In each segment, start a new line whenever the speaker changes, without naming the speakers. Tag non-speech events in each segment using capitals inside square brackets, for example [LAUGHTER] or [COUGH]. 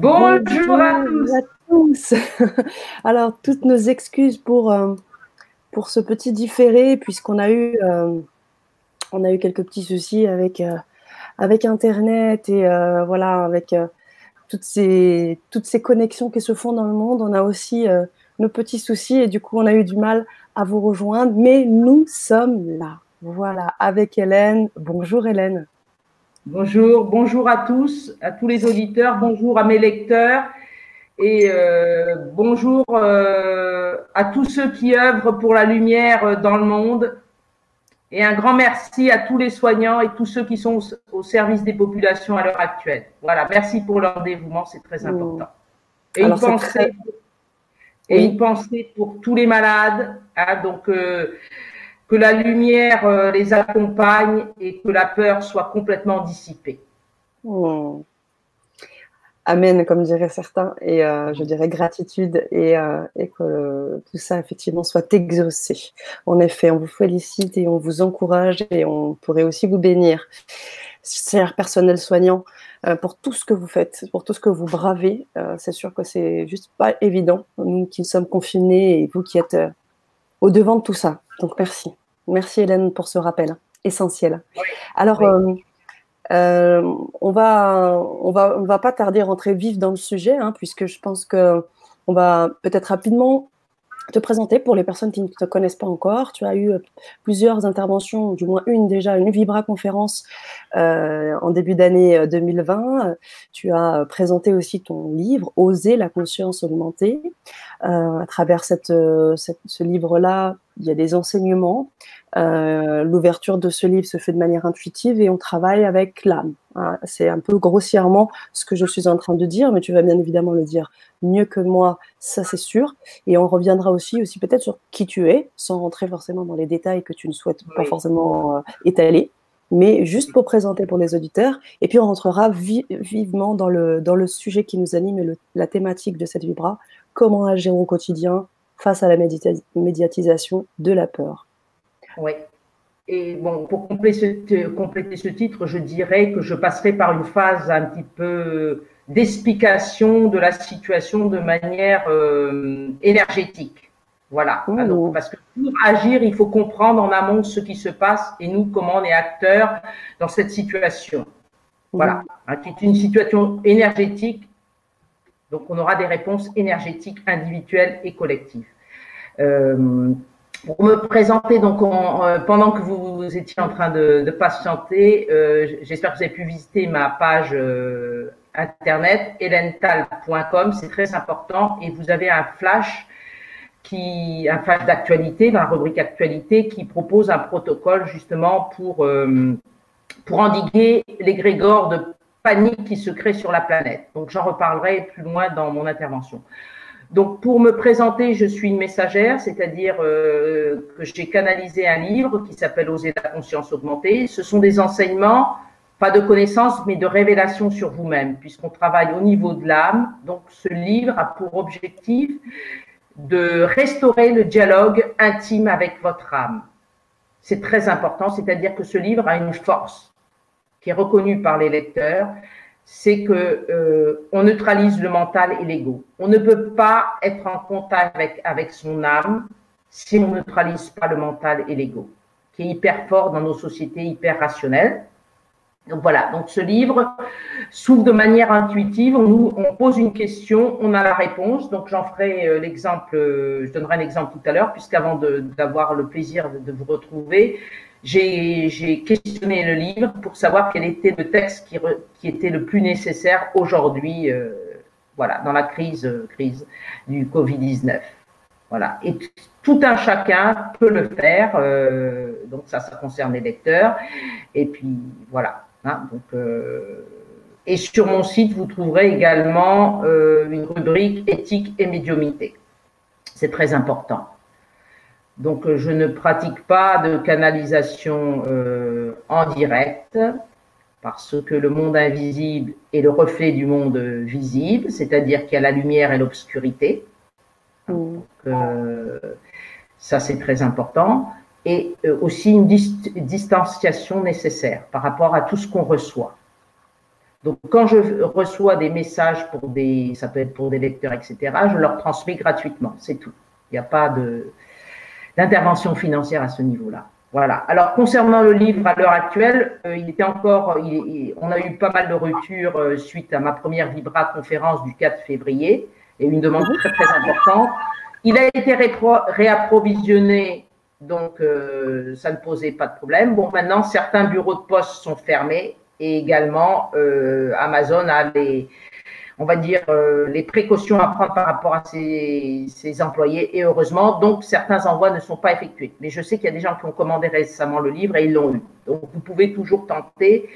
Bonjour, à tous. [LAUGHS]
Alors, toutes nos excuses pour, euh, pour ce petit différé, puisqu'on a eu, euh, on a eu quelques petits soucis avec, euh, avec Internet et voilà, avec toutes, ces, toutes ces connexions qui se font dans le monde. On a aussi nos petits soucis et du coup, on a eu du mal à vous rejoindre, mais nous sommes là. Voilà, avec Hélène. Bonjour Hélène.
Bonjour, bonjour à tous, à tous les auditeurs, bonjour à mes lecteurs et euh, bonjour euh, à tous ceux qui œuvrent pour la lumière dans le monde. Et un grand merci à tous les soignants et tous ceux qui sont au, service des populations à l'heure actuelle. Voilà, merci pour leur dévouement, c'est très important. Et, une pensée, et une pensée pour tous les malades. Hein, donc, euh, que la lumière euh, les accompagne et que la peur soit complètement dissipée.
Hmm. Amen, comme diraient certains, et euh, je dirais gratitude et, euh, et, que tout ça effectivement soit exaucé. En effet, on vous félicite et on vous encourage et on pourrait aussi vous bénir, cher personnel soignant, pour tout ce que vous faites, pour tout ce que vous bravez. c'est sûr que c'est juste pas évident, nous qui sommes confinés et vous qui êtes au devant de tout ça. Donc merci. Merci Hélène pour ce rappel essentiel. Alors, euh, euh, on va, on va, on va pas tarder à rentrer vif dans le sujet, hein, puisque je pense que on va peut-être rapidement te présenter pour les personnes qui ne te connaissent pas encore. Tu as eu euh, plusieurs interventions, du moins une déjà, une Vibra conférence euh, en début d'année 2020. Tu as présenté aussi ton livre Oser la conscience augmentée. Euh, à travers cette, cette ce livre-là, il y a des enseignements. Euh, L'ouverture de ce livre se fait de manière intuitive et on travaille avec l'âme. Hein. C'est un peu grossièrement ce que je suis en train de dire, mais tu vas bien évidemment le dire mieux que moi, ça c'est sûr. Et on reviendra aussi, aussi peut-être sur qui tu es, sans rentrer forcément dans les détails que tu ne souhaites pas forcément euh, étaler, mais juste pour présenter pour les auditeurs. Et puis on rentrera vivement dans le, dans le sujet qui nous anime et la thématique de cette vibra, comment agir au quotidien face à la médiatisation de la peur.
Oui. Et bon, pour compléter, compléter ce titre, je dirais que je passerai par une phase un petit peu d'explication de la situation de manière euh, énergétique. Voilà. parce que pour agir, il faut comprendre en amont ce qui se passe et nous, comment on est acteurs dans cette situation. Voilà. C'est une situation énergétique donc, on aura des réponses énergétiques individuelles et collectives. Euh, pour me présenter, donc, euh, pendant que vous, étiez en train de, patienter, euh, j'espère que vous avez pu visiter ma page internet helental.com, c'est très important, et vous avez un flash qui, un flash d'actualité, dans la rubrique actualité, qui propose un protocole justement pour pour endiguer les grégores de panique qui se crée sur la planète. Donc j'en reparlerai plus loin dans mon intervention. Donc pour me présenter, je suis une messagère, c'est-à-dire euh, que j'ai canalisé un livre qui s'appelle Oser la conscience augmentée. Ce sont des enseignements, pas de connaissances, mais de révélations sur vous-même, puisqu'on travaille au niveau de l'âme. Donc ce livre a pour objectif de restaurer le dialogue intime avec votre âme. C'est très important, c'est-à-dire que ce livre a une force qui est reconnu par les lecteurs, c'est que euh, on neutralise le mental et l'ego. On ne peut pas être en contact avec, avec son âme si on ne neutralise pas le mental et l'ego, qui est hyper fort dans nos sociétés hyper rationnelles. Donc voilà, donc ce livre s'ouvre de manière intuitive, on, pose une question, on a la réponse. Donc j'en ferai euh, l'exemple, euh, je donnerai un exemple tout à l'heure, puisqu'avant d'avoir le plaisir de vous retrouver, j'ai questionné le livre pour savoir quel était le texte qui, était le plus nécessaire aujourd'hui, euh, voilà, dans la crise, euh, crise du Covid-19. Voilà. Et tout un chacun peut le faire. Euh, donc ça, ça concerne les lecteurs. Et puis voilà. Hein, donc, et sur mon site, vous trouverez également une rubrique éthique et médiumité. C'est très important. Donc, euh, je ne pratique pas de canalisation euh, en direct parce que le monde invisible est le reflet du monde visible, c'est-à-dire qu'il y a la lumière et l'obscurité. Mm. Euh, ça, c'est très important. Et aussi une distanciation nécessaire par rapport à tout ce qu'on reçoit. Donc, quand je reçois des messages pour des, ça peut être pour des lecteurs, etc., je leur transmets gratuitement. C'est tout. Il n'y a pas d'intervention financière à ce niveau-là. Voilà. Alors, concernant le livre à l'heure actuelle, euh, il était encore, on a eu pas mal de ruptures euh, suite à ma première Vibra conférence du 4 février et une demande très, très importante. Il a été réapprovisionné, donc euh, ça ne posait pas de problème. Bon, maintenant, certains bureaux de poste sont fermés et également euh, Amazon a les, on va dire, euh, les précautions à prendre par rapport à ses, employés et heureusement, donc certains envois ne sont pas effectués. Mais je sais qu'il y a des gens qui ont commandé récemment le livre et ils l'ont eu. Donc vous pouvez toujours tenter.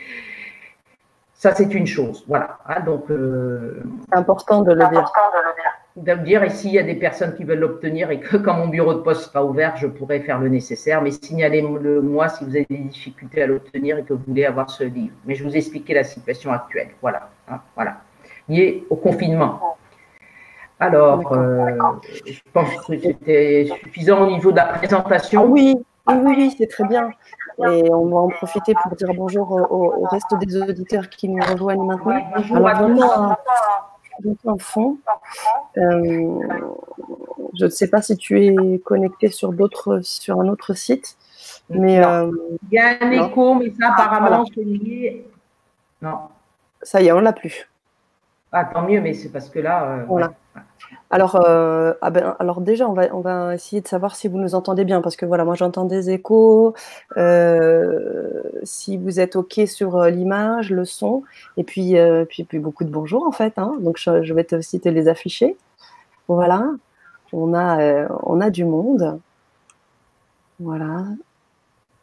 Ça, c'est une chose. Voilà. Hein, donc,
euh, c'est important de le dire.
De le dire. Et s'il y a des personnes qui veulent l'obtenir et que [LAUGHS] quand mon bureau de poste sera ouvert, je pourrai faire le nécessaire. Mais signalez-le moi si vous avez des difficultés à l'obtenir et que vous voulez avoir ce livre. Mais je vous expliquer la situation actuelle. Voilà. Hein, voilà. Lié au confinement. Alors, euh, je pense que c'était suffisant au niveau de la présentation.
Ah oui, oui, oui, c'est très bien. Et on va en profiter pour dire bonjour au, reste des auditeurs qui nous rejoignent maintenant. bonjour Alors, en fond. Euh, je ne sais pas si tu es connecté sur d'autres, sur un autre site, mais
euh, il y a un écho, mais ça apparemment c'est lié.
Non. Ça y est, on l'a plus.
Ah, tant mieux, mais c'est parce que là. Euh.
Alors, euh, ah ben, alors déjà, on va, on va essayer de savoir si vous nous entendez bien, parce que voilà, moi j'entends des échos. Euh, si vous êtes OK sur l'image, le son, et puis, puis, puis beaucoup de bonjour en fait. Hein. donc, je, vais aussi te les afficher. Voilà, on a, on a du monde. Voilà.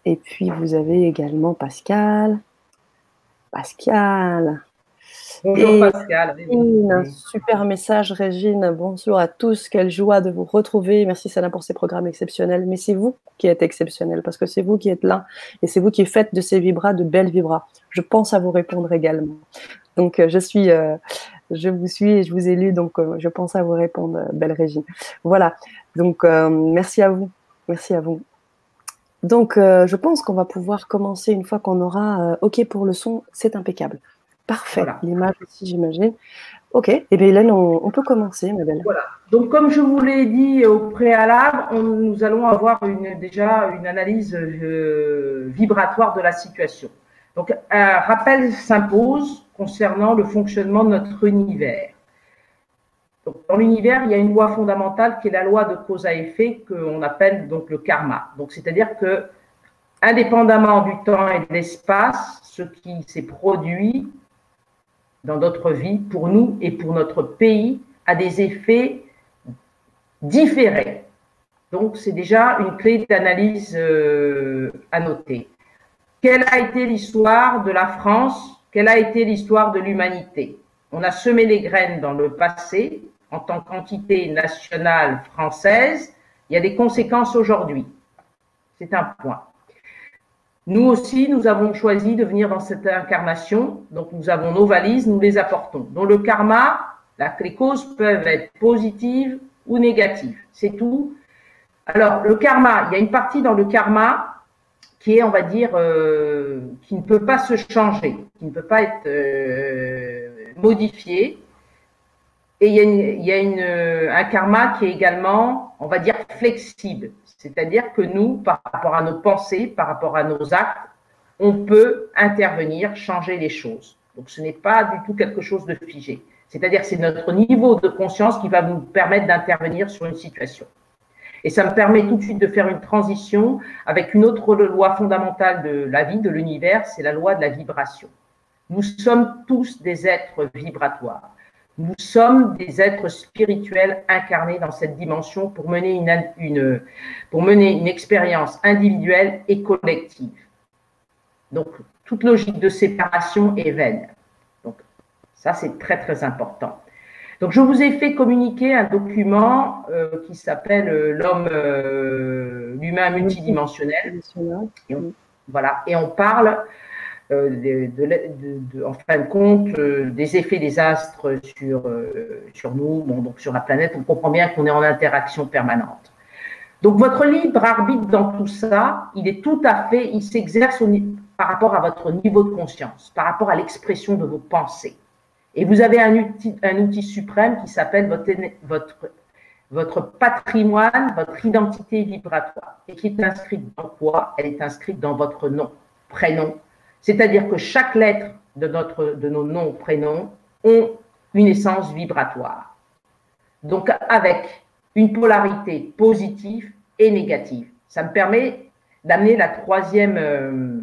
Et puis, vous avez également Pascal. Pascal.
Bonjour Pascal.
Un super message Régine. Bonjour à tous. Quelle joie de vous retrouver. Merci Sana pour ces programmes exceptionnels. Mais c'est vous qui êtes exceptionnel parce que c'est vous qui êtes là et c'est vous qui faites de ces vibras de belles vibras. Je pense à vous répondre également. Donc euh, je suis, euh, je vous suis et je vous ai lu, donc euh, je pense à vous répondre, belle Régine. Voilà. Donc merci à vous. Merci à vous. Donc, je pense qu'on va pouvoir commencer une fois qu'on aura OK pour le son. C'est impeccable. Parfait. L'image aussi, j'imagine. Ok. Et eh bien, Hélène, on, peut commencer, ma belle.
Voilà. Donc, comme je vous l'ai dit au préalable, nous allons avoir une, déjà une analyse euh, vibratoire de la situation. Donc, un rappel s'impose concernant le fonctionnement de notre univers. Donc, dans l'univers, il y a une loi fondamentale qui est la loi de cause à effet qu'on appelle donc le karma. Donc, c'est-à-dire que, indépendamment du temps et de l'espace, ce qui s'est produit dans notre vie, pour nous et pour notre pays, a des effets différés. Donc, c'est déjà une clé d'analyse euh, à noter. Quelle a été l'histoire de la France? Quelle a été l'histoire de l'humanité? On a semé les graines dans le passé en tant qu'entité nationale française. Il y a des conséquences aujourd'hui. C'est un point. Nous aussi, nous avons choisi de venir dans cette incarnation. Donc, nous avons nos valises, nous les apportons. Dans le karma, les causes peuvent être positives ou négatives. C'est tout. Alors, le karma, il y a une partie dans le karma qui est, on va dire, euh, qui ne peut pas se changer, qui ne peut pas être euh, modifié. Et il y a, une, un karma qui est également, on va dire, flexible. C'est-à-dire que nous, par rapport à nos pensées, par rapport à nos actes, on peut intervenir, changer les choses. Donc ce n'est pas du tout quelque chose de figé. C'est-à-dire c'est notre niveau de conscience qui va nous permettre d'intervenir sur une situation. Et ça me permet tout de suite de faire une transition avec une autre loi fondamentale de la vie, de l'univers, c'est la loi de la vibration. Nous sommes tous des êtres vibratoires. Nous sommes des êtres spirituels incarnés dans cette dimension pour mener une, pour mener une expérience individuelle et collective. Donc, toute logique de séparation est vaine. Donc, ça, c'est très, très important. Donc, je vous ai fait communiquer un document euh, qui s'appelle euh, L'homme, euh, l'humain multidimensionnel. voilà, et on parle euh, en fin de compte, euh, des effets des astres sur, euh, nous, donc sur la planète. On comprend bien qu'on est en interaction permanente. Donc votre libre arbitre dans tout ça, il est tout à fait, il s'exerce par rapport à votre niveau de conscience, par rapport à l'expression de vos pensées. Et vous avez un outil, suprême qui s'appelle votre, votre patrimoine, votre identité vibratoire, et qui est inscrite dans quoi? Elle est inscrite dans votre nom, prénom. C'est-à-dire que chaque lettre de, nos noms, prénoms, ont une essence vibratoire. Donc avec une polarité positive et négative. Ça me permet d'amener la troisième, euh,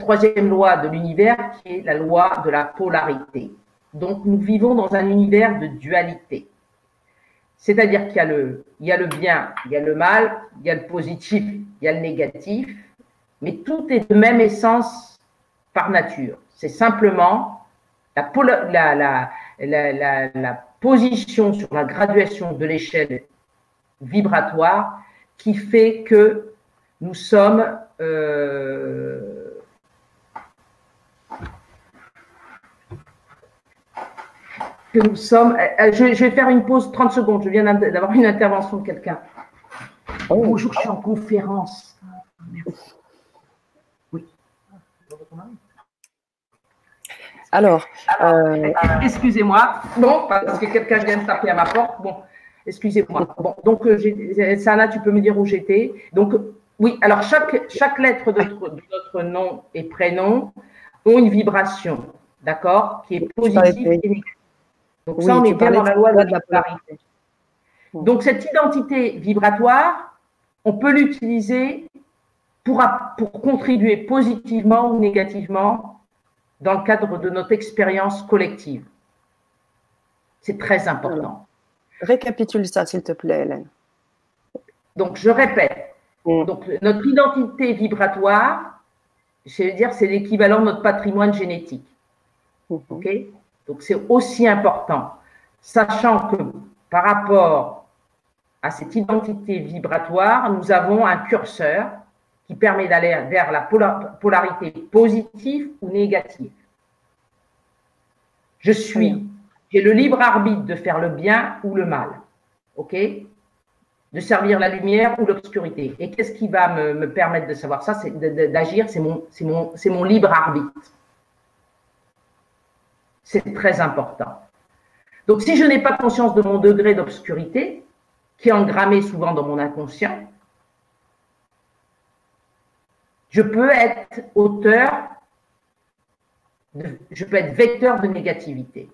troisième loi de l'univers qui est la loi de la polarité. Donc nous vivons dans un univers de dualité. C'est-à-dire qu'il y a le bien, il y a le mal, il y a le positif, il y a le négatif, mais tout est de même essence par nature. C'est simplement la, la, la, la, position sur la graduation de l'échelle vibratoire qui fait que nous sommes euh, que nous sommes. Euh, euh, je, vais faire une pause 30 secondes. Je viens d'avoir une intervention de quelqu'un. Oh. Bonjour, je suis en conférence.
Oui. Alors,
euh, excusez-moi. Bon, parce que quelqu'un vient de taper à ma porte. Bon, excusez-moi. Bon, donc, Sana, tu peux me dire où j'étais. Donc, oui, alors chaque, chaque lettre de notre, de notre nom et prénom ont une vibration, d'accord, qui est positive et négative. Donc ça, on est bien dans la loi de la polarité. Donc cette identité vibratoire, on peut l'utiliser pour, pour contribuer positivement ou négativement dans le cadre de notre expérience collective. C'est très important.
récapitule ça, s'il te plaît, Hélène.
Donc, je répète. Mm. Donc, notre identité vibratoire, je veux dire, c'est l'équivalent de notre patrimoine génétique. Mm-hmm. OK? Donc, c'est aussi important, sachant que par rapport à cette identité vibratoire, nous avons un curseur qui permet d'aller vers la polarité positive ou négative. Je suis, j'ai le libre arbitre de faire le bien ou le mal. OK? De servir la lumière ou l'obscurité. Et qu'est-ce qui va me, permettre de savoir ça? C'est d'agir, c'est mon, mon, mon libre arbitre. C'est très important. Donc, si je n'ai pas conscience de mon degré d'obscurité, qui est engrammé souvent dans mon inconscient, je peux être auteur, je peux être vecteur de négativité.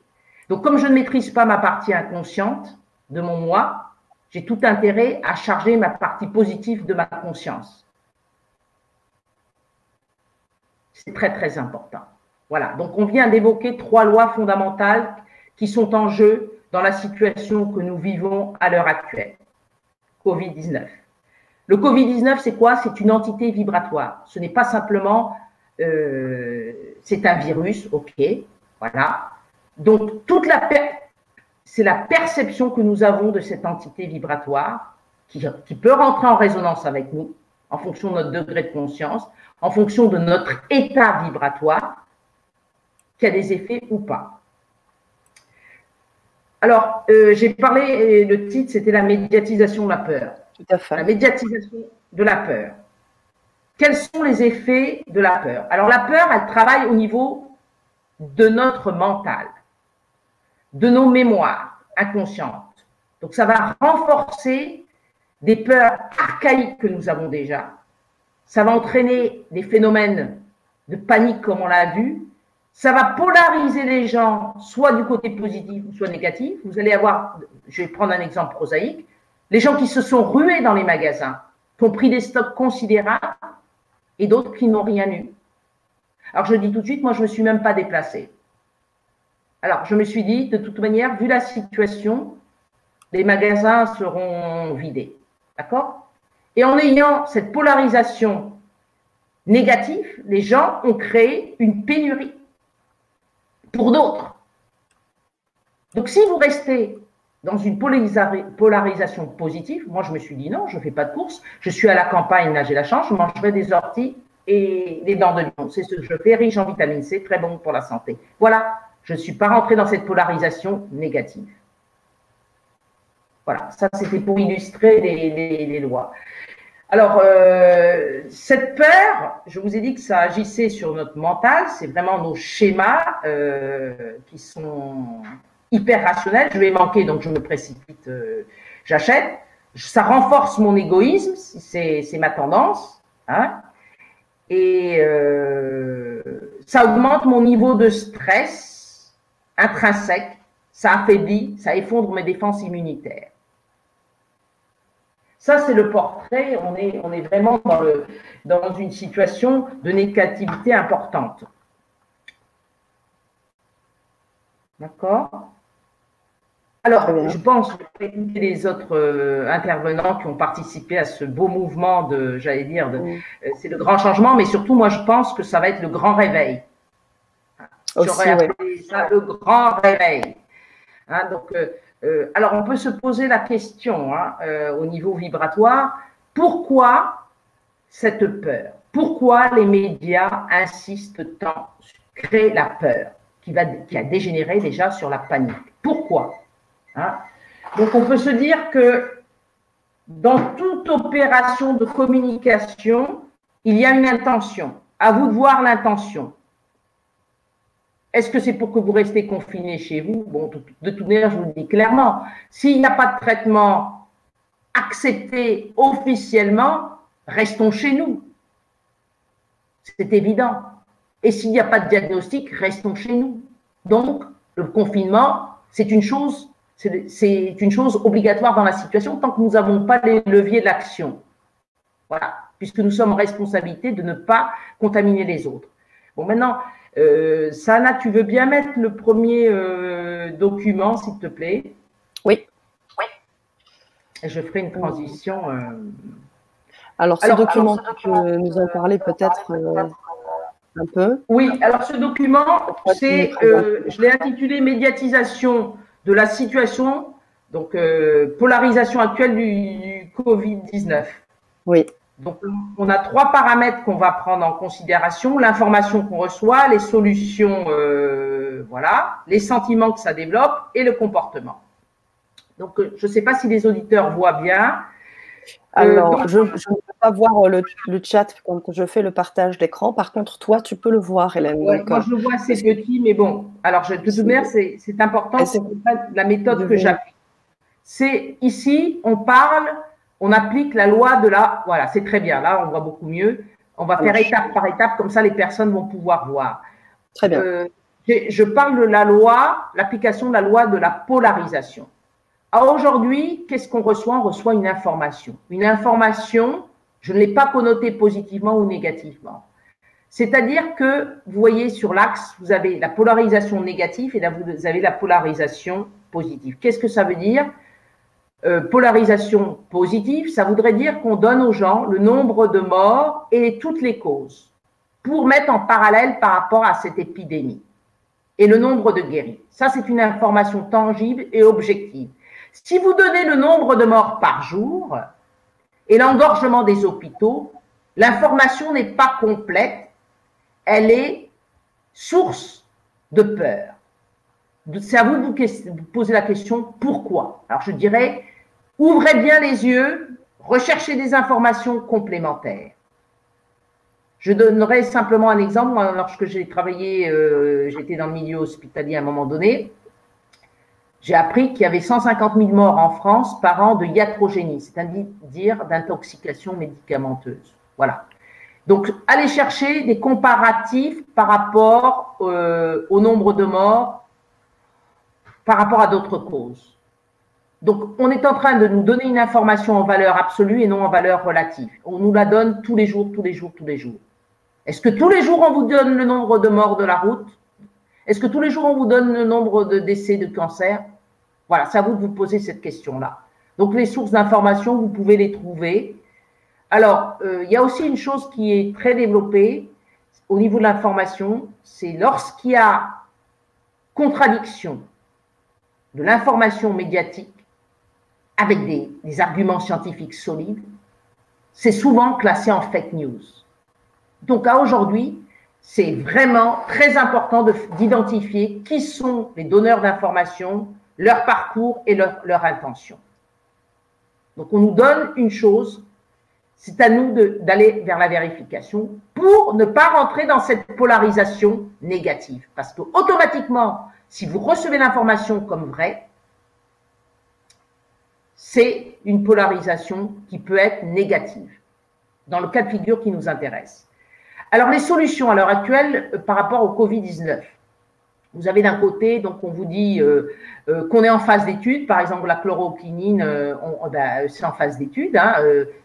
Donc, comme je ne maîtrise pas ma partie inconsciente de mon moi, j'ai tout intérêt à charger ma partie positive de ma conscience. C'est très, très important. Voilà. Donc, on vient d'évoquer trois lois fondamentales qui sont en jeu dans la situation que nous vivons à l'heure actuelle. Covid-19. Le Covid-19, c'est quoi? C'est une entité vibratoire. Ce n'est pas simplement, euh, c'est un virus, ok, voilà. Donc, toute la c'est la perception que nous avons de cette entité vibratoire qui, peut rentrer en résonance avec nous en fonction de notre degré de conscience, en fonction de notre état vibratoire, qui a des effets ou pas. Alors, euh, j'ai parlé, le titre, c'était la médiatisation de la peur. La médiatisation de la peur. Quels sont les effets de la peur? Alors la peur, elle travaille au niveau de notre mental, de nos mémoires inconscientes. Donc ça va renforcer des peurs archaïques que nous avons déjà. Ça va entraîner des phénomènes de panique comme on l'a vu. Ça va polariser les gens, soit du côté positif soit négatif. Vous allez avoir, je vais prendre un exemple prosaïque, les gens qui se sont rués dans les magasins, qui ont pris des stocks considérables et d'autres qui n'ont rien eu. Alors je dis tout de suite, moi je ne me suis même pas déplacée. Alors je me suis dit, de toute manière, vu la situation, les magasins seront vidés. D'accord? Et en ayant cette polarisation négative, les gens ont créé une pénurie pour d'autres. Donc si vous restez dans une polarisation positive, moi je me suis dit non, je ne fais pas de course, je suis à la campagne, là j'ai la chance, je mangerai des orties et des dents de lion. C'est ce que je fais, riche en vitamine C, très bon pour la santé. Voilà, je ne suis pas rentrée dans cette polarisation négative. Voilà, ça c'était pour illustrer les, lois. Alors, euh, cette peur, je vous ai dit que ça agissait sur notre mental, c'est vraiment nos schémas euh, qui sont hyper rationnels. Je vais manquer, donc je me précipite, euh, j'achète. Ça renforce mon égoïsme, c'est ma tendance. Hein, et ça augmente mon niveau de stress intrinsèque, ça affaiblit, ça effondre mes défenses immunitaires. Ça, c'est le portrait. On est, vraiment dans une situation de négativité importante. D'accord? Alors, je pense que les autres euh, intervenants qui ont participé à ce beau mouvement de, j'allais dire, euh, c'est le grand changement, mais surtout, moi, je pense que ça va être le grand réveil. J'aurais appelé ça le grand réveil. Hein, donc, euh, alors, on peut se poser la question hein, au niveau vibratoire, pourquoi cette peur? Pourquoi les médias insistent tant sur créer la peur qui, va, qui a dégénéré déjà sur la panique? Pourquoi? Hein? Donc, on peut se dire que dans toute opération de communication, il y a une intention. À vous de voir l'intention. Est-ce que c'est pour que vous restez confiné chez vous? Bon, de toute manière, je vous le dis clairement, s'il n'y a pas de traitement accepté officiellement, restons chez nous. C'est évident. Et s'il n'y a pas de diagnostic, restons chez nous. Donc, le confinement, c'est une chose, c'est une chose obligatoire dans la situation tant que nous n'avons pas les leviers de l'action. Voilà, puisque nous sommes en responsabilité de ne pas contaminer les autres. Bon, maintenant, euh, Sana, tu veux bien mettre le premier euh, document, s'il te plaît?
Oui. Oui.
je ferai une transition. Euh.
Alors, ce document que nous en parlé peut-être un peu.
Oui, alors ce document, c'est, je l'ai intitulé Médiatisation de la situation, donc polarisation actuelle du Covid-19.
Oui.
Donc, on a trois paramètres qu'on va prendre en considération l'information qu'on reçoit, les solutions, euh, voilà, les sentiments que ça développe et le comportement. Donc, euh, je ne sais pas si les auditeurs voient bien.
Euh, Alors, je, ne peux pas voir le, chat quand je fais le partage d'écran. Par contre, toi, tu peux le voir, Hélène.
moi, je vois, c'est petit, mais bon. Alors, je, de toute manière, c'est important, c'est la méthode que j'applique. C'est ici, on parle on applique la loi de la. Voilà, c'est très bien. Là, on voit beaucoup mieux. On va faire étape par étape, comme ça, les personnes vont pouvoir voir.
Très bien. Euh,
je parle de la loi, l'application de la loi de la polarisation. Alors aujourd'hui, qu'est-ce qu'on reçoit? On reçoit une information. Une information, je ne l'ai pas connotée positivement ou négativement. C'est-à-dire que, vous voyez, sur l'axe, vous avez la polarisation négative et là, vous avez la polarisation positive. Qu'est-ce que ça veut dire? Euh, polarisation positive, ça voudrait dire qu'on donne aux gens le nombre de morts et toutes les causes pour mettre en parallèle par rapport à cette épidémie et le nombre de guéris. Ça, c'est une information tangible et objective. Si vous donnez le nombre de morts par jour et l'engorgement des hôpitaux, l'information n'est pas complète, elle est source de peur. C'est à vous de vous poser la question pourquoi? Alors je dirais, ouvrez bien les yeux, recherchez des informations complémentaires. Je donnerai simplement un exemple. lorsque j'ai travaillé, euh, j'étais dans le milieu hospitalier à un moment donné, j'ai appris qu'il y avait 150 000 morts en France par an de iatrogénie, c'est-à-dire d'intoxication médicamenteuse. Voilà. Donc, allez chercher des comparatifs par rapport euh, au nombre de morts par rapport à d'autres causes. Donc, on est en train de nous donner une information en valeur absolue et non en valeur relative. On nous la donne tous les jours, tous les jours, tous les jours. Est-ce que tous les jours, on vous donne le nombre de morts de la route? Est-ce que tous les jours, on vous donne le nombre de décès de cancer? Voilà, c'est à vous de vous poser cette question-là. Donc, les sources d'information, vous pouvez les trouver. Alors, euh, il y a aussi une chose qui est très développée au niveau de l'information, c'est lorsqu'il y a contradiction, de l'information médiatique avec des, arguments scientifiques solides, c'est souvent classé en fake news. Donc à aujourd'hui, c'est vraiment très important d'identifier qui sont les donneurs d'informations, leur parcours et leur, intention. Donc on nous donne une chose, c'est à nous d'aller vers la vérification pour ne pas rentrer dans cette polarisation négative. Parce que automatiquement, si vous recevez l'information comme vraie, c'est une polarisation qui peut être négative dans le cas de figure qui nous intéresse. Alors les solutions à l'heure actuelle euh, par rapport au Covid-19. Vous avez d'un côté, donc on vous dit euh, euh, qu'on est en phase d'étude, par exemple la chloroquinine, ben, c'est en phase d'étude, hein,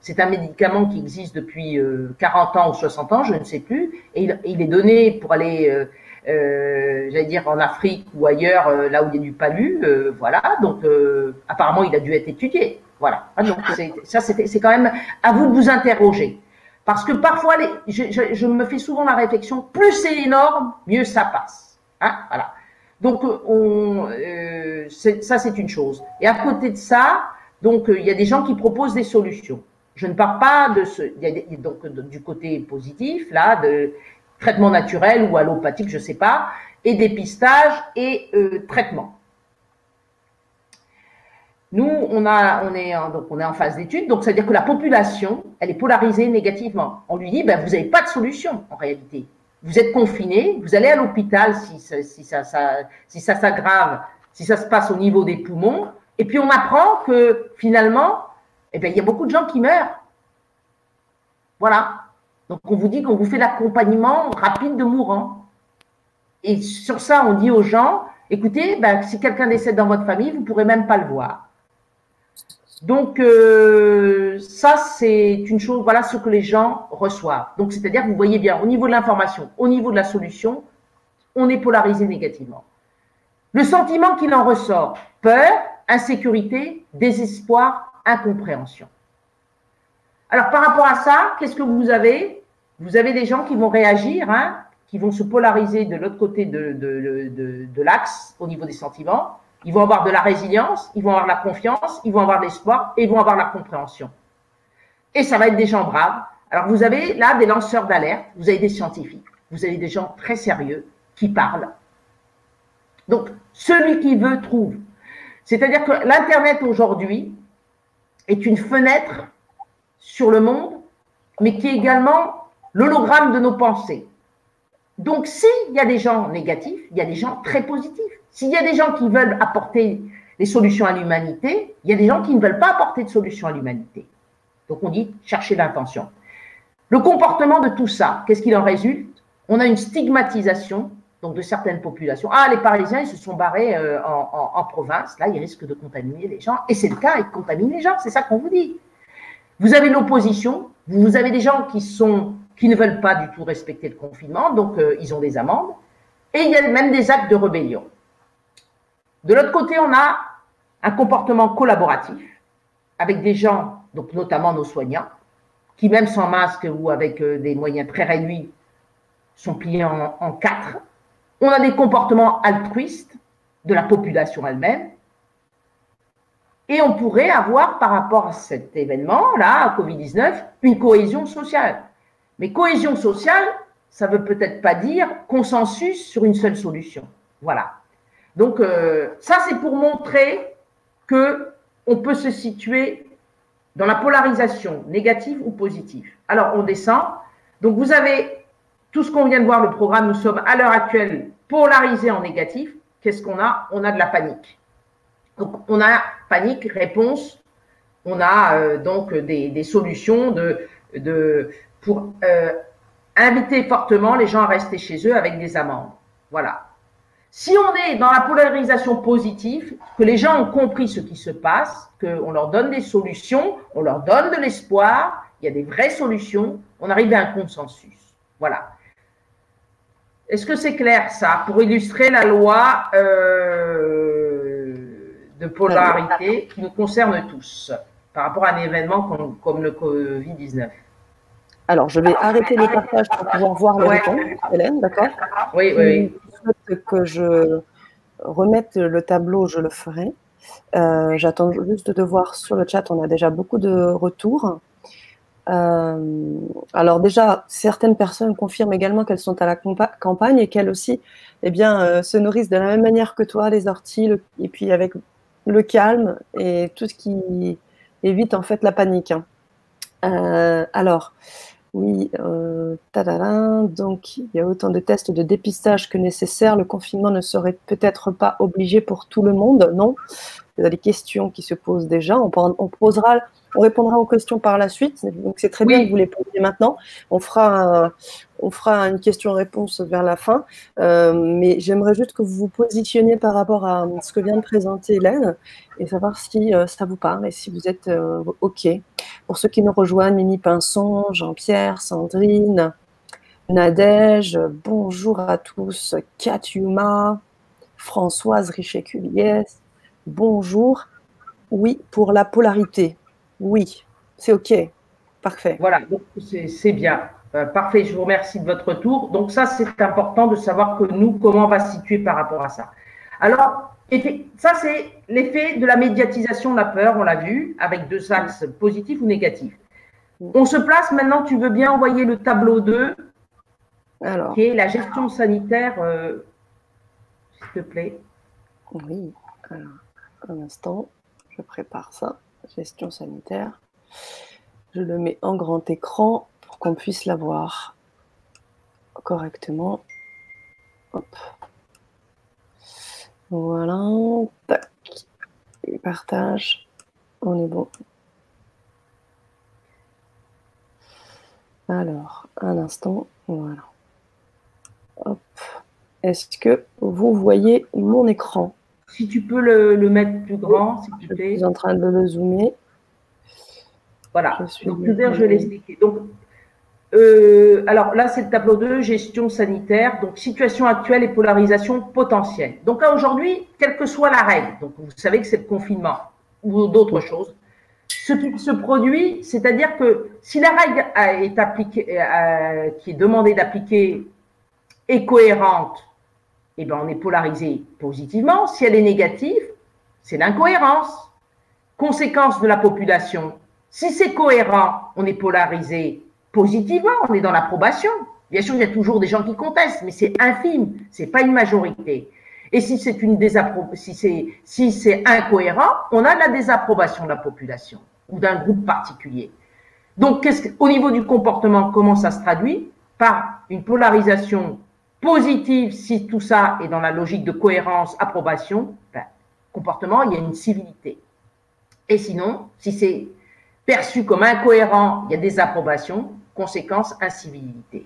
c'est un médicament qui existe depuis 40 ans ou 60 ans, je ne sais plus, et il, est donné pour aller, j'allais dire en Afrique ou ailleurs, là où il y a du palu, voilà, donc apparemment il a dû être étudié, voilà. Ah, donc ça c'est quand même à vous de vous interroger. Parce que parfois, les, je, je, me fais souvent la réflexion, plus c'est énorme, mieux ça passe. Hein voilà. Donc, euh, on, euh, ça, c'est une chose. Et à côté de ça, donc, euh, il y a des gens qui proposent des solutions. Je ne parle pas de ce, y a donc du côté positif, là, de traitement naturel ou allopathique, je sais pas, et dépistage et euh, traitement. Nous, on, est, en, phase d'étude, donc c'est-à-dire que la population, elle est polarisée négativement. On lui dit, ben, vous n'avez pas de solution en réalité. Vous êtes confiné, vous allez à l'hôpital si ça s'aggrave, si ça se passe au niveau des poumons, et puis on apprend que finalement, eh ben, il y a beaucoup de gens qui meurent. Voilà. Donc on vous dit qu'on vous fait l'accompagnement rapide de mourants. Et sur ça, on dit aux gens, écoutez, ben, si quelqu'un décède dans votre famille, vous ne pourrez même pas le voir. Donc, euh, ça, c'est une chose, voilà ce que les gens reçoivent. Donc, c'est-à-dire, vous voyez bien, au niveau de l'information, au niveau de la solution, on est polarisé négativement. Le sentiment qu'il en ressort, peur, insécurité, désespoir, incompréhension. Alors, par rapport à ça, qu'est-ce que vous avez? Vous avez des gens qui vont réagir, hein, qui vont se polariser de l'autre côté de, de l'axe au niveau des sentiments ils vont avoir de la résilience, ils vont avoir la confiance, ils vont avoir de l'espoir et ils vont avoir la compréhension. Et ça va être des gens braves. Alors vous avez là des lanceurs d'alerte, vous avez des scientifiques, vous avez des gens très sérieux qui parlent. Donc celui qui veut trouve. C'est-à-dire que l'Internet aujourd'hui est une fenêtre sur le monde, mais qui est également l'hologramme de nos pensées. Donc s'il y a des gens négatifs, il y a des gens très positifs. S'il y a des gens qui veulent apporter des solutions à l'humanité, il y a des gens qui ne veulent pas apporter de solutions à l'humanité. Donc on dit chercher l'intention. Le comportement de tout ça, qu'est-ce qu'il en résulte? On a une stigmatisation donc de certaines populations. Ah, les Parisiens, ils se sont barrés euh, en, province, là, ils risquent de contaminer les gens. Et c'est le cas, ils contaminent les gens, c'est ça qu'on vous dit. Vous avez l'opposition, vous avez des gens qui, ne veulent pas du tout respecter le confinement, donc euh, ils ont des amendes. Et il y a même des actes de rébellion. De l'autre côté, on a un comportement collaboratif avec des gens, donc notamment nos soignants, qui même sans masque ou avec euh, des moyens très réduits sont pliés en, quatre. On a des comportements altruistes de la population elle-même. Et on pourrait avoir, par rapport à cet événement-là, Covid-19, une cohésion sociale. Mais cohésion sociale, ça ne veut peut-être pas dire consensus sur une seule solution. Voilà. Donc, euh, ça, c'est pour montrer que on peut se situer dans la polarisation négative ou positive. Alors, on descend. Donc, vous avez tout ce qu'on vient de voir, le programme. Nous sommes à l'heure actuelle polarisés en négatif. Qu'est-ce qu'on a? On a de la panique. Donc, on a panique, réponse. On a euh, donc des, solutions pour euh, inviter fortement les gens à rester chez eux avec des amendes. Voilà. Si on est dans la polarisation positive, que les gens ont compris ce qui se passe, qu'on leur donne des solutions, on leur donne de l'espoir, il y a des vraies solutions, on arrive à un consensus. Voilà. Est-ce que c'est clair ça Pour illustrer la loi euh, de polarité qui nous concerne tous par rapport à un événement comme, le Covid-19
alors, je vais arrêter le partage pour pouvoir voir le ouais. Hélène, d'accord?
Oui, oui, oui
que je remette le tableau, je le ferai. Euh, j'attends juste de voir sur le chat, on a déjà beaucoup de retours. Euh, alors déjà, certaines personnes confirment également qu'elles sont à la campagne et qu'elles aussi eh bien, euh, se nourrissent de la même manière que toi, les orties, et puis avec le calme et tout ce qui évite en fait la panique. Alors, oui, euh, donc il y a autant de tests de dépistage que nécessaire. Le confinement ne serait peut-être pas obligé pour tout le monde, non? Il y a des questions qui se posent déjà. On, on posera on répondra aux questions par la suite. Donc c'est très bien que vous les posiez maintenant. On fera, on fera une question-réponse vers la fin. Euh, mais j'aimerais juste que vous vous positionniez par rapport à ce que vient de présenter Hélène et savoir si euh, ça vous parle et si vous êtes euh, OK. Pour ceux qui nous rejoignent, Mini Pinson, Jean-Pierre, Sandrine, Nadège, bonjour à tous, Katiuma, Françoise Richet-Culiès, bonjour. Oui, pour la polarité. Oui, c'est OK. Parfait.
Voilà, c'est bien. Euh, parfait, je vous remercie de votre retour. Donc ça, c'est important de savoir que nous, comment on va se situer par rapport à ça. Alors, ça, c'est l'effet de la médiatisation de la peur, on l'a vu, avec deux axes positifs ou négatifs. On se place maintenant, tu veux bien envoyer le tableau 2, Alors, qui est la gestion sanitaire, euh, s'il te plaît.
Oui, alors, un instant, je prépare ça gestion sanitaire. Je le mets en grand écran pour qu'on puisse la voir correctement. Voilà. Tac. partage. On est bon. Alors, un instant. Voilà. Hop. Est-ce que vous voyez mon écran?
Si tu peux le, mettre plus grand, s'il te plaît.
Je suis en train de le zoomer.
Voilà. Je Donc, je vais l'expliquer. Donc, euh, alors là, c'est le tableau 2, gestion sanitaire, donc situation actuelle et polarisation potentielle. Donc aujourd'hui, quelle que soit la règle, donc vous savez que c'est le confinement ou d'autres choses, ce qui se produit, c'est-à-dire que si la règle est appliquée, euh, qui est demandée d'appliquer est cohérente eh ben, on est polarisé positivement. Si elle est négative, c'est l'incohérence. Conséquence de la population. Si c'est cohérent, on est polarisé positivement, on est dans l'approbation. Bien sûr, il y a toujours des gens qui contestent, mais c'est infime, c'est pas une majorité. Et si c'est une si c'est si c'est incohérent, on a la désapprobation de la population ou d'un groupe particulier. Donc, au niveau du comportement, comment ça se traduit? Par une polarisation positive, si tout ça est dans la logique de cohérence, approbation, ben, comportement, il y a une civilité. Et sinon, si c'est perçu comme incohérent, il y a des approbations, conséquence, incivilité.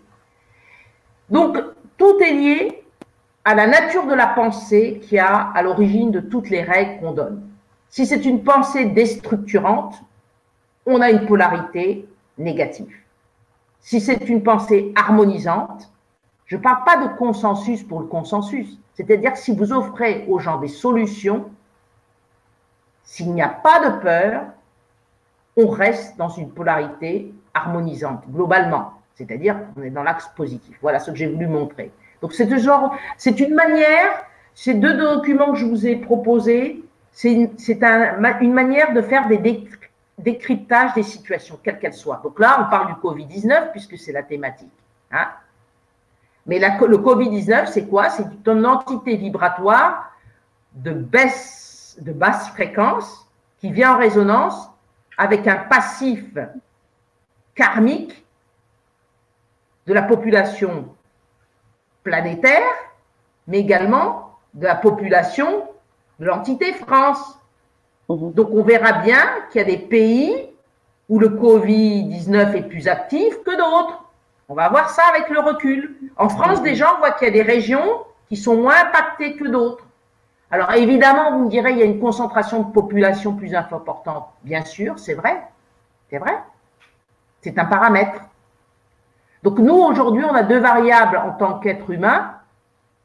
Donc, tout est lié à la nature de la pensée qui a à l'origine de toutes les règles qu'on donne. Si c'est une pensée déstructurante, on a une polarité négative. Si c'est une pensée harmonisante, je ne parle pas de consensus pour le consensus. C'est-à-dire que si vous offrez aux gens des solutions, s'il n'y a pas de peur, on reste dans une polarité harmonisante, globalement. C'est-à-dire qu'on est dans l'axe positif. Voilà ce que j'ai voulu montrer. Donc c'est genre, c'est une manière, ces deux documents que je vous ai proposés, c'est une, une, manière de faire des décryptages des situations, quelles qu'elles soient. Donc là, on parle du Covid-19 puisque c'est la thématique. Hein mais le Covid-19, c'est quoi? C'est une entité vibratoire de baisse, de basse fréquence qui vient en résonance avec un passif karmique de la population planétaire, mais également de la population de l'entité France. Mhm. Donc on verra bien qu'il y a des pays où le Covid-19 est plus actif que d'autres. On va voir ça avec le recul. En France, déjà, on voit qu'il y a des régions qui sont moins impactées que d'autres. Alors évidemment, vous me direz, il y a une concentration de population plus importante. Bien sûr, c'est vrai. C'est vrai. C'est un paramètre. Donc nous, aujourd'hui, on a deux variables en tant qu'être humain,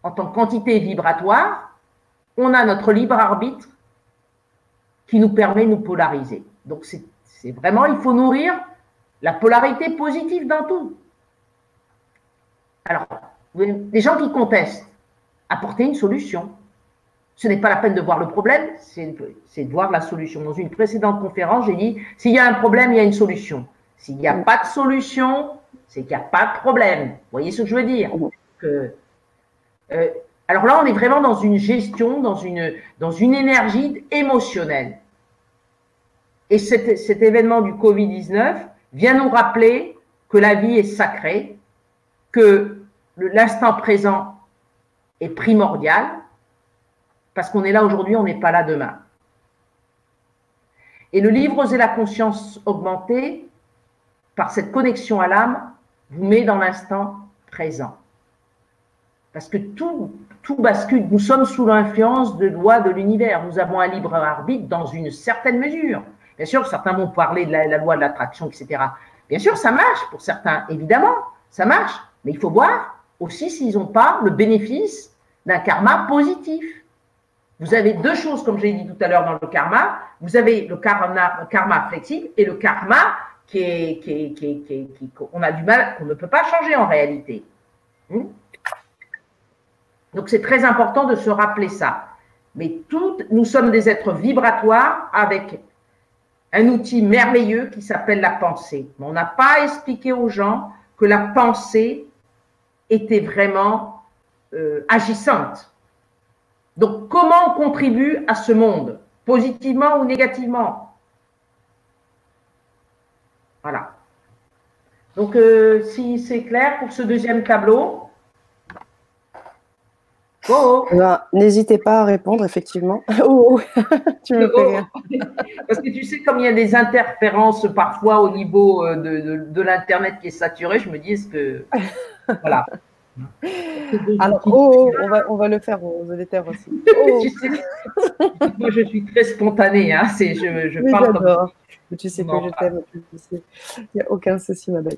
en tant qu'entité vibratoire. On a notre libre arbitre qui nous permet de nous polariser. Donc c'est vraiment, il faut nourrir la polarité positive dans tout. Alors, les gens qui contestent, apporter une solution. Ce n'est pas la peine de voir le problème, c'est de voir la solution. Dans une précédente conférence, j'ai dit, s'il y a un problème, il y a une solution. S'il n'y a pas de solution, c'est qu'il n'y a pas de problème. Vous voyez ce que je veux dire? Euh, Alors là, on est vraiment dans une gestion, dans une, dans une énergie émotionnelle. Et cet, cet événement du Covid-19 vient nous rappeler que la vie est sacrée, que l'instant présent est primordial, parce qu'on est là aujourd'hui, on n'est pas là demain. Et le livre Oser la conscience augmentée, par cette connexion à l'âme, vous met dans l'instant présent. Parce que tout, tout bascule. Nous sommes sous l'influence de lois de l'univers. Nous avons un libre arbitre dans une certaine mesure. Bien sûr, certains vont parler de la, la loi de l'attraction, etc. Bien sûr, ça marche pour certains, évidemment, ça marche. Mais il faut voir aussi s'ils n'ont pas le bénéfice d'un karma positif. Vous avez deux choses, comme j'ai dit tout à l'heure dans le karma. Vous avez le karma, flexible et le karma qui est, qui a du mal, qu'on ne peut pas changer en réalité. Hmm? Donc c'est très important de se rappeler ça. Mais nous sommes des êtres vibratoires avec un outil merveilleux qui s'appelle la pensée. Mais on n'a pas expliqué aux gens que la pensée était vraiment euh, agissante. Donc, comment on contribue à ce monde, positivement ou négativement? Voilà. Donc, euh, si c'est clair pour ce deuxième tableau.
Oh, oh. N'hésitez pas à répondre, effectivement. [LAUGHS] Oh, [LAUGHS]
tu me fais rire. [LAUGHS] Parce que tu sais, comme il y a des interférences parfois au niveau euh, de, de, de l'Internet qui est saturé, je me dis, est-ce que. Voilà.
Alors, oh, on, va, on va le faire aux auditeurs aussi. [LAUGHS]
moi, je suis très spontanée. Hein, je, je parle comme...
Tu sais que je t'aime. Il n'y a aucun souci, ma belle.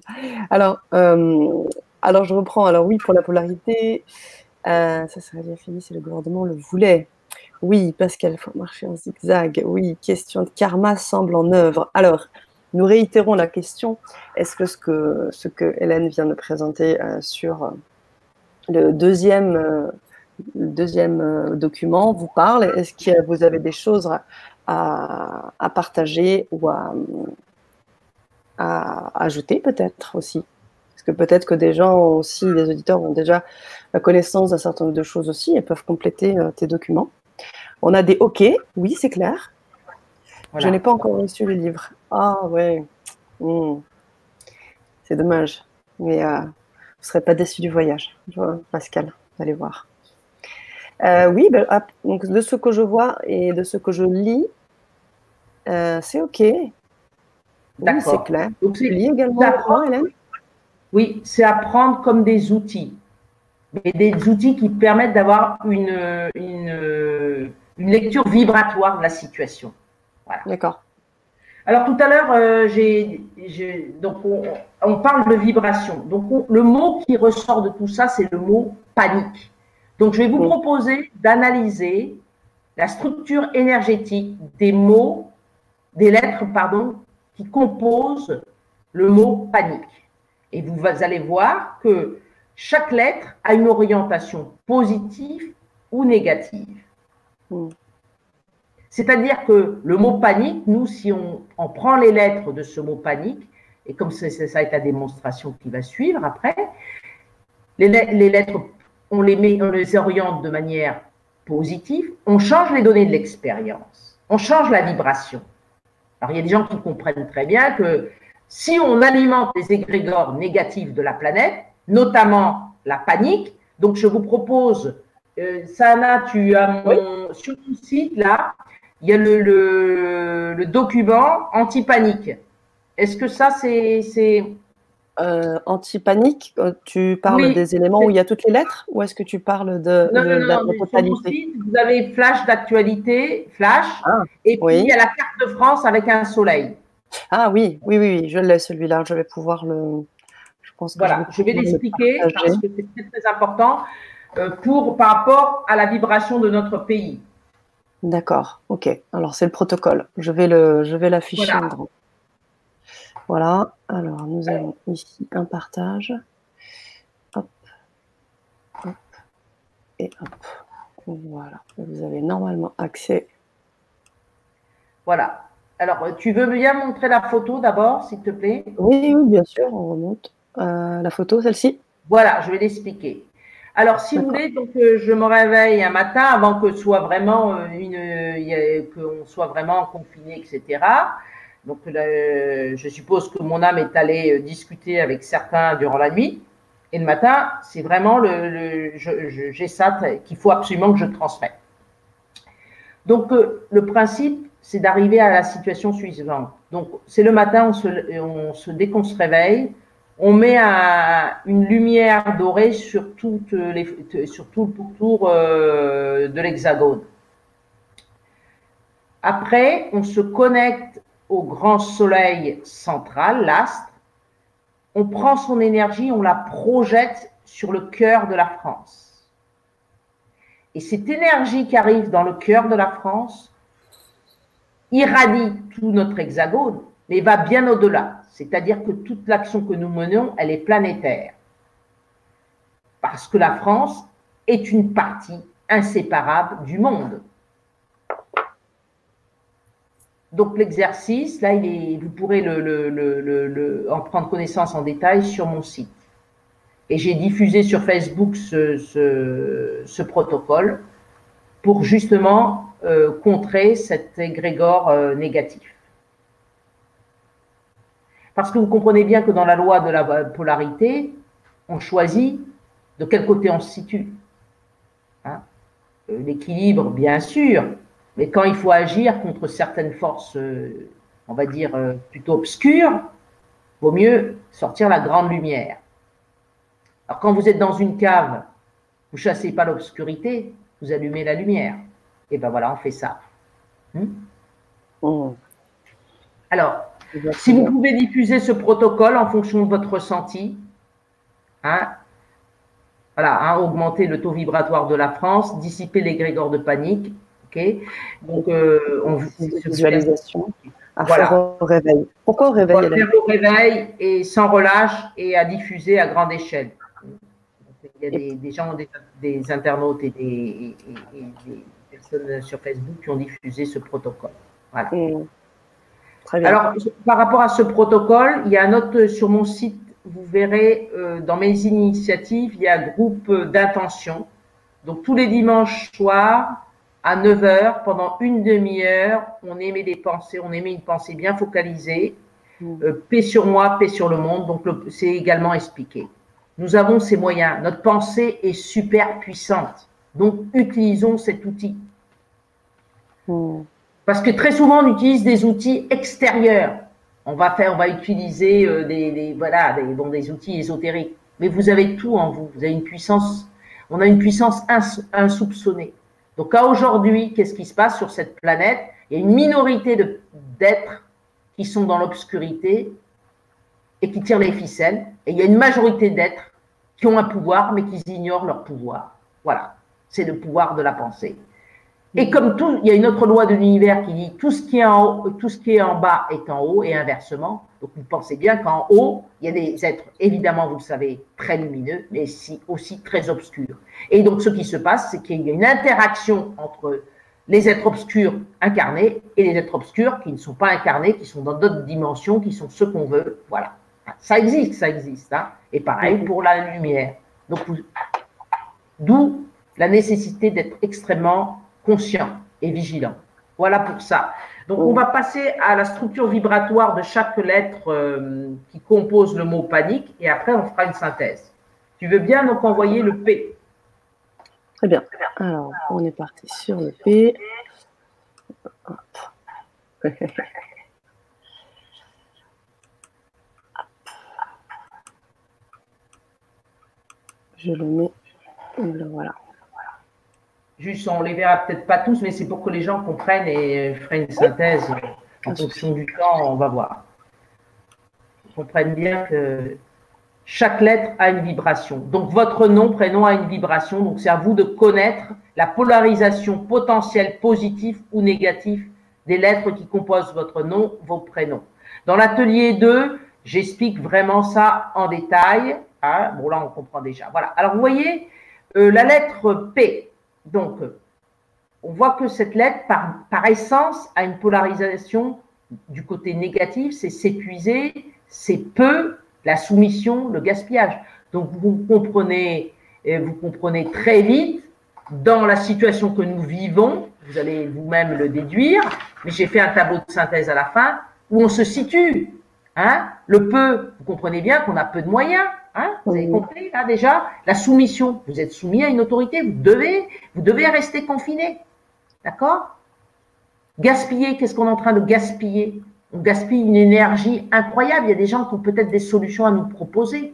Alors, euh, alors, je reprends. Alors, oui, pour la polarité, euh, ça serait bien fini si le gouvernement le voulait. Oui, parce qu'il faut marcher en zigzag. Oui, question de karma semble en œuvre. Alors, nous réitérons la question. Est-ce que ce que, ce que Hélène vient de présenter euh, sur le deuxième, euh, deuxième euh, document vous parle? Est-ce que vous avez des choses à, partager ou à, ajouter peut-être aussi? Parce que peut-être que des gens aussi, des auditeurs ont déjà la connaissance d'un certain nombre de choses aussi et peuvent compléter euh, tes documents. On a des OK, oui, c'est clair. Je n'ai pas encore reçu le livre. Ah ouais, hmm. c'est dommage. Mais ne serez pas déçu du voyage, Pascal, allez voir. Euh, oui, ben, donc de ce que je vois et de ce que je lis, euh, c'est OK. Oui, c'est clair. Donc, tu lis également, Hélène
Oui, c'est apprendre comme des outils. Mais des outils qui permettent d'avoir une, une, une, lecture vibratoire de la situation.
Voilà. D'accord.
Alors tout à l'heure, euh, j'ai, donc on, parle de vibration. Donc le mot qui ressort de tout ça, c'est le mot panique. Donc je vais vous proposer d'analyser la structure énergétique des mots, des lettres, pardon, qui composent le mot panique. Et vous allez voir que chaque lettre a une orientation positive ou négative. Mm. C'est-à-dire que le mot panique, nous, si on, prend les lettres de ce mot panique, et comme ça, ça est la démonstration qui va suivre après, les, lettres, on les, met, on les oriente de manière positive, on change les données de l'expérience, on change la vibration. Alors, il y a des gens qui comprennent très bien que si on alimente les égrégores négatifs de la planète, notamment la panique, donc je vous propose, euh, Sana, tu as mon, sur mon site là, il y a le, le, document anti-panique. Est-ce que ça, c'est.
Euh, anti-panique, euh, tu parles des éléments où il y a toutes les lettres ou est-ce que tu parles de,
non, non, non, totalité Vous avez flash d'actualité, flash, ah, et puis il y a la carte de France avec un soleil.
Ah oui, oui, oui, oui je l'ai celui-là, je vais pouvoir le.
Je pense que voilà, je vais, l'expliquer parce que c'est très, très important euh, pour, par rapport à la vibration de notre pays.
D'accord, ok. Alors c'est le protocole. Je vais le, je vais l'afficher voilà. en grand. Voilà. Alors nous avons ici un partage. Hop, hop et hop. Voilà. Vous avez normalement accès.
Voilà. Alors tu veux bien montrer la photo d'abord, s'il te plaît?
Oui, oui, bien sûr. On remonte euh, la photo, celle-ci?
Voilà, je vais l'expliquer. Alors, si vous voulez, donc euh, je me réveille un matin avant que soit vraiment euh, une, qu'on soit vraiment confiné, etc. Donc, je suppose que mon âme est allée discuter avec certains durant la nuit. Et le matin, c'est vraiment le, j'ai ça qu'il faut absolument que je transmette. Donc, euh, le principe, c'est d'arriver à la situation suivante. Donc, c'est le matin, on se, on se, dès qu'on se réveille, on met une lumière dorée sur, tout le pourtour euh, de l'hexagone. Après, on se connecte au grand soleil central, l'astre. On prend son énergie, on la projette sur le cœur de la France. Et cette énergie qui arrive dans le cœur de la France irradie tout notre hexagone, mais va bien au-delà. C'est-à-dire que toute l'action que nous menons, elle est planétaire. Parce que la France est une partie inséparable du monde. Donc l'exercice, là, vous pourrez en prendre connaissance en détail sur mon site. Et j'ai diffusé sur Facebook ce, protocole pour justement euh, contrer cet égrégore euh, négatif. Parce que vous comprenez bien que dans la loi de la polarité, on choisit de quel côté on se situe. Hein. Euh, l'équilibre, bien sûr, mais quand il faut agir contre certaines forces, euh, on va dire, euh, plutôt obscures, vaut mieux sortir la grande lumière. Alors quand vous êtes dans une cave, vous chassez pas l'obscurité, vous allumez la lumière. Et ben voilà, on fait ça. Hmm? Oh. Alors, si vous pouvez diffuser ce protocole en fonction de votre ressenti, hein, voilà, hein, augmenter le taux vibratoire de la France, dissiper les grégores de panique. ok
Donc, euh, on visualisation. À voilà. faire au réveil. Pourquoi au réveil
Faire au réveil et sans relâche et à diffuser à grande échelle. il y a des, gens, des, internautes et des, personnes sur Facebook qui ont diffusé ce protocole. Voilà. Alors, par rapport à ce protocole, il y a un autre sur mon site, vous verrez euh, dans mes initiatives, il y a un groupe d'intention. Donc, tous les dimanches soirs, à 9 h pendant une demi-heure, on émet des pensées, on émet une pensée bien focalisée. Mm. Euh, paix sur moi, paix sur le monde. Donc, c'est également expliqué. Nous avons ces moyens. Notre pensée est super puissante. Donc, utilisons cet outil. Mm. Parce que très souvent, on utilise des outils extérieurs. On va faire, on va utiliser euh, des, voilà, des, des outils ésotériques. Mais vous avez tout en vous. Vous avez une puissance. On a une puissance insoupçonnée. Donc, à aujourd'hui, qu'est-ce qui se passe sur cette planète? Il y a une minorité d'êtres qui sont dans l'obscurité et qui tirent les ficelles. Et il y a une majorité d'êtres qui ont un pouvoir, mais qui ignorent leur pouvoir. Voilà. C'est le pouvoir de la pensée. Et comme tout, il y a une autre loi de l'univers qui dit tout ce qui est en haut, tout ce qui est en bas est en haut et inversement. Donc vous pensez bien qu'en haut, il y a des êtres, évidemment, vous le savez, très lumineux, mais aussi très obscurs. Et donc ce qui se passe, c'est qu'il y a une interaction entre les êtres obscurs incarnés et les êtres obscurs qui ne sont pas incarnés, qui sont dans d'autres dimensions, qui sont ceux qu'on veut. Voilà. Ça existe, ça existe. Hein. Et pareil pour la lumière. Donc, d'où la nécessité d'être extrêmement conscient et vigilant. Voilà pour ça. Donc, on va passer à la structure vibratoire de chaque lettre euh, qui compose le mot panique et après, on fera une synthèse. Tu veux bien donc envoyer le P?
Très bien. Alors, on est parti sur le P. Je le mets. Voilà.
Juste, on les verra peut-être pas tous, mais c'est pour que les gens comprennent et je ferai une synthèse en fonction du temps, on va voir. Comprennent bien que chaque lettre a une vibration. Donc votre nom, prénom a une vibration. Donc c'est à vous de connaître la polarisation potentielle positive ou négative des lettres qui composent votre nom, vos prénoms. Dans l'atelier 2, j'explique vraiment ça en détail. Ah, bon là on comprend déjà. Voilà. Alors vous voyez, euh, la lettre P, donc, on voit que cette lettre, par, essence, a une polarisation du côté négatif, c'est s'épuiser, c'est peu, la soumission, le gaspillage. Donc, vous comprenez, vous comprenez très vite, dans la situation que nous vivons, vous allez vous-même le déduire, mais j'ai fait un tableau de synthèse à la fin, où on se situe. Hein le peu, vous comprenez bien qu'on a peu de moyens. Hein vous avez compris là déjà La soumission, vous êtes soumis à une autorité, vous devez, vous devez rester confiné. D'accord? Gaspiller, qu'est-ce qu'on est en train de gaspiller? On gaspille une énergie incroyable. Il y a des gens qui ont peut-être des solutions à nous proposer.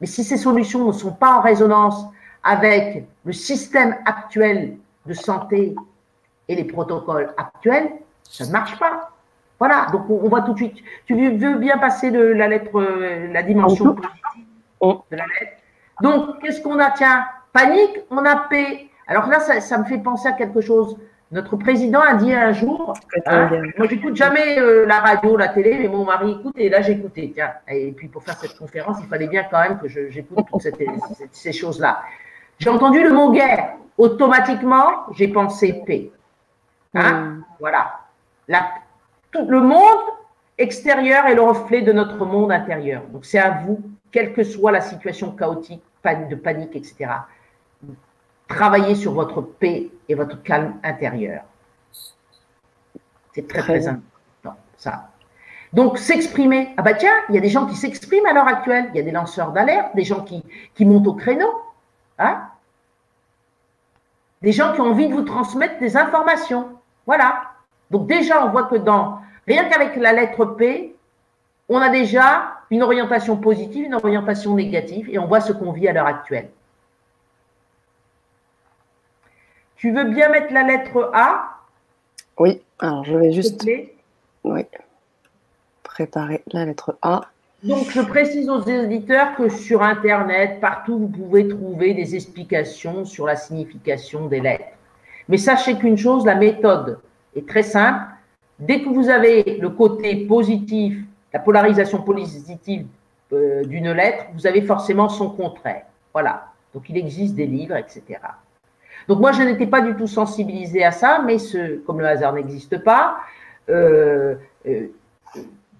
Mais si ces solutions ne sont pas en résonance avec le système actuel de santé et les protocoles actuels, ça ne marche pas. Voilà, donc on, voit tout de suite. Tu veux bien passer la lettre, euh, la dimension positive de la lettre. Donc, qu'est-ce qu'on a? Tiens, panique, on a paix. Alors là, ça, ça, me fait penser à quelque chose. Notre président a dit un jour, hein, moi j'écoute jamais euh, la radio, la télé, mais mon mari écoute et là j'écoutais. Tiens, et puis pour faire cette conférence, il fallait bien quand même que j'écoute toutes ces choses-là. J'ai entendu le mot guerre. Automatiquement, j'ai pensé paix. Hein? Hmm. Voilà. La, tout le monde extérieur est le reflet de notre monde intérieur. Donc c'est à vous, quelle que soit la situation chaotique, de panique, etc. Travaillez sur votre paix et votre calme intérieur. C'est très, très, important, ça. Donc, s'exprimer. Ah bah tiens, il y a des gens qui s'expriment à l'heure actuelle. Il y a des lanceurs d'alerte, des gens qui, qui montent au créneau. Hein des gens qui ont envie de vous transmettre des informations. Voilà. Donc déjà, on voit que dans rien qu'avec la lettre P, on a déjà une orientation positive, une orientation négative, et on voit ce qu'on vit à l'heure actuelle. Tu veux bien mettre la lettre A?
Oui, alors je vais juste oui. préparer la lettre A.
Donc, je précise aux éditeurs que sur Internet, partout, vous pouvez trouver des explications sur la signification des lettres. Mais sachez qu'une chose, la méthode est très simple. Dès que vous avez le côté positif, la polarisation positive euh, d'une lettre, vous avez forcément son contraire. Voilà. Donc, il existe des livres, etc. Donc, moi, je n'étais pas du tout sensibilisée à ça, mais ce, comme le hasard n'existe pas, euh, euh,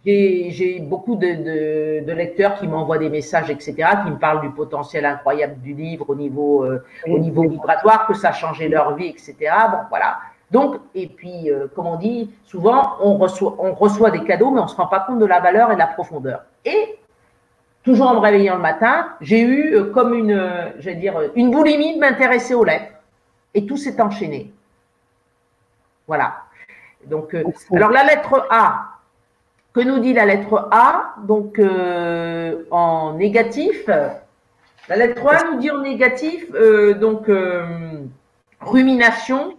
j'ai beaucoup de, lecteurs qui m'envoient des messages, etc., qui me parlent du potentiel incroyable du livre au niveau, au niveau vibratoire, que ça a changé leur vie, etc. Bon, voilà. Donc, et puis, euh, comme on dit, souvent, on reçoit, on reçoit des cadeaux, mais on ne se rend pas compte de la valeur et de la profondeur. Et, toujours en me réveillant le matin, j'ai eu euh, comme une, je vais dire, une boulimie de m'intéresser aux lettres. Et tout s'est enchaîné. Voilà. Donc, alors la lettre A, que nous dit la lettre A? Donc, euh, en négatif, la lettre A nous dit en négatif, euh, donc, euh, rumination,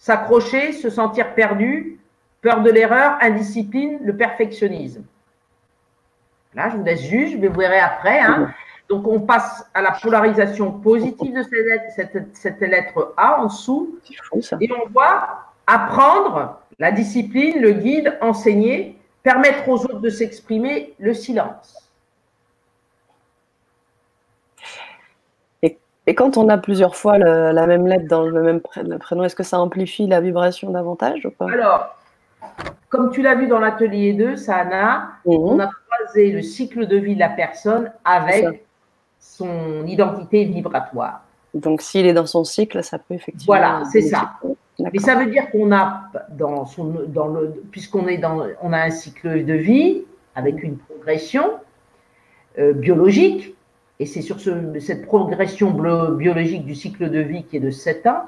s'accrocher, se sentir perdu, peur de l'erreur, indiscipline, le perfectionnisme. Là, je vous laisse juger, vous verrez après. Hein. Donc, on passe à la polarisation positive de cette, cette lettre A en dessous. Et on voit apprendre la discipline, le guide, enseigner, permettre aux autres de s'exprimer, le silence.
Et, quand on a plusieurs fois la même lettre dans le même prénom, est-ce que ça amplifie la vibration davantage ou pas?
Alors, comme tu l'as vu dans l'atelier 2, Sana, mhm. on a croisé le cycle de vie de la personne avec son identité vibratoire.
Donc, s'il est dans son cycle, ça peut effectivement.
Voilà, c'est ça. Mais ça veut dire qu'on a, dans son, dans le, puisqu'on est dans, on a un cycle de vie avec une progression euh, biologique, et c'est sur cette progression biologique du cycle de vie qui est de 7 ans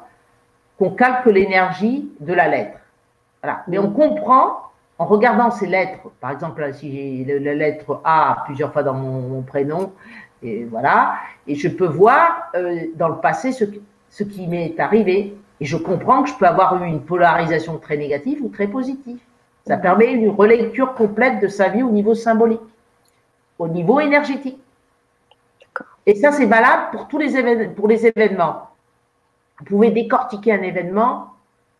qu'on calque l'énergie de la lettre. Voilà. Mais on comprend en regardant ces lettres, par exemple, si j'ai la lettre A plusieurs fois dans mon, prénom, et voilà, et je peux voir euh, dans le passé ce, ce qui m'est arrivé et je comprends que je peux avoir eu une polarisation très négative ou très positive. Ça permet une relecture complète de sa vie au niveau symbolique, au niveau énergétique. Et ça, c'est valable pour tous les, événements, pour les événements. Vous pouvez décortiquer un événement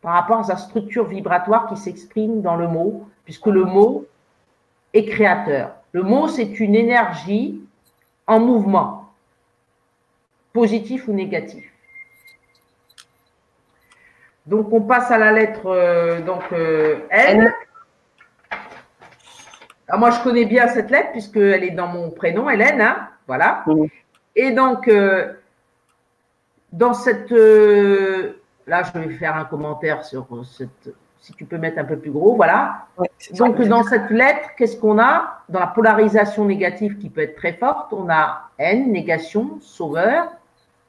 par rapport à sa structure vibratoire qui s'exprime dans le mot, puisque le mot est créateur. Le mot, c'est une énergie en mouvement, positif ou négatif. Donc, on passe à la lettre euh, donc, euh, N. Ah, moi, je connais bien cette lettre puisqu'elle est dans mon prénom, Hélène. Hein voilà. Et donc, euh, dans cette. là, je vais faire un commentaire sur cette, si tu peux mettre un peu plus gros, voilà. Donc, dans cette lettre, qu'est-ce qu'on a? Dans la polarisation négative qui peut être très forte, on a haine, négation, sauveur,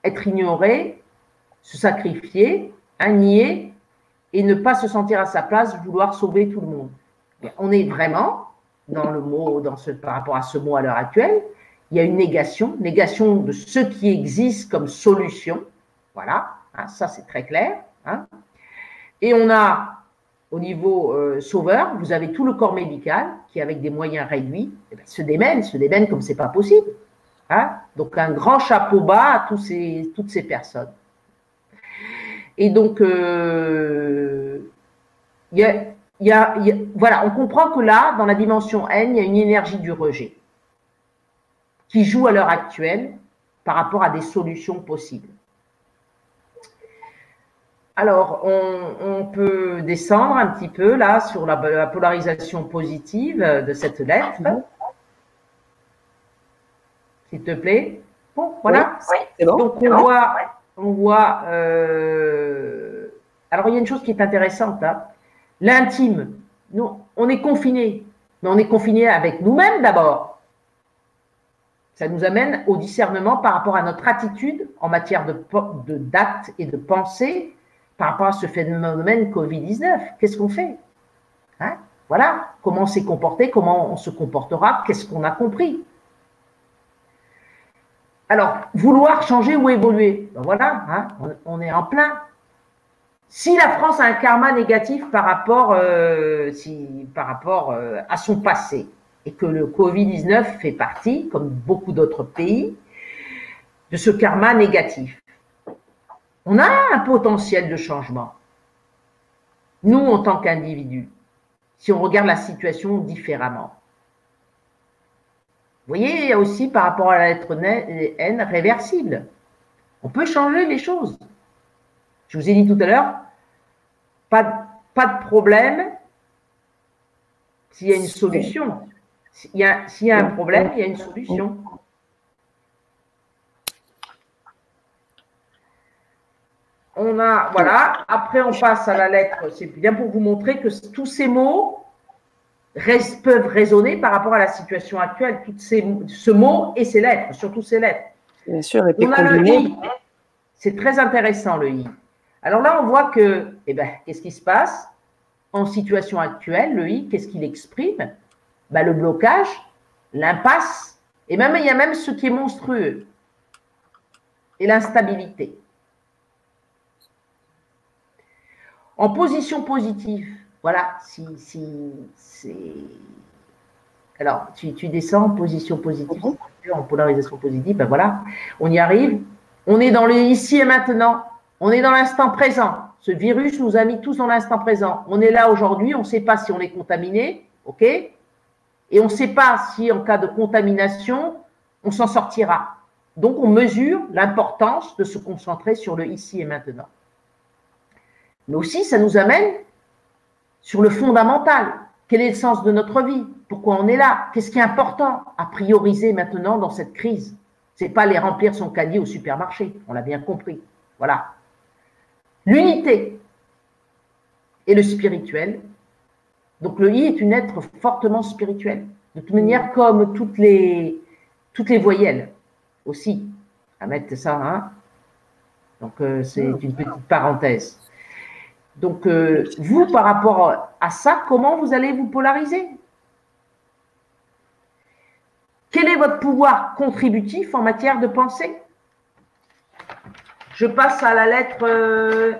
être ignoré, se sacrifier, nier et ne pas se sentir à sa place, vouloir sauver tout le monde. On est vraiment dans le mot, dans ce, par rapport à ce mot à l'heure actuelle, il y a une négation, négation de ce qui existe comme solution. Voilà, hein, ça c'est très clair. Hein. Et on a au niveau euh, sauveur, vous avez tout le corps médical qui, avec des moyens réduits, eh ben, se démène, se démène comme c'est pas possible. Hein. Donc un grand chapeau bas à toutes ces personnes. Et donc, voilà, on comprend que là, dans la dimension N, il y a une énergie du rejet qui joue à l'heure actuelle par rapport à des solutions possibles. Alors, on, peut descendre un petit peu là sur la, polarisation positive de cette lettre. S'il te plaît. Bon, voilà. Donc, on voit on voit. Euh, alors, il y a une chose qui est intéressante. Hein. L'intime. Nous, on est confiné, mais on est confiné avec nous-mêmes d'abord. Ça nous amène au discernement par rapport à notre attitude en matière de, et de pensée par rapport à ce phénomène Covid-19. Qu'est-ce qu'on fait? Hein? Voilà, comment on s'est comporté, comment on se comportera, qu'est-ce qu'on a compris? Alors, vouloir changer ou évoluer, ben voilà, hein, on, est en plein. Si la France a un karma négatif par rapport, euh, euh, à son passé et que le Covid-19 fait partie, comme beaucoup d'autres pays, de ce karma négatif, on a un potentiel de changement. Nous, en tant qu'individus, si on regarde la situation différemment. Vous voyez, il y a aussi par rapport à la lettre N réversible. On peut changer les choses. Je vous ai dit tout à l'heure, pas, pas de problème s'il y a une solution. S'il y, a, un problème, il y a une solution. On a, voilà, après on passe à la lettre, c'est bien pour vous montrer que tous ces mots peuvent résonner par rapport à la situation actuelle, toutes ces, ce mot et ces lettres, surtout ces lettres.
Bien sûr,
et on a le I. C'est très intéressant le I. Alors là, on voit que, eh ben, qu'est-ce qui se passe en situation actuelle Le I, qu'est-ce qu'il exprime? Ben, Le blocage, l'impasse, et même il y a même ce qui est monstrueux, et l'instabilité. En position positive, voilà, si, si c'est. Alors, tu, descends en position positive, en polarisation positive, ben voilà, on y arrive. On est dans le ici et maintenant. On est dans l'instant présent. Ce virus nous a mis tous dans l'instant présent. On est là aujourd'hui, on ne sait pas si on est contaminé, OK? Et on ne sait pas si en cas de contamination, on s'en sortira. Donc, on mesure l'importance de se concentrer sur le ici et maintenant. Mais aussi, ça nous amène sur le fondamental. Quel est le sens de notre vie? Pourquoi on est là? Qu'est-ce qui est important à prioriser maintenant dans cette crise? C'est pas aller remplir son cahier au supermarché, on l'a bien compris. Voilà. L'unité et le spirituel. Donc le I est une être fortement spirituel. De toute manière, comme toutes les, toutes les voyelles aussi. À mettre ça, hein Donc euh, c'est une petite parenthèse. Donc, euh, vous, par rapport à ça, comment vous allez vous polariser? Quel est votre pouvoir contributif en matière de pensée? Je passe à la lettre euh,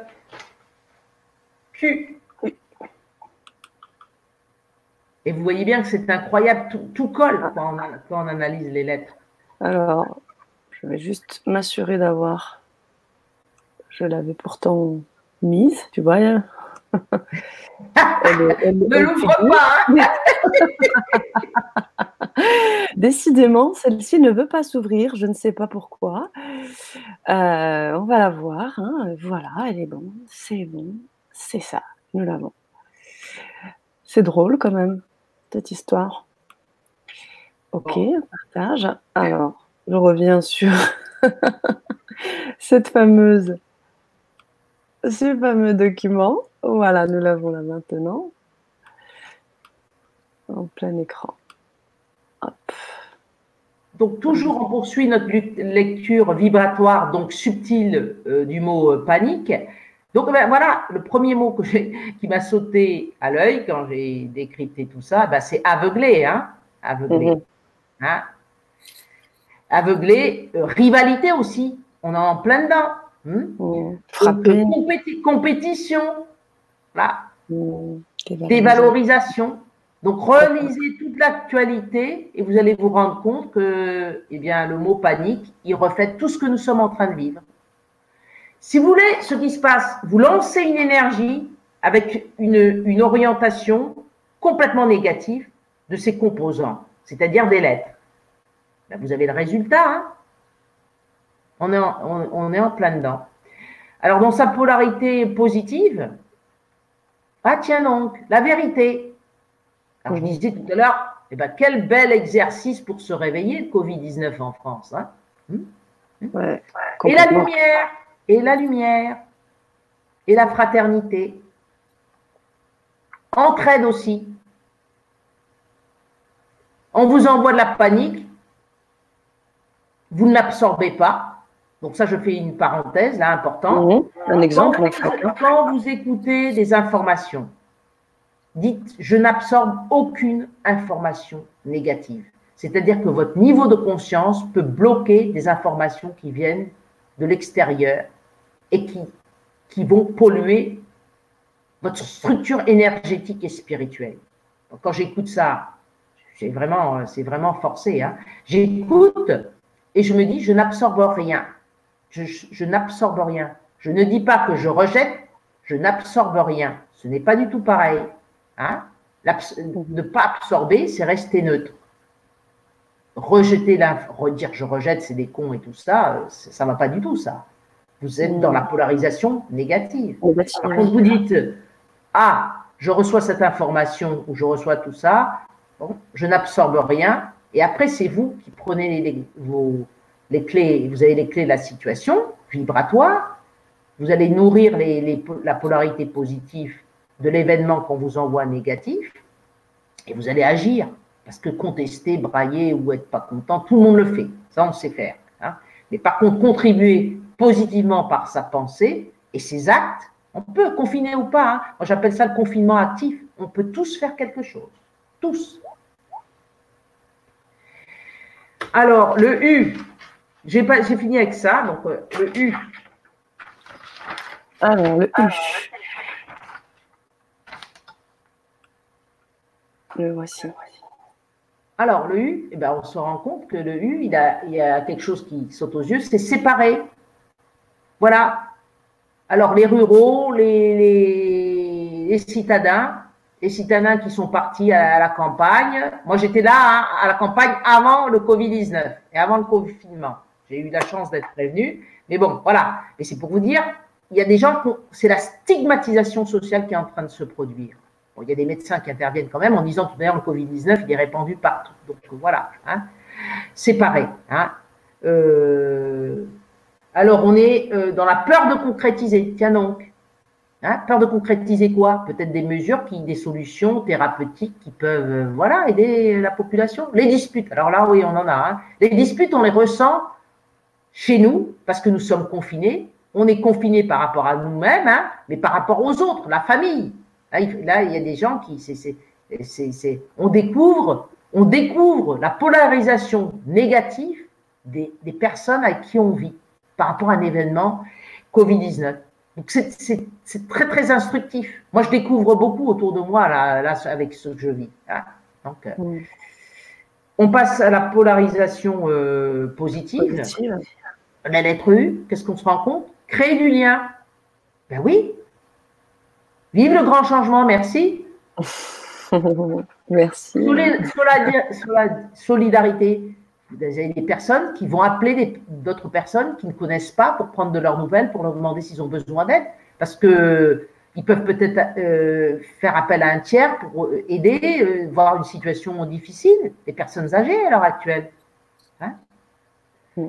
Q. Et vous voyez bien que c'est incroyable, tout, colle quand on analyse les lettres.
Alors, je vais juste m'assurer d'avoir. Je l'avais pourtant mise, tu vois. [LAUGHS] ne l'ouvre pas. Hein. [LAUGHS] Décidément, celle-ci ne veut pas s'ouvrir, je ne sais pas pourquoi. Euh, on va la voir. Hein. Voilà, elle est bon, c'est bon, c'est ça, nous l'avons. C'est drôle quand même, cette histoire. Ok, partage. Alors, je reviens sur [LAUGHS] cette fameuse ce fameux document. Voilà, nous l'avons là maintenant. En plein écran.
Donc toujours on poursuit notre lecture vibratoire, donc subtile euh, du mot euh, panique. Donc ben, voilà, le premier mot que qui m'a sauté à l'œil quand j'ai décrypté tout ça, ben, c'est aveuglé, hein, aveuglé, mhm. hein. aveuglé, euh, rivalité aussi, on est en plein dedans. Hein. compétition, là, dévalorisation. Donc, relisez toute l'actualité et vous allez vous rendre compte que eh bien, le mot panique, il reflète tout ce que nous sommes en train de vivre. Si vous voulez ce qui se passe, vous lancez une énergie avec une, une orientation complètement négative de ses composants, c'est-à-dire des lettres. Vous avez le résultat. Hein on, est en, on est en plein dedans. Alors, dans sa polarité positive, ah tiens donc, la vérité, alors, je disais tout à l'heure, eh ben, quel bel exercice pour se réveiller, le Covid-19 en France. Hein hmm? Hmm? Et la lumière, et la lumière, et la fraternité. Entraide aussi. On vous envoie de la panique, vous ne l'absorbez pas. Donc ça, je fais une parenthèse là importante.
Mmh. un exemple.
quand vous écoutez des informations, dites je n'absorbe aucune information négative. C'est-à-dire que votre niveau de conscience peut bloquer des informations qui viennent de l'extérieur et qui, qui vont polluer votre structure énergétique et spirituelle. quand j'écoute ça, c'est vraiment, vraiment forcé. Hein. J'écoute et je me dis, je n'absorbe rien. Je, je n'absorbe rien. Je ne dis pas que je rejette, je n'absorbe rien. Ce n'est pas du tout pareil. Hein ne pas absorber, c'est rester neutre. Rejeter la, redire je rejette, c'est des cons et tout ça, euh, ça ne va pas du tout, ça. Vous êtes dans la polarisation négative. Quand vous dites, ah, je reçois cette information ou je reçois tout ça, je n'absorbe rien, et après, c'est vous qui prenez les, vos, les clés, vous avez les clés de la situation vibratoire, vous allez nourrir les, la polarité positive de l'événement qu'on vous envoie négatif, et vous allez agir. Parce que contester, brailler ou être pas content, tout le monde le fait. Ça, on sait faire. Hein. Mais par contre, contribuer positivement par sa pensée et ses actes, on peut confiner ou pas. Hein. Moi, j'appelle ça le confinement actif. On peut tous faire quelque chose. Tous. Alors, le U, j'ai fini avec ça. Donc, euh, le U.
Alors, le U. Le voici.
Alors, le U, eh ben, on se rend compte que le U, il, a, il y a quelque chose qui saute aux yeux, c'est séparé. Voilà. Alors, les ruraux, les, citadins, les citadins qui sont partis à, la campagne. Moi, j'étais là hein, à la campagne avant le Covid-19 et avant le confinement. J'ai eu la chance d'être prévenu. Mais bon, voilà. Mais c'est pour vous dire, il y a des gens, c'est la stigmatisation sociale qui est en train de se produire il y a des médecins qui interviennent quand même en disant que d'ailleurs le Covid-19 il est répandu partout. Donc voilà, hein. c'est pareil. Hein. Euh, alors on est euh, dans la peur de concrétiser. Tiens donc, hein, peur de concrétiser quoi? Peut-être des mesures, qui, des solutions thérapeutiques qui peuvent, euh, voilà, aider la population. Les disputes. Alors là, oui, on en a. Les disputes, on les ressent chez nous parce que nous sommes confinés. On est confinés par rapport à nous-mêmes, mais par rapport aux autres, la famille. Là, il y a des gens qui, c'est, on découvre, on découvre la polarisation négative des, personnes avec qui on vit par rapport à un événement Covid-19. Donc c'est, très très instructif. Moi, je découvre beaucoup autour de moi là, là avec ce que je vis. Hein. Donc, euh, on passe à la polarisation euh, positive. La lettre U, qu'est-ce qu'on se rend compte? Créer du lien. Ben oui, Vive le grand changement, merci. [LAUGHS]
merci.
Solidarité, des personnes qui vont appeler d'autres personnes qui ne connaissent pas pour prendre de leurs nouvelles, pour leur demander s'ils ont besoin d'aide, parce que ils peuvent peut-être euh, faire appel à un tiers pour aider, euh, voir une situation difficile, des personnes âgées à l'heure actuelle. Hein? Mm.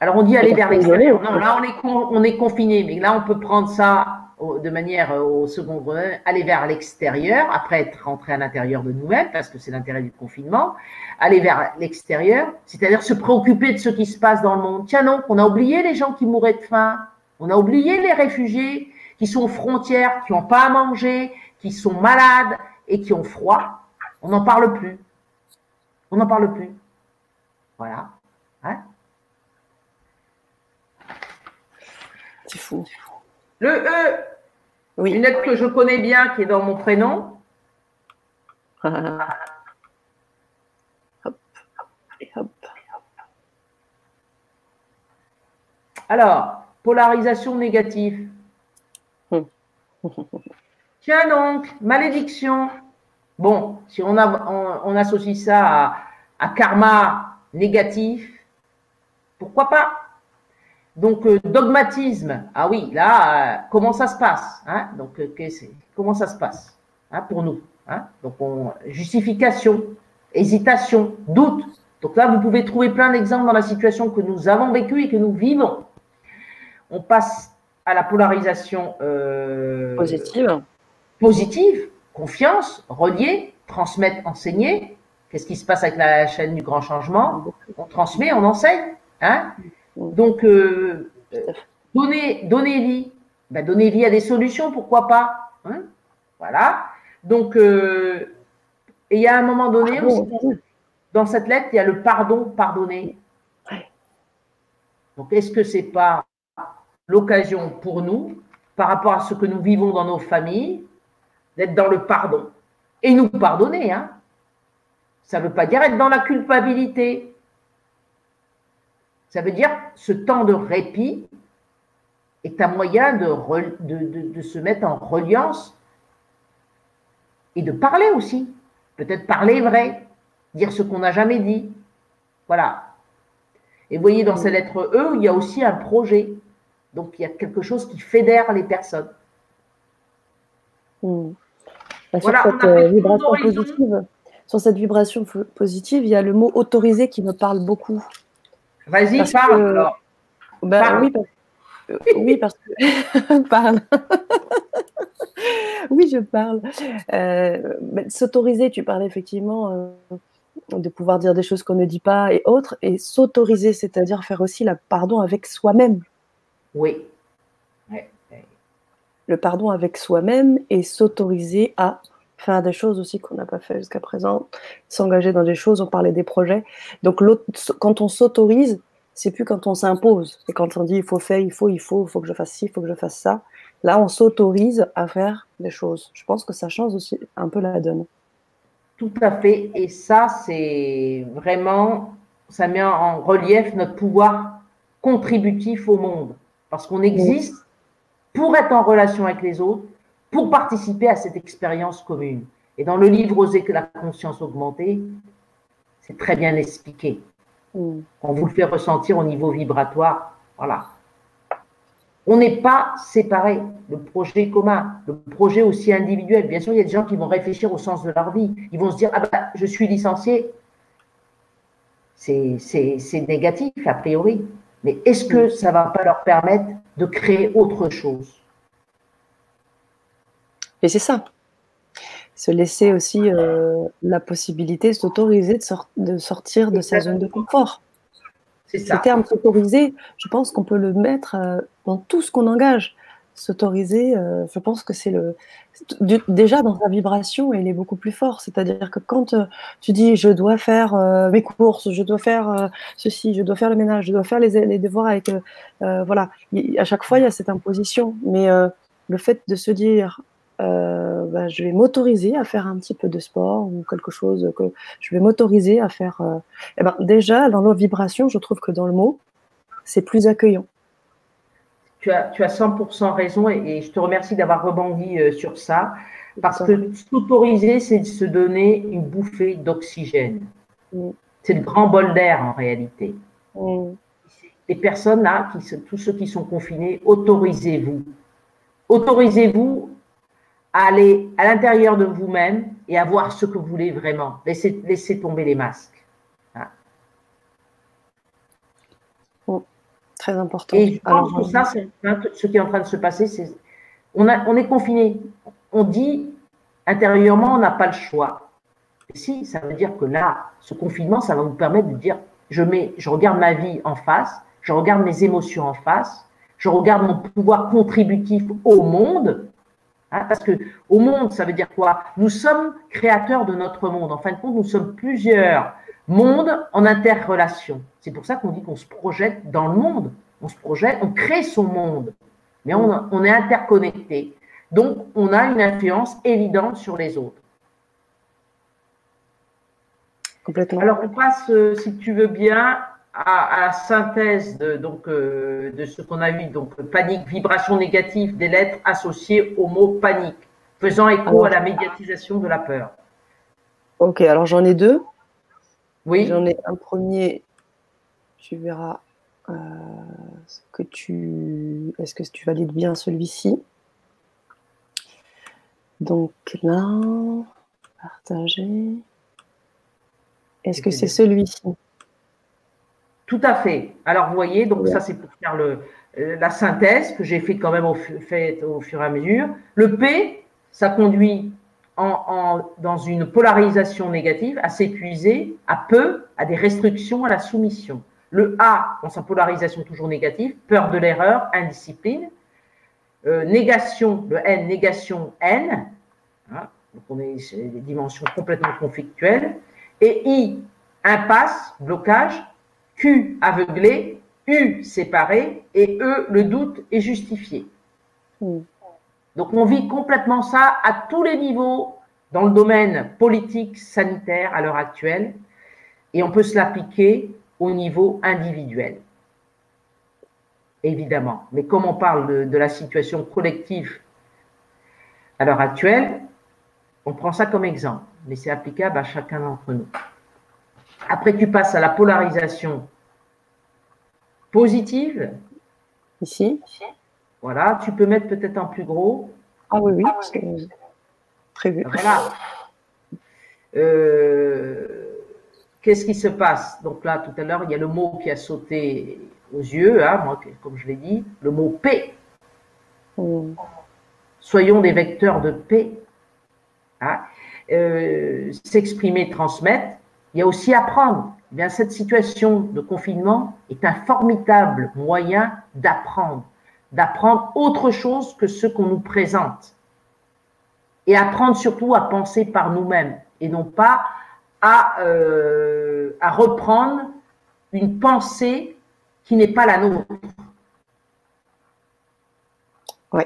Alors on dit aller vers l'extérieur. Non, là on est, on est confiné, mais là on peut prendre ça de manière euh, au second aller vers l'extérieur, après être rentré à l'intérieur de nous-mêmes, parce que c'est l'intérêt du confinement, aller vers l'extérieur, c'est-à-dire se préoccuper de ce qui se passe dans le monde. Tiens non, on a oublié les gens qui mouraient de faim, on a oublié les réfugiés qui sont aux frontières, qui n'ont pas à manger, qui sont malades et qui ont froid. On n'en parle plus. On n'en parle plus. Voilà. Hein?
C'est fou.
Le E, oui. une lettre que je connais bien qui est dans mon prénom. [LAUGHS] Alors, polarisation négative. Hmm. [LAUGHS] Tiens donc, malédiction. Bon, si on, on, associe ça à karma négatif, pourquoi pas? Donc, euh, dogmatisme. Ah oui, là, euh, comment ça se passe hein? Donc, euh, comment ça se passe hein, pour nous hein? Donc, justification, hésitation, doute. Donc là, vous pouvez trouver plein d'exemples dans la situation que nous avons vécue et que nous vivons. On passe à la polarisation
positive.
Positive, confiance, relier, transmettre, enseigner. Qu'est-ce qui se passe avec la chaîne du grand changement? On transmet, on enseigne. Hein? Donc, euh, donner, donner vie, ben, donner vie à des solutions, pourquoi pas hein Voilà. Donc, euh, et il y a un moment donné aussi, dans cette lettre, il y a le pardon, pardonner. Donc, est-ce que c'est pas l'occasion pour nous, par rapport à ce que nous vivons dans nos familles, d'être dans le pardon et nous pardonner hein? Ça ne veut pas dire être dans la culpabilité. Ça veut dire ce temps de répit est un moyen de, de, se mettre en reliance et de parler aussi. Peut-être parler vrai, dire ce qu'on n'a jamais dit. Voilà. Et vous voyez, dans ces lettres E, il y a aussi un projet. Donc, il y a quelque chose qui fédère les personnes.
Hmm. Bah, sur, cette, euh, vibration positive, sur cette vibration positive, il y a le mot autorisé qui me parle beaucoup.
Vas-y, parle.
Bah, Oui, parce, euh, oui, parce que. [LAUGHS] parle. oui, je parle. Euh, s'autoriser, tu parles effectivement euh, de pouvoir dire des choses qu'on ne dit pas et autres. Et s'autoriser, c'est-à-dire faire aussi le pardon avec soi-même.
Oui.
Le pardon avec soi-même et s'autoriser à faire des choses aussi qu'on n'a pas fait jusqu'à présent, s'engager dans des choses, on parlait des projets. Donc quand on s'autorise, c'est plus quand on s'impose. Et quand on dit il faut faire, il faut, il faut, il faut que je fasse ci, il faut que je fasse ça. Là, on s'autorise à faire des choses. Je pense que ça change aussi un peu la donne.
Tout à fait. Et ça, c'est vraiment, ça met en relief notre pouvoir contributif au monde. Parce qu'on existe pour être en relation avec les autres, pour participer à cette expérience commune. Et dans le livre Oser que la conscience augmentée, c'est très bien expliqué. Mm. On vous le fait ressentir au niveau vibratoire. Voilà. On n'est pas séparés. Le projet commun, le projet aussi individuel. Bien sûr, il y a des gens qui vont réfléchir au sens de leur vie. Ils vont se dire Ah ben, je suis licencié. C'est négatif, a priori. Mais est-ce que mm. ça ne va pas leur permettre de créer autre chose?
Et c'est ça. Se laisser aussi euh, la possibilité, s'autoriser de, sortir de sa zone de confort. C'est ça. Le terme s'autoriser, je pense qu'on peut le mettre euh, dans tout ce qu'on engage. S'autoriser, euh, je pense que c'est le. Déjà, dans sa vibration, il est beaucoup plus fort. C'est-à-dire que quand tu dis je dois faire mes courses, je dois faire ceci, je dois faire le ménage, je dois faire les, les devoirs avec. voilà. À chaque fois, il y a cette imposition. Mais le fait de se dire euh, bah, je vais m'autoriser à faire un petit peu de sport ou quelque chose que je vais m'autoriser à faire. Euh, eh ben, déjà, dans nos vibrations, je trouve que dans le mot, c'est plus accueillant.
Tu as, tu as 100% raison et, je te remercie d'avoir rebondi euh, sur ça parce que s'autoriser, c'est se donner une bouffée d'oxygène. Mm. C'est le grand bol d'air en réalité. Mm. Les personnes là, qui, tous ceux qui sont confinés, autorisez-vous. Autorisez-vous aller à l'intérieur de vous-même et à voir ce que vous voulez vraiment. Laissez, tomber les masques.
Oh, très important.
Et je pense que ça, ce qui est en train de se passer, c'est on, a, on est confiné. On dit intérieurement, on n'a pas le choix. si, ça veut dire que là, ce confinement, ça va vous permettre de dire, je, mets, je regarde ma vie en face, je regarde mes émotions en face, je regarde mon pouvoir contributif au monde, hein, parce que au monde, ça veut dire quoi? Nous sommes créateurs de notre monde. En fin de compte, nous sommes plusieurs mondes en interrelation. C'est pour ça qu'on dit qu'on se projette dans le monde. On se projette, on crée son monde, mais on, on est interconnecté. Donc, on a une influence évidente sur les autres. Complètement. Alors, on passe, si tu veux bien, à, la synthèse de, donc, euh, de ce qu'on a vu, donc panique, vibration négative des lettres associées au mot panique, faisant écho à la médiatisation de la peur.
Ok, alors j'en ai deux. Oui. J'en ai un premier, tu verras euh, que tu. Est-ce que tu valides bien celui-ci? Donc là, partager. Est-ce que c'est celui-ci?
Tout à fait. Alors, vous voyez, donc ça, c'est pour faire le, euh, la synthèse que j'ai fait quand même au, fait au fur et à mesure. Le P, ça conduit en, dans une polarisation négative, à s'épuiser, à peu, à des restrictions, à la soumission. Le A, dans sa polarisation toujours négative, peur de l'erreur, indiscipline. Euh, négation, le N, négation, N. Hein, donc on est des dimensions complètement conflictuelles. Et I, impasse, blocage, Q aveuglé, U séparé et E le doute est justifié. Hmm. Donc on vit complètement ça à tous les niveaux dans le domaine politique, sanitaire à l'heure actuelle et on peut se l'appliquer au niveau individuel. Évidemment. Mais comme on parle de, de la situation collective à l'heure actuelle, on prend ça comme exemple, mais c'est applicable à chacun d'entre nous. Après, tu passes à la polarisation positive.
Ici.
Voilà, tu peux mettre peut-être en plus gros.
Ah oui, oui, c'est prévu.
Voilà. Euh, qu'est-ce qui se passe? Donc là, tout à l'heure, il y a le mot qui a sauté aux yeux, hein, moi, comme je l'ai dit, le mot paix. Mm. Soyons des vecteurs de paix. Hein. Euh, s'exprimer, transmettre, il y a aussi apprendre. Eh bien, cette situation de confinement est un formidable moyen d'apprendre, d'apprendre autre chose que ce qu'on nous présente. Et apprendre surtout à penser par nous-mêmes et non pas à, euh, à reprendre une pensée qui n'est pas la nôtre.
Oui.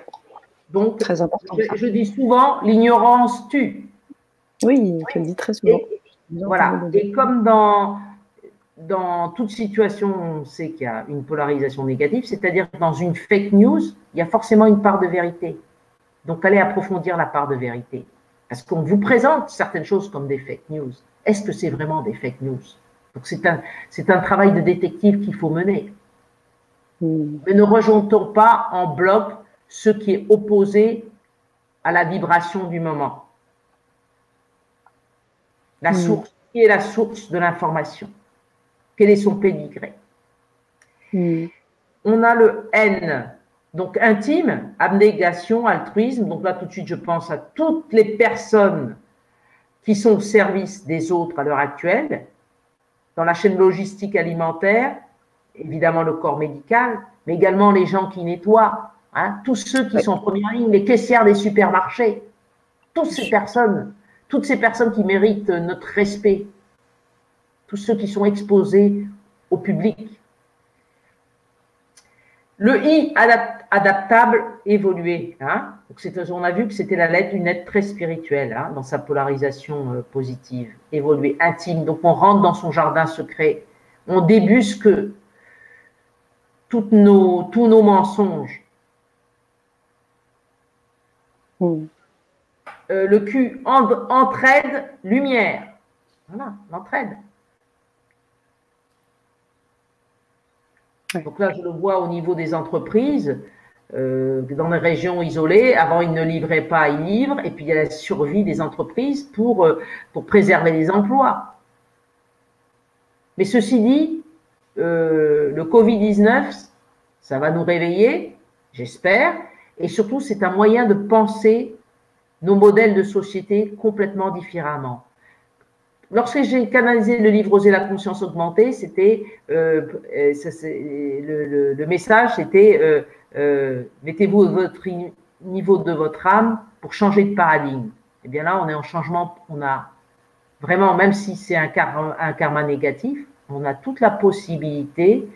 Donc, très important. Je, dis souvent, l'ignorance tue.
Oui, je le dis très souvent.
Voilà. Et comme dans, dans toute situation, on sait qu'il y a une polarisation négative, c'est-à-dire dans une fake news, il y a forcément une part de vérité. Donc, allez approfondir la part de vérité. Parce qu'on vous présente certaines choses comme des fake news. Est-ce que c'est vraiment des fake news? Donc, c'est un, c'est un travail de détective qu'il faut mener. Hmm. Mais ne rejointons pas en bloc ce qui est opposé à la vibration du moment? La source, qui est la source de l'information quel est son pédigré. On a le N, donc intime, abnégation, altruisme. Donc là, tout de suite, je pense à toutes les personnes qui sont au service des autres à l'heure actuelle, dans la chaîne logistique alimentaire, évidemment le corps médical, mais également les gens qui nettoient, hein, tous ceux qui sont en première ligne, les caissières des supermarchés, toutes ces personnes, toutes ces personnes qui méritent notre respect, tous ceux qui sont exposés au public. Le I adaptable, évolué. Hein. on a vu que c'était la lettre, une lettre très spirituelle hein, dans sa polarisation euh, positive, évolué, intime. Donc on rentre dans son jardin secret, on débusque toutes nos, tous nos mensonges. Hmm. Euh, le Q, entraide, lumière. Voilà, l'entraide. Donc là, je le vois au niveau des entreprises. Euh, dans les régions isolées, avant ils ne livraient pas, ils livrent, et puis il y a la survie des entreprises pour, euh, pour préserver les emplois. Mais ceci dit, euh, le Covid-19, ça va nous réveiller, j'espère, Et surtout, c'est un moyen de penser nos modèles de société complètement différemment. Lorsque j'ai canalisé le livre Oser la conscience augmentée, c'était euh, le, le, message, c'était euh, euh, mettez-vous votre niveau de votre âme pour changer de paradigme. Et eh bien là, on est en changement, on a vraiment, même si c'est un karma, négatif, on a toute la possibilité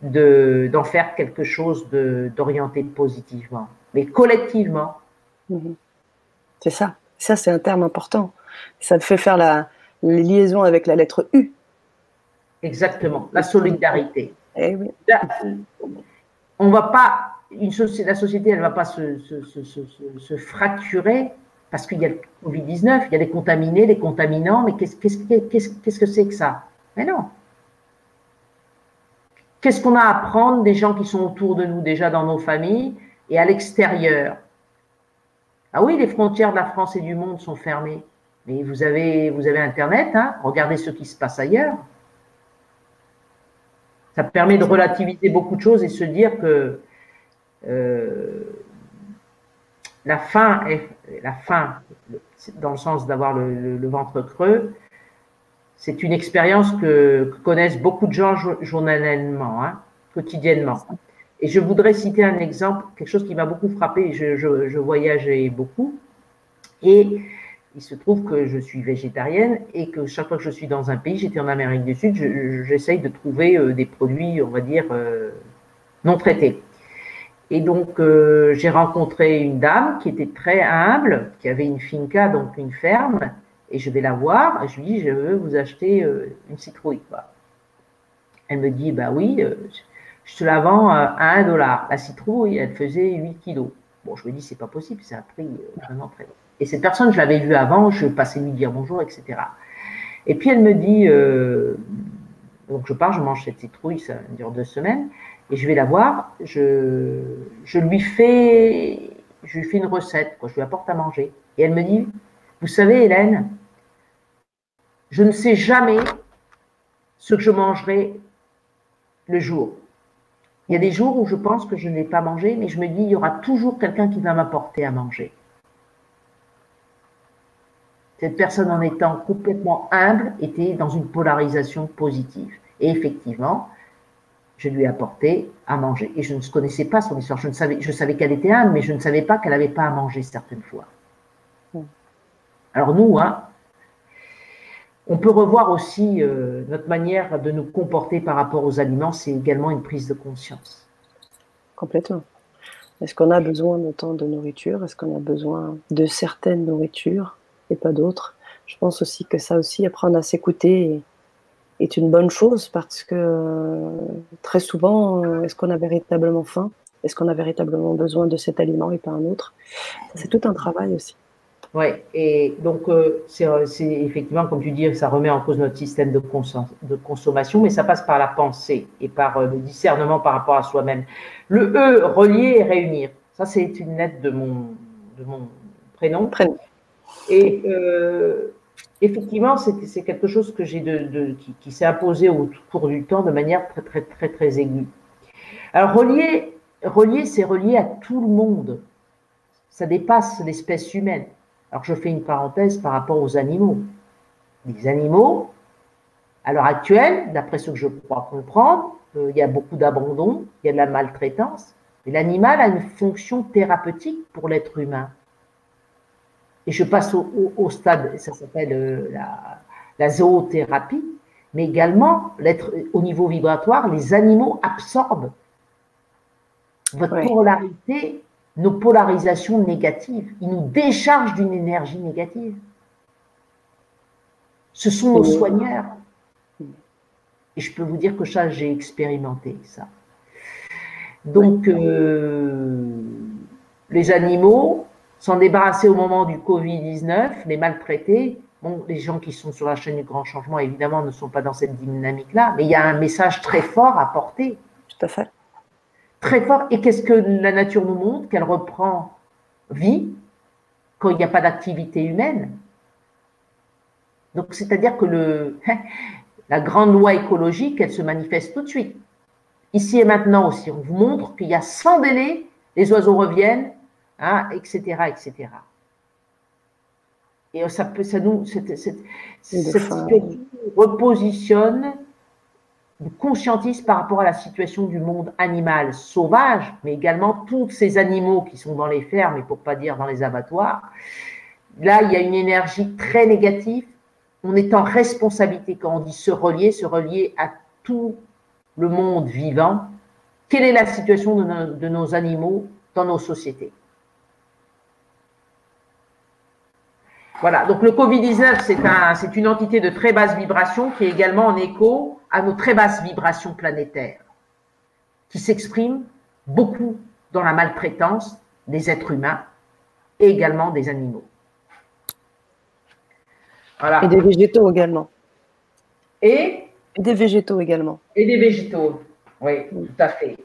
d'en faire quelque chose d'orienté positivement, mais collectivement.
Mhm. C'est ça. Ça, c'est un terme important. Ça fait faire la, liaison avec la lettre U.
Exactement, la solidarité. Eh on va pas, une la société, elle ne va pas se, se, fracturer parce qu'il y a le Covid-19, il y a les contaminés, les contaminants, mais qu'est-ce que c'est que ça? Mais non. Qu'est-ce qu'on a à apprendre des gens qui sont autour de nous, déjà dans nos familles et à l'extérieur? Ah oui, les frontières de la France et du monde sont fermées. Mais vous avez, vous avez Internet, hein regardez ce qui se passe ailleurs. Ça permet de relativiser beaucoup de choses et se dire que euh, la faim, est, la dans le sens d'avoir le, ventre creux, c'est une expérience que, connaissent beaucoup de gens journalièrement, hein, quotidiennement. Et je voudrais citer un exemple, quelque chose qui m'a beaucoup frappé. Je, voyageais beaucoup et il se trouve que je suis végétarienne et que chaque fois que je suis dans un pays, j'étais en Amérique du Sud, j'essaye de trouver euh, des produits, on va dire, euh, non traités. Et donc, euh, j'ai rencontré une dame qui était très humble, qui avait une finca, donc une ferme, et je vais la voir, et je lui dis, je veux vous acheter une citrouille. Elle me dit, bah oui, je te la vends à 1 dollar. La citrouille, elle faisait 8 kilos. Bon, je me dis, c'est pas possible, c'est un prix vraiment très bon. Et cette personne, je l'avais vue avant, je passais lui dire bonjour, etc. Et puis elle me dit, donc je pars, je mange cette citrouille, ça dure deux semaines et je vais la voir, je, je, lui fais, je lui fais une recette, quoi, je lui apporte à manger. Et elle me dit, vous savez Hélène, je ne sais jamais ce que je mangerai le jour. Il y a des jours où je pense que je n'ai pas mangé, mais je me dis, il y aura toujours quelqu'un qui va m'apporter à manger. Cette personne, en étant complètement humble, était dans une polarisation positive. Et effectivement, je lui ai apporté à manger. Et je ne connaissais pas son histoire. Je, ne savais, je savais qu'elle était âme, mais je ne savais pas qu'elle n'avait pas à manger certaines fois. Hmm. Alors nous, hein, on peut revoir aussi euh, notre manière de nous comporter par rapport aux aliments, c'est également une prise de conscience.
Complètement. Est-ce qu'on a besoin de tant de nourriture? Est-ce qu'on a besoin de certaines nourritures et pas d'autres? Je pense aussi que ça aussi, apprendre à s'écouter est une bonne chose parce que très souvent, euh, est-ce qu'on a véritablement faim? Est-ce qu'on a véritablement besoin de cet aliment et pas un autre? C'est tout un travail aussi.
Oui, et donc euh, euh, c'est effectivement, comme tu dis, ça remet en cause notre système de, de consommation, mais ça passe par la pensée et par le discernement par rapport à soi-même. Le E, relier et réunir, ça c'est une lettre de mon, de mon prénom. prénom. Et effectivement, c'est quelque chose que j'ai de, qui, s'est imposé au cours du temps de manière très, très, très, très aiguë. Alors, relier, relier c'est relier à tout le monde. Ça dépasse l'espèce humaine. Alors, je fais une parenthèse par rapport aux animaux. Les animaux, à l'heure actuelle, d'après ce que je crois comprendre, euh, il y a beaucoup d'abandon, il y a de la maltraitance, mais l'animal a une fonction thérapeutique pour l'être humain. Et je passe au, stade, ça s'appelle euh, la, zoothérapie, mais également au niveau vibratoire, les animaux absorbent votre polarité, nos polarisations négatives. Ils nous déchargent d'une énergie négative. Ce sont nos soigneurs. Et je peux vous dire que ça, j'ai expérimenté ça. Donc, euh, les animaux, s'en débarrasser au moment du Covid-19, les maltraités. Bon, les gens qui sont sur la chaîne du grand changement, évidemment, ne sont pas dans cette dynamique-là, mais il y a un message très fort à porter.
Tout à fait.
Très fort. Et qu'est-ce que la nature nous montre? Qu'elle reprend vie quand il n'y a pas d'activité humaine. Donc, c'est-à-dire que le, [LAUGHS] la grande loi écologique, elle se manifeste tout de suite. Ici et maintenant aussi, on vous montre qu'il y a sans délai, les oiseaux reviennent, hein, etc., etc. Et ça peut, ça nous, cette, cette, situation repositionne, nous conscientise par rapport à la situation du monde animal sauvage, mais également tous ces animaux qui sont dans les fermes, et pour pas dire dans les abattoirs. Là, il y a une énergie très négative. On est en responsabilité quand on dit se relier, se relier à tout le monde vivant. Quelle est la situation de nos animaux dans nos sociétés? Voilà, donc le Covid-19, c'est une entité de très basse vibration qui est également en écho à nos très basses vibrations planétaires, qui s'expriment beaucoup dans la maltraitance des êtres humains et également des animaux.
Voilà. Et des végétaux également.
Et,
des végétaux également.
Et des végétaux, oui, tout à fait.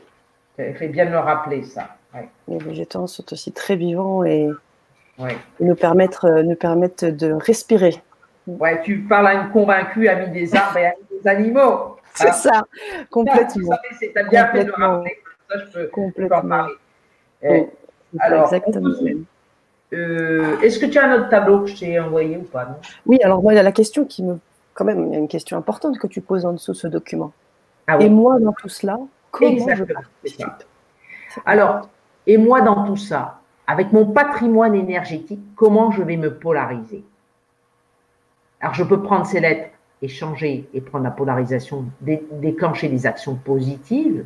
Il fait bien de le rappeler, ça.
Les végétaux sont aussi très vivants et nous, permettre, euh, nous permettent de respirer.
Ouais, tu parles à une convaincue amie des arbres et amie des animaux.
C'est ça, complètement.
As bien fait de rappeler, ça je peux, complètement. en parler. Eh, alors, Exactement. Euh, est-ce que tu as un autre tableau que je t'ai envoyé ou pas non?
Oui, alors moi, il y a la question qui me. Quand même, il y a une question importante que tu poses en dessous de ce document. Ah et moi, dans tout cela, comment je participe?
Alors, et moi, dans tout ça, avec mon patrimoine énergétique, comment je vais me polariser? Alors, je peux prendre ces lettres et changer et prendre la polarisation, déclencher des actions positives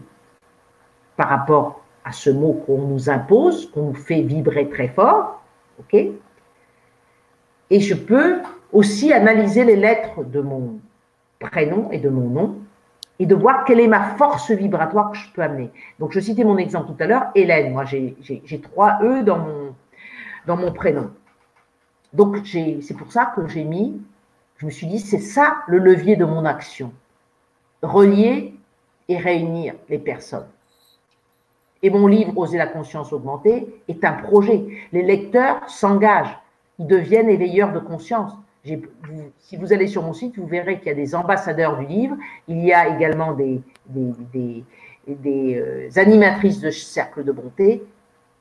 par rapport à ce mot qu'on nous impose, qu'on nous fait vibrer très fort, ok? Et je peux aussi analyser les lettres de mon prénom et de mon nom et de voir quelle est ma force vibratoire que je peux amener. Donc, je citais mon exemple tout à l'heure, Hélène. Moi, j'ai trois E dans mon, prénom. Donc, c'est pour ça que j'ai mis, je me suis dit, c'est ça le levier de mon action. Relier et réunir les personnes. Et mon livre Oser la conscience augmentée est un projet. Les lecteurs s'engagent, ils deviennent éveilleurs de conscience si vous allez sur mon site, vous verrez qu'il y a des ambassadeurs du livre. Il y a également des, euh, animatrices de cercle de bonté,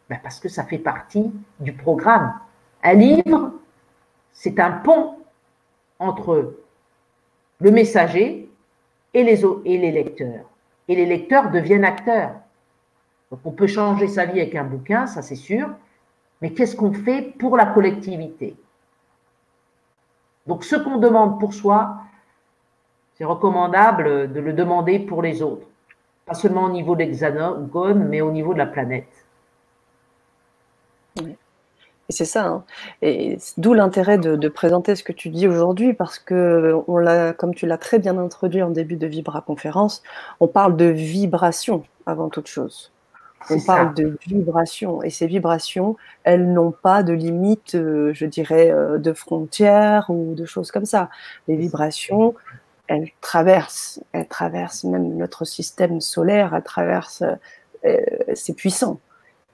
ben parce que ça fait partie du programme. Un livre, c'est un pont entre le messager et les, et les lecteurs. Et les lecteurs deviennent acteurs. Donc on peut changer sa vie avec un bouquin, ça c'est sûr, mais qu'est-ce qu'on fait pour la collectivité? Donc ce qu'on demande pour soi, c'est recommandable de le demander pour les autres. Pas seulement au niveau de l'hexagone, mais au niveau de la planète.
Et c'est ça. Hein. Et d'où l'intérêt de, présenter ce que tu dis aujourd'hui, parce que comme tu l'as très bien introduit en début de Vibra conférence, on parle de vibration avant toute chose. On parle de vibrations et ces vibrations, elles n'ont pas de limite, euh, je dirais, euh, de frontières ou de choses comme ça. Les vibrations, elles traversent, elles traversent même notre système solaire, elles traversent, euh, c'est puissant.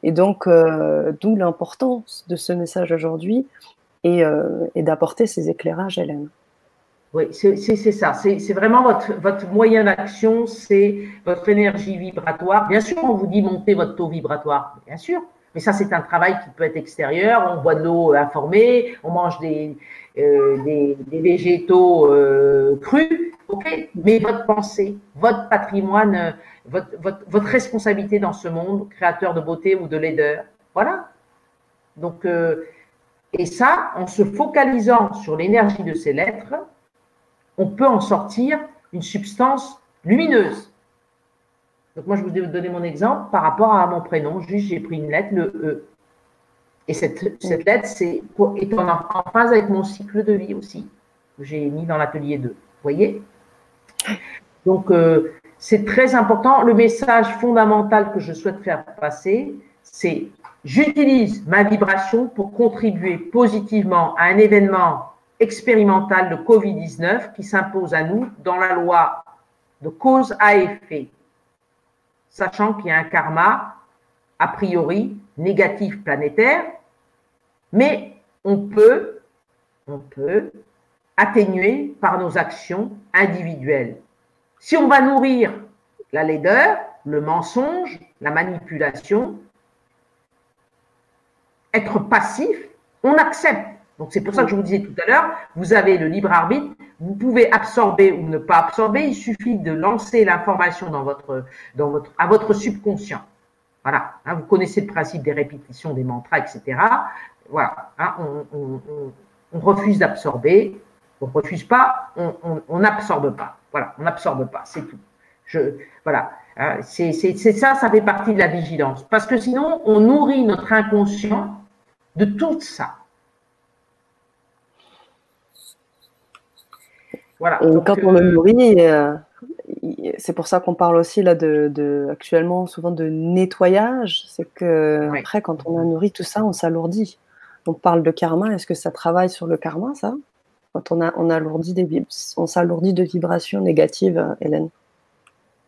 Et donc, d'où l'importance de ce message aujourd'hui et, et d'apporter ces éclairages, Hélène.
Oui, c'est ça. C'est vraiment votre, moyen d'action, c'est votre énergie vibratoire. Bien sûr, on vous dit monter votre taux vibratoire, bien sûr. Mais ça, c'est un travail qui peut être extérieur. On boit de l'eau informée, on mange des, euh, végétaux euh, crus. Mais votre pensée, votre patrimoine, euh, votre, responsabilité dans ce monde, créateur de beauté ou de laideur. Voilà. Donc, et ça, en se focalisant sur l'énergie de ces lettres, on peut en sortir une substance lumineuse. Donc moi, je vous ai donné mon exemple par rapport à mon prénom. Juste, j'ai pris une lettre, le E. Et cette, cette lettre c'est, est en, en, phase avec mon cycle de vie aussi, que j'ai mis dans l'atelier 2. Vous voyez? Donc, euh, c'est très important. Le message fondamental que je souhaite faire passer, c'est j'utilise ma vibration pour contribuer positivement à un événement expérimentale de Covid-19 qui s'impose à nous dans la loi de cause à effet, sachant qu'il y a un karma a priori négatif planétaire, mais on peut, on peut atténuer par nos actions individuelles. Si on va nourrir la laideur, le mensonge, la manipulation, être passif, on accepte. Donc c'est pour ça que je vous disais tout à l'heure, vous avez le libre arbitre, vous pouvez absorber ou ne pas absorber, il suffit de lancer l'information dans votre, dans votre, à votre subconscient. Voilà, hein, vous connaissez le principe des répétitions, des mantras, etc. Voilà, hein, on, refuse d'absorber, on refuse pas, on n'absorbe pas. Voilà, on n'absorbe pas, c'est tout. Je, voilà, hein, c'est ça, ça fait partie de la vigilance. Parce que sinon, on nourrit notre inconscient de tout ça.
Voilà. Et quand on le euh, nourrit, euh, c'est pour ça qu'on parle aussi là de, actuellement souvent de nettoyage. C'est que après, quand on a nourri tout ça, on s'alourdit. On parle de karma. Est-ce que ça travaille sur le karma, ça? Quand on a on alourdit des on s'alourdit de vibrations négatives, Hélène.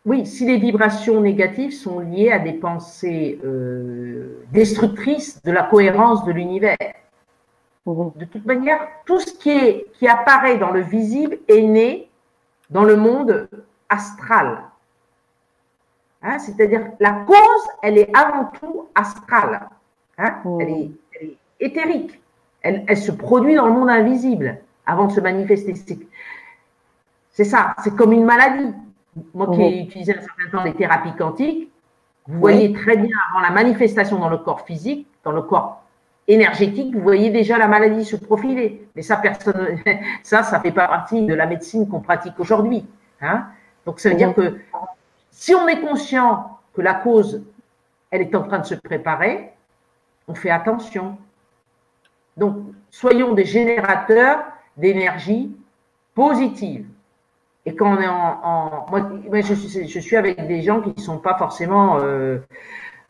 Oui, si les vibrations négatives sont liées à des pensées euh, destructrices de la cohérence de l'univers. Mhm. De toute manière, tout ce qui, est, qui apparaît dans le visible est né dans le monde astral. Hein, c'est-à-dire, la cause, elle est avant tout astrale. Hein, mhm. elle, est, éthérique. Elle, elle, se produit dans le monde invisible avant de se manifester. C'est ça, c'est comme une maladie. Moi qui ai mhm. utilisé un certain temps les thérapies quantiques, vous voyez très bien avant la manifestation dans le corps physique, dans le corps énergétique, vous voyez déjà la maladie se profiler. Mais ça, personne, [LAUGHS] ça, ça fait pas partie de la médecine qu'on pratique aujourd'hui. Hein. Donc, ça veut dire que si on est conscient que la cause, elle est en train de se préparer, on fait attention. Donc, soyons des générateurs d'énergie positive. Et quand on est en, moi, je, suis, avec des gens qui ne sont pas forcément, euh,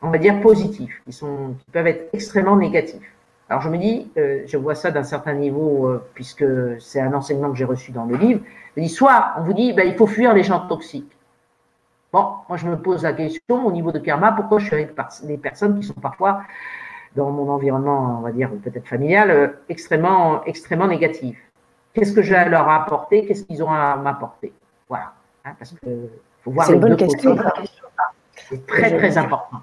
on va dire, positifs, qui, sont, qui peuvent être extrêmement négatifs. Alors je me dis, euh, je vois ça d'un certain niveau, euh, puisque c'est un enseignement que j'ai reçu dans le livre. Je dis, soit on vous dit, ben, il faut fuir les gens toxiques. Bon, moi je me pose la question au niveau de karma, pourquoi je suis avec des personnes qui sont parfois dans mon environnement, on va dire peut-être familial, extrêmement, extrêmement négatives Qu'est-ce que je leur ai apporté? Qu'est-ce qu'ils ont à m'apporter? Voilà. Hein, parce que
faut voir C'est une bonne question.
C'est très, très important.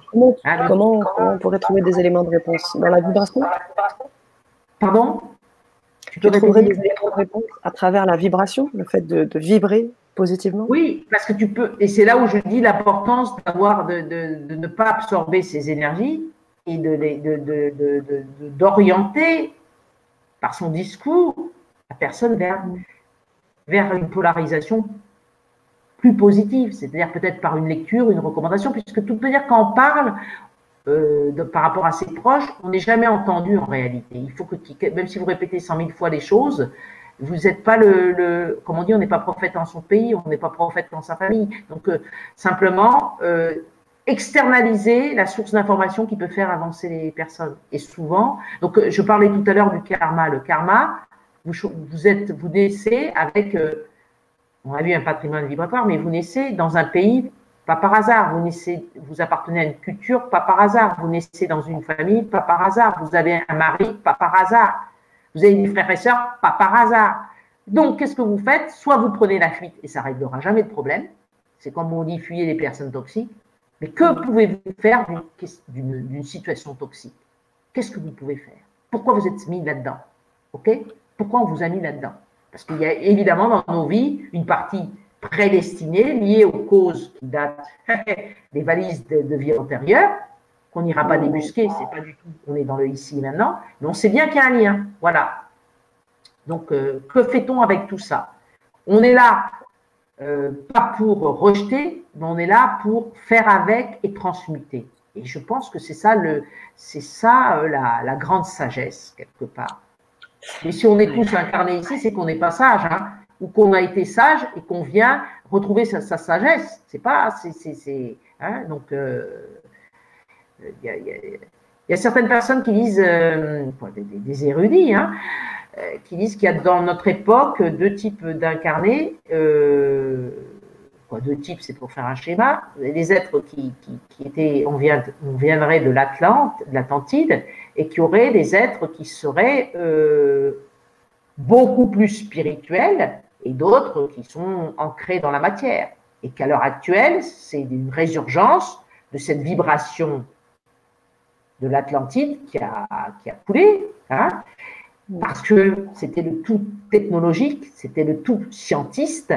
Comment, on pourrait trouver des éléments de réponse Dans la vibration
Pardon
Tu peux trouver des éléments de réponse à travers la vibration, le fait de, vibrer positivement
Oui, parce que tu peux, et c'est là où je dis l'importance d'avoir, de, de, ne pas absorber ces énergies et d'orienter par son discours la personne vers, vers une polarisation plus positive, c'est-à-dire peut-être par une lecture, une recommandation, puisque de toute manière, quand on parle euh, par rapport à ses proches, on n'est jamais entendu en réalité. Il faut que, même si vous répétez cent mille fois les choses, vous n'êtes pas le, le, comme on dit, on n'est pas prophète dans son pays, on n'est pas prophète dans sa famille. Donc, euh, simplement, euh, externaliser la source d'information qui peut faire avancer les personnes. Et souvent, donc, je parlais tout à l'heure du karma. Le karma, vous, êtes, vous naissez avec, euh, on a vu un patrimoine vibratoire, mais vous naissez dans un pays, pas par hasard. Vous naissez, vous appartenez à une culture, pas par hasard. Vous naissez dans une famille, pas par hasard. Vous avez un mari, pas par hasard. Vous avez des frères et sœurs, pas par hasard. Donc, qu'est-ce que vous faites? Soit vous prenez la fuite et ça réglera jamais de problème. C'est comme on dit fuyez les personnes toxiques. Mais que pouvez-vous faire d'une situation toxique? Qu'est-ce que vous pouvez faire? Pourquoi vous êtes mis là-dedans? OK? Pourquoi on vous a mis là-dedans? Parce qu'il y a évidemment dans nos vies une partie prédestinée liée aux causes qui datent [LAUGHS] des valises de, vie antérieure, qu'on n'ira pas débusquer, c'est pas du tout, on est dans le ici et maintenant, mais on sait bien qu'il y a un lien. Voilà. Donc, euh, que fait-on avec tout ça? On est là, euh, pas pour rejeter, mais on est là pour faire avec et transmuter. Et je pense que c'est ça, le, c'est ça euh, la, la grande sagesse, quelque part. Mais si on est tous incarnés ici, c'est qu'on n'est pas sage, hein, ou qu'on a été sage et qu'on vient retrouver sa, sagesse. C'est pas, c'est, hein, donc il euh, y, a, y, a, certaines personnes qui disent, euh, des, érudits, hein, euh, qui disent qu'il y a dans notre époque deux types d'incarnés. Deux types, c'est pour faire un schéma. Les êtres qui, qui, étaient, on, viendrait de l'Atlantide, et qui auraient des êtres qui seraient euh, beaucoup plus spirituels et d'autres qui sont ancrés dans la matière. Et qu'à l'heure actuelle, c'est une résurgence de cette vibration de l'Atlantide qui a, qui a coulé, hein, parce que c'était le tout technologique, c'était le tout scientiste.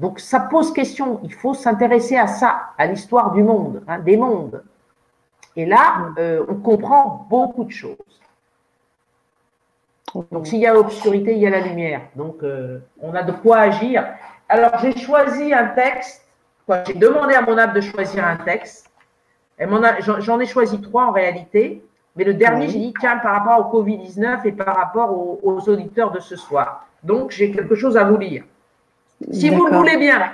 Donc ça pose question, il faut s'intéresser à ça, à l'histoire du monde, hein, des mondes. Et là, euh, on comprend beaucoup de choses. Donc s'il y a l'obscurité, il y a la lumière. Donc euh, on a de quoi agir. Alors j'ai choisi un texte, j'ai demandé à mon âme de choisir un texte. J'en ai choisi trois en réalité. Mais le dernier, j'ai dit, tiens, par rapport au Covid-19 et par rapport aux, auditeurs de ce soir. Donc, j'ai quelque chose à vous lire. Si vous le voulez bien.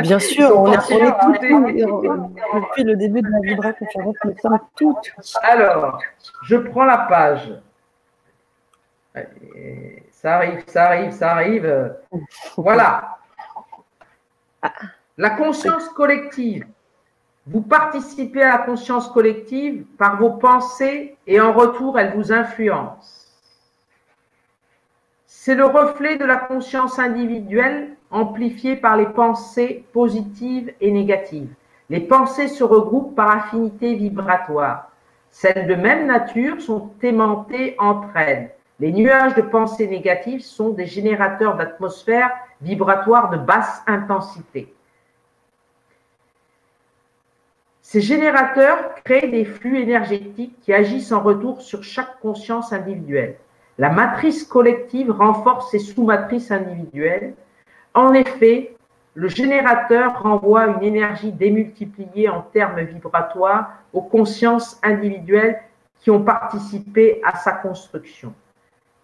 Bien [LAUGHS] sûr, on, est toutes depuis le début de la Vibra conférence, nous sommes toutes.
Alors, je prends la page. Ça arrive, ça arrive, ça arrive. Voilà. La conscience collective. Vous participez à la conscience collective par vos pensées et en retour, elle vous influence. C'est le reflet de la conscience individuelle amplifiée par les pensées positives et négatives. Les pensées se regroupent par affinité vibratoire. Celles de même nature sont aimantées entre elles. Les nuages de pensées négatives sont des générateurs d'atmosphère vibratoire de basse intensité. Ces générateurs créent des flux énergétiques qui agissent en retour sur chaque conscience individuelle. La matrice collective renforce ces sous-matrices individuelles. En effet, le générateur renvoie une énergie démultipliée en termes vibratoires aux consciences individuelles qui ont participé à sa construction.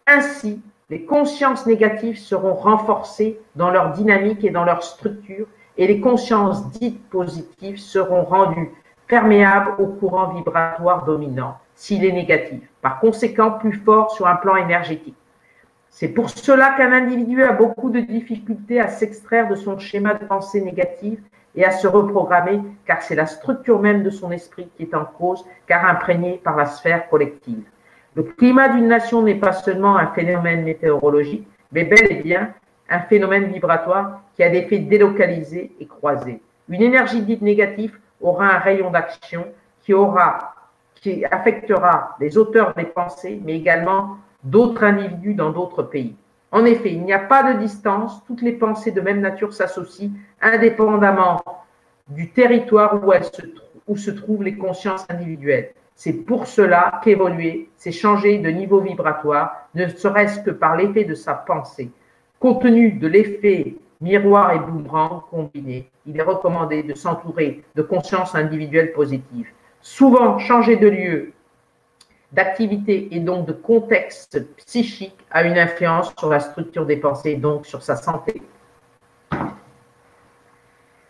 Ainsi, les consciences négatives seront renforcées dans leur dynamique et dans leur structure et les consciences dites positives seront rendues perméables au courant vibratoire dominant s'il est négatif, par conséquent plus fort sur un plan énergétique. C'est pour cela qu'un individu a beaucoup de difficultés à s'extraire de son schéma de pensée négative et à se reprogrammer, car c'est la structure même de son esprit qui est en cause, car imprégnée par la sphère collective. Le climat d'une nation n'est pas seulement un phénomène météorologique, mais bel et bien un phénomène vibratoire qui a des effets délocalisés et croisés. Une énergie dite négative aura un rayon d'action qui aura, qui affectera les auteurs des pensées, mais également d'autres individus dans d'autres pays. En effet, il n'y a pas de distance, toutes les pensées de même nature s'associent indépendamment du territoire où, se, se trouvent les consciences individuelles. C'est pour cela qu'évoluer, c'est changer de niveau vibratoire, ne serait-ce que par l'effet de sa pensée. Compte tenu de l'effet miroir et boomerang combinés, il est recommandé de s'entourer de conscience individuelle positive. Souvent, changer de lieu, d'activité et donc de contexte psychique a une influence sur la structure des pensées et donc sur sa santé.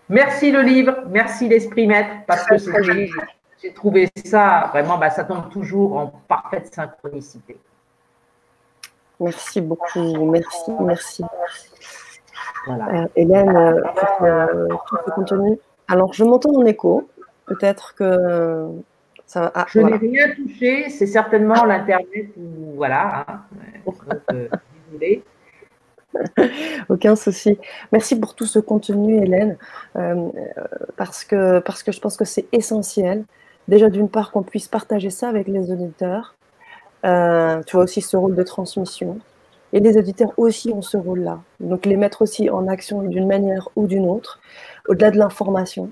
Merci le livre, merci l'esprit maître, parce que j'ai trouvé ça vraiment, bah, ça tombe toujours en parfaite synchronicité.
Merci beaucoup. Merci, merci. Euh, Hélène, euh, pour euh, tout ce contenu. Alors, je m'entends en écho. Peut-être que ça va.
Ah, je n'ai rien touché. C'est certainement l'Internet ou voilà. Hein. [LAUGHS]
désolé. Aucun souci. Merci pour tout ce contenu, Hélène, parce, que, parce que je pense que c'est essentiel. Déjà, d'une part, qu'on puisse partager ça avec les auditeurs, euh, tu vois aussi ce rôle de transmission. Et les auditeurs aussi ont ce rôle-là. Donc les mettre aussi en action d'une manière ou d'une autre, au-delà de l'information.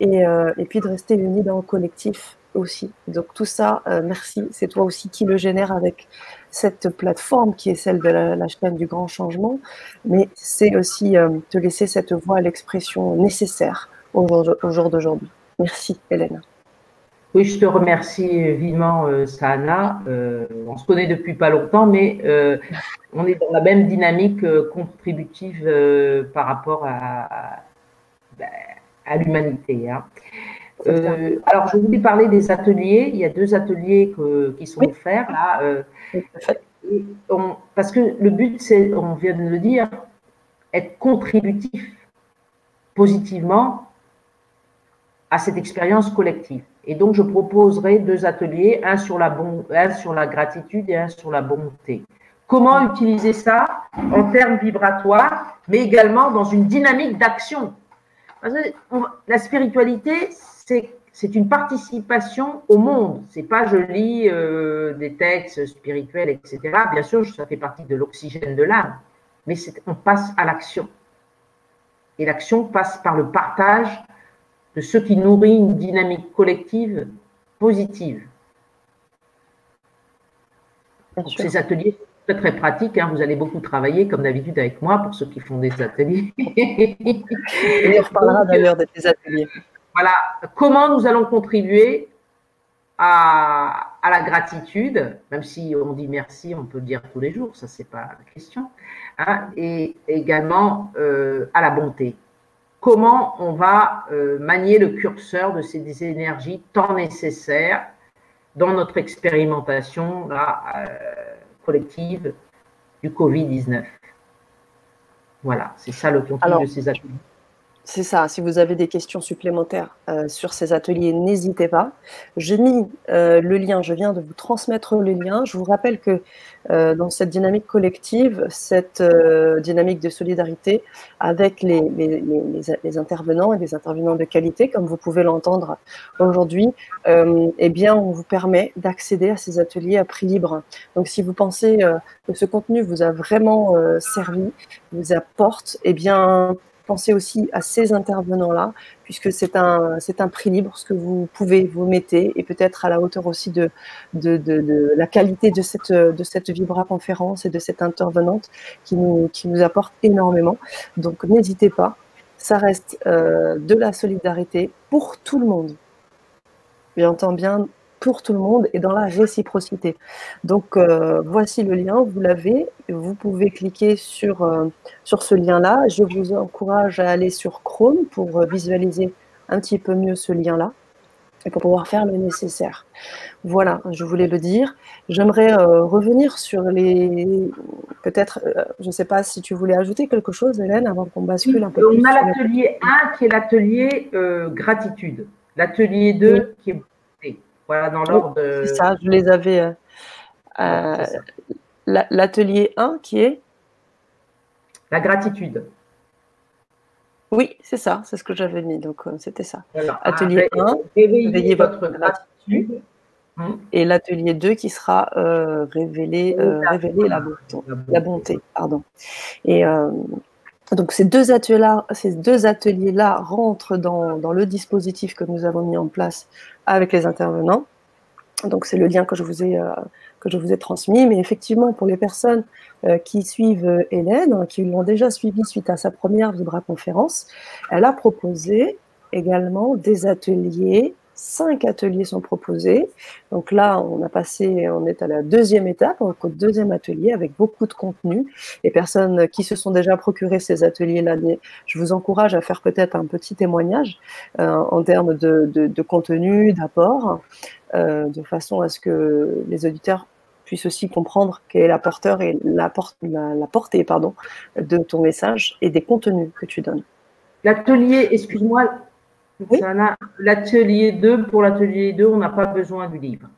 Et, euh, et, puis de rester unis dans le collectif aussi. Donc tout ça, euh, merci. C'est toi aussi qui le génère avec cette plateforme qui est celle de la, chaîne du grand changement. Mais c'est aussi te laisser cette voix à l'expression nécessaire au jour d'aujourd'hui. Merci Hélène.
Oui, je te remercie vivement, euh. Euh, on se connaît depuis pas longtemps, mais euh, on est dans la même dynamique contributive par rapport à, ben, à, l'humanité. Hein. alors, je voulais parler des ateliers. Il y a deux ateliers qui sont offerts là. parce que le but, c'est, on vient de le dire, être contributif positivement à cette expérience collective. Et donc, je proposerai deux ateliers, un sur la, bon, un sur la gratitude et un sur la bonté. Comment utiliser ça en termes vibratoires, mais également dans une dynamique d'action? La spiritualité, c'est une participation au monde. C'est pas je lis euh, des textes spirituels, etc. Bien sûr, ça fait partie de l'oxygène de l'âme, mais on passe à l'action. Et l'action passe par le partage de ce qui nourrit une dynamique collective positive. ces ateliers très très pratiques. Hein. Vous allez beaucoup travailler, comme d'habitude, avec moi pour ceux qui font des ateliers. [LAUGHS]
Et on reparlera d'ailleurs de tes ateliers.
Voilà, comment nous allons contribuer à, la gratitude, même si on dit merci, on peut le dire tous les jours, ça c'est pas la question, hein, et également euh, à la bonté. Comment on va euh, manier le curseur de ces énergies tant nécessaires dans notre expérimentation euh, collective du Covid-19. Voilà, c'est ça le contenu de ces ateliers.
C'est ça. Si vous avez des questions supplémentaires euh, sur ces ateliers, n'hésitez pas. J'ai mis euh, le lien, je viens de vous transmettre le lien. Je vous rappelle que euh, dans cette dynamique collective, cette dynamique de solidarité avec les, intervenants et les intervenants de qualité, comme vous pouvez l'entendre aujourd'hui, eh bien, on vous permet d'accéder à ces ateliers à prix libre. Donc, si vous pensez que ce contenu vous a vraiment servi, vous apporte, eh bien, pensez aussi à ces intervenants-là, puisque c'est un, prix libre, ce que vous pouvez vous mettez, et peut-être à la hauteur aussi de, la qualité de cette, de Vibra conférence et de cette intervenante qui nous, qui nous apporte énormément. Donc n'hésitez pas, ça reste euh, de la solidarité pour tout le monde. J'entends bien pour tout le monde et dans la réciprocité. Donc euh, voici le lien, vous l'avez, vous pouvez cliquer sur, euh, sur ce lien-là. Je vous encourage à aller sur Chrome pour euh, visualiser un petit peu mieux ce lien-là et pour pouvoir faire le nécessaire. Voilà, je voulais le dire. J'aimerais revenir sur les... Peut-être, je ne sais pas si tu voulais ajouter quelque chose, Hélène, avant qu'on bascule un peu.
On a l'atelier 1 qui est l'atelier gratitude. L'atelier 2 qui est voilà, dans l'ordre
de. C'est ça, je les avais. Euh, euh, l'atelier 1 qui est
La gratitude.
Oui, c'est ça, c'est ce que j'avais mis, donc euh, c'était ça. Atelier 1, réveillez votre gratitude. Hum. Et l'atelier 2 qui sera révéler la, bonté, la bonté. Pardon. Et donc ces deux ateliers-là, rentrent dans, le dispositif que nous avons mis en place avec les intervenants. Donc c'est le lien que je vous ai euh, que je vous ai transmis. Mais effectivement, pour les personnes euh, qui suivent euh, Hélène, qui l'ont déjà suivi suite à sa première Vibra conférence, elle a proposé également des ateliers cinq ateliers sont proposés. Donc là, on a passé, on est à la deuxième étape, au deuxième atelier avec beaucoup de contenu. Les personnes qui se sont déjà procurées ces ateliers-là, je vous encourage à faire peut-être un petit témoignage euh, en termes de, contenu, d'apport, euh, de façon à ce que les auditeurs puissent aussi comprendre quelle est la porteur et la, la portée pardon, de ton message et des contenus que tu donnes.
L'atelier, excuse-moi, L'atelier 2, pour l'atelier 2, on n'a pas besoin du livre.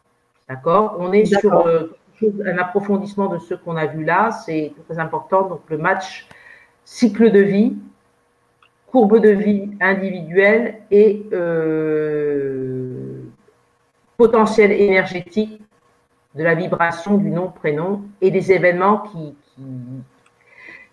D'accord? On est sur euh, un approfondissement de ce qu'on a vu là, c'est très important. Donc, le match cycle de vie, courbe de vie individuelle et euh, potentiel énergétique de la vibration du nom-prénom et des événements qui,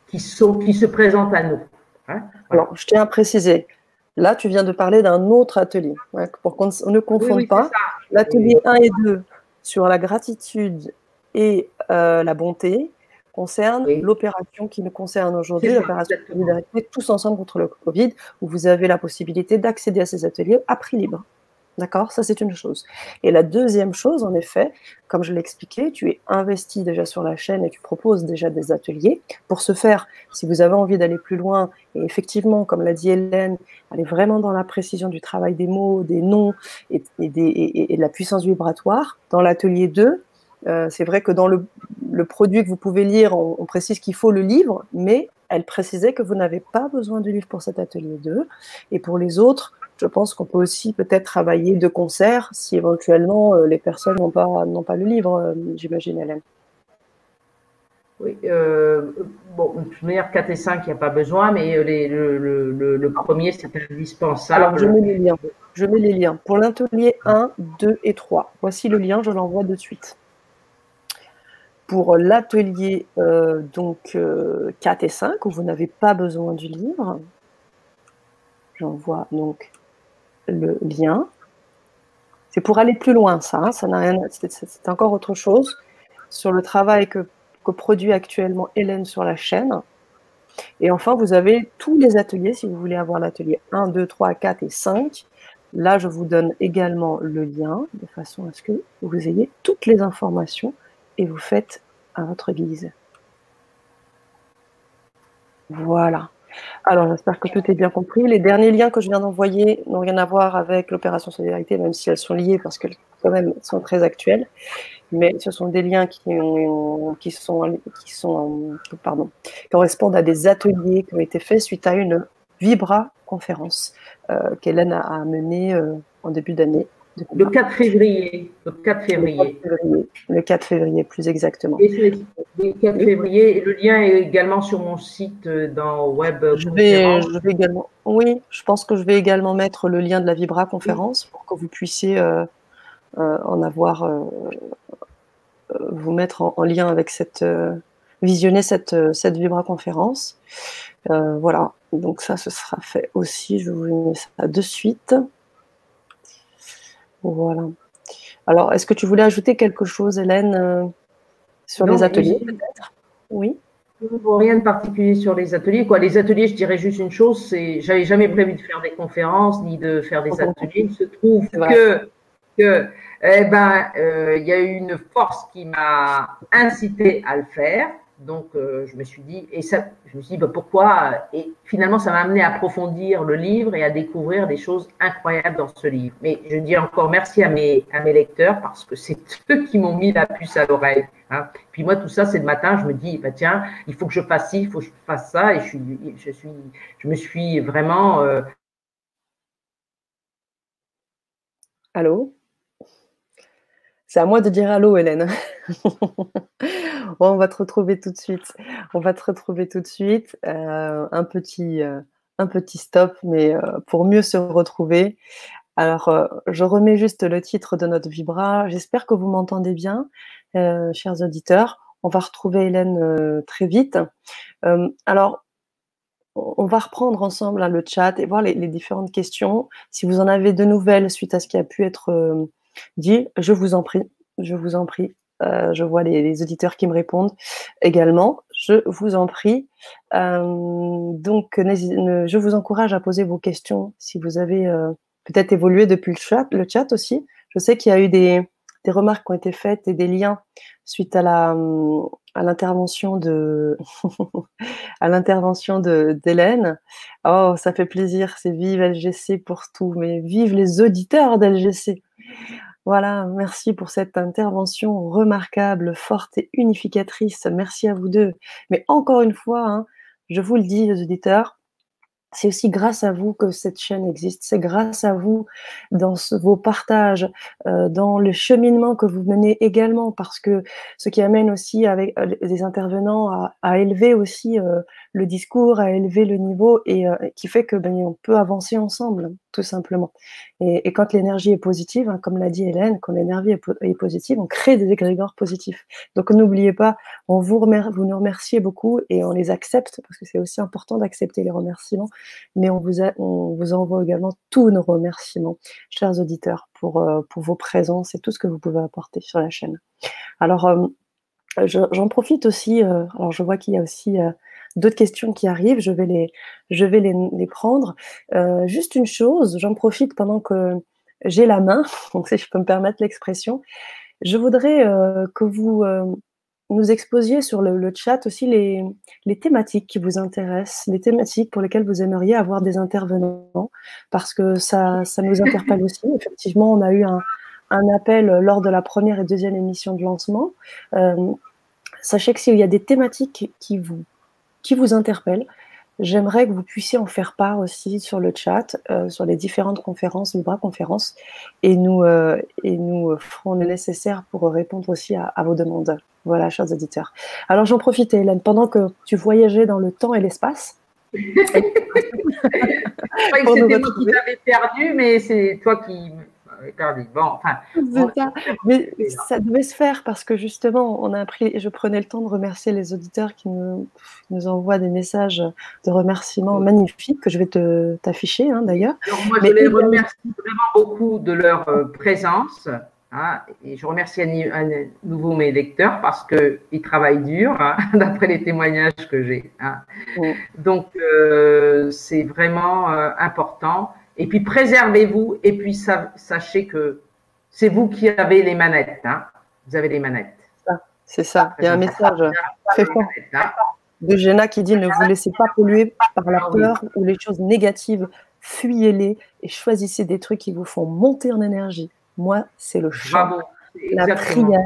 qui, sont, qui se présentent à nous.
Hein? Alors, je tiens à préciser, Là, tu viens de parler d'un autre atelier, pour qu'on ne confonde pas. L'atelier 1 et 2 sur la gratitude et euh, la bonté concerne l'opération qui nous concerne aujourd'hui, l'opération Solidarité, tous ensemble contre le Covid, où vous avez la possibilité d'accéder à ces ateliers à prix libre. D'accord? Ça, c'est une chose. Et la deuxième chose, en effet, comme je l'ai expliqué, tu es investi déjà sur la chaîne et tu proposes déjà des ateliers. Pour ce faire, si vous avez envie d'aller plus loin, et effectivement, comme l'a dit Hélène, aller vraiment dans la précision du travail des mots, des noms et, de la puissance vibratoire, dans l'atelier 2, euh, c'est vrai que dans le, produit que vous pouvez lire, on, précise qu'il faut le livre, mais elle précisait que vous n'avez pas besoin de livre pour cet atelier 2. Et pour les autres, je pense qu'on peut aussi peut-être travailler de concert si éventuellement euh, les personnes n'ont pas, pas le livre, euh, j'imagine, Hélène.
Oui, euh, bon, de toute manière, 4 et 5, il n'y a pas besoin, mais le, premier, c'est indispensable.
Alors, je mets je les liens. Pour l'atelier 1, 2 et 3, voici le lien, je l'envoie de suite. Pour l'atelier euh, donc 4 et 5, où vous n'avez pas besoin du livre, j'envoie donc le lien. C'est pour aller plus loin, ça. Hein, ça n'a. C'est encore autre chose sur le travail que, que, produit actuellement Hélène sur la chaîne. Et enfin, vous avez tous les ateliers, si vous voulez avoir l'atelier 1, 2, 3, 4 et 5. Là, je vous donne également le lien, de façon à ce que vous ayez toutes les informations et vous faites à votre guise. Voilà. Alors, j'espère que tout est bien compris. Les derniers liens que je viens d'envoyer n'ont rien à voir avec l'opération Solidarité, même si elles sont liées parce qu'elles quand même sont très actuelles. Mais ce sont des liens qui, qui, sont, qui sont, pardon, correspondent à des ateliers qui ont été faits suite à une Vibra conférence euh, qu'Hélène a menée euh, en début d'année
le 4 février. Le 4 février.
Le 4 février, plus exactement.
le 4 février. Et le lien est également sur mon site euh, dans Web.
Je vais, je vais, également. Oui, je pense que je vais également mettre le lien de la Vibra conférence pour que vous puissiez euh, euh, en avoir, vous mettre en, lien avec cette, visionner cette, cette Vibra conférence. voilà. Donc ça, ce sera fait aussi. Je vous mets ça de suite. Voilà. Alors, est-ce que tu voulais ajouter quelque chose, Hélène, euh, sur les ateliers peut-être
Oui. Rien de particulier sur les ateliers. Quoi. Les ateliers, je dirais juste une chose, c'est j'avais jamais prévu de faire des conférences ni de faire des ateliers. Il se trouve que, que eh ben, euh, il y a eu une force qui m'a incité à le faire. Donc, euh, je me suis dit, et ça, je me suis dit, bah, pourquoi? Et finalement, ça m'a amené à approfondir le livre et à découvrir des choses incroyables dans ce livre. Mais je dis encore merci à mes, à mes lecteurs parce que c'est [LAUGHS] eux qui m'ont mis la puce à l'oreille. Hein. Puis moi, tout ça, c'est le matin, je me dis, bah, tiens, il faut que je fasse ci, il faut que je fasse ça. Et je, suis, je, suis, je me suis vraiment. Euh...
Allô? C'est à moi de dire allô, Hélène. [LAUGHS] on va te retrouver tout de suite. On va te retrouver tout de suite. Euh, un, petit, euh, un petit stop, mais euh, pour mieux se retrouver. Alors, je remets juste le titre de notre Vibra. J'espère que vous m'entendez bien, chers auditeurs. On va retrouver Hélène très vite. alors, on va reprendre ensemble le chat et voir les, les, différentes questions. Si vous en avez de nouvelles suite à ce qui a pu être dit, je vous en prie, je vous en prie. Euh, je vois les, auditeurs qui me répondent également. Je vous en prie. Euh, donc, je vous encourage à poser vos questions si vous avez euh, peut-être évolué depuis le chat, le chat aussi. Je sais qu'il y a eu des, remarques qui ont été faites et des liens suite à l'intervention de [LAUGHS] à l'intervention d'Hélène. Oh, ça fait plaisir, c'est vive LGC pour tout, mais vive les auditeurs d'LGC. Voilà, merci pour cette intervention remarquable, forte et unificatrice. Merci à vous deux. Mais encore une fois, hein, je vous le dis, les auditeurs, c'est aussi grâce à vous que cette chaîne existe. C'est grâce à vous dans vos partages, euh, dans le cheminement que vous menez également, parce que ce qui amène aussi avec euh, les intervenants à, élever aussi euh, le discours, à élever le niveau et qui fait que ben, on peut avancer ensemble, tout simplement. Et, quand l'énergie est positive, hein, comme l'a dit Hélène, quand l'énergie est, positive, on crée des égrégores positifs. Donc n'oubliez pas, on vous, nous remerciez beaucoup et on les accepte parce que c'est aussi important d'accepter les remerciements mais on vous, on vous envoie également tous nos remerciements, chers auditeurs, pour, euh, pour vos présences et tout ce que vous pouvez apporter sur la chaîne. Alors, euh, j'en profite aussi, euh, alors je vois qu'il y a aussi d'autres questions qui arrivent, je vais les, je vais les, les prendre. juste une chose, j'en profite pendant que j'ai la main, [LAUGHS] donc si je peux me permettre l'expression, je voudrais que vous nous exposiez sur le, chat aussi les, thématiques qui vous intéressent, les thématiques pour lesquelles vous aimeriez avoir des intervenants, parce que ça, ça nous interpelle [LAUGHS] aussi. Effectivement, on a eu un, appel lors de la première et deuxième émission de lancement. Euh, sachez que s'il y a des thématiques qui vous, qui vous interpellent, J'aimerais que vous puissiez en faire part aussi sur le chat, euh, sur les différentes conférences, Libra conférences, et nous, euh, et nous ferons le nécessaire pour répondre aussi à, vos demandes. Voilà, chers auditeurs. Alors j'en profite, Hélène, pendant que tu voyageais dans le temps et l'espace, [LAUGHS]
je croyais que c'était moi qui t'avais perdu, mais c'est toi qui enfin.
Ça. Mais ça devait se faire parce que justement, on a appris, je prenais le temps de remercier les auditeurs qui nous, nous envoient des messages de remerciements magnifiques que je vais te t'afficher hein, d'ailleurs.
Moi, je les remercie vraiment beaucoup de leur euh, présence. Hein, et je remercie à, nouveau mes lecteurs parce qu'ils travaillent dur, hein, [LAUGHS] d'après les témoignages que j'ai. Hein. Donc, euh, c'est vraiment euh, important. Et puis, préservez-vous et puis sachez que c'est vous qui avez les manettes. Vous avez les manettes.
C'est ça. Il y a un message très fort de Jenna qui dit ne vous laissez pas polluer par la ah peur ou les choses négatives. Fuyez-les et choisissez des trucs qui vous font monter en énergie. Moi, c'est le chant, la prière,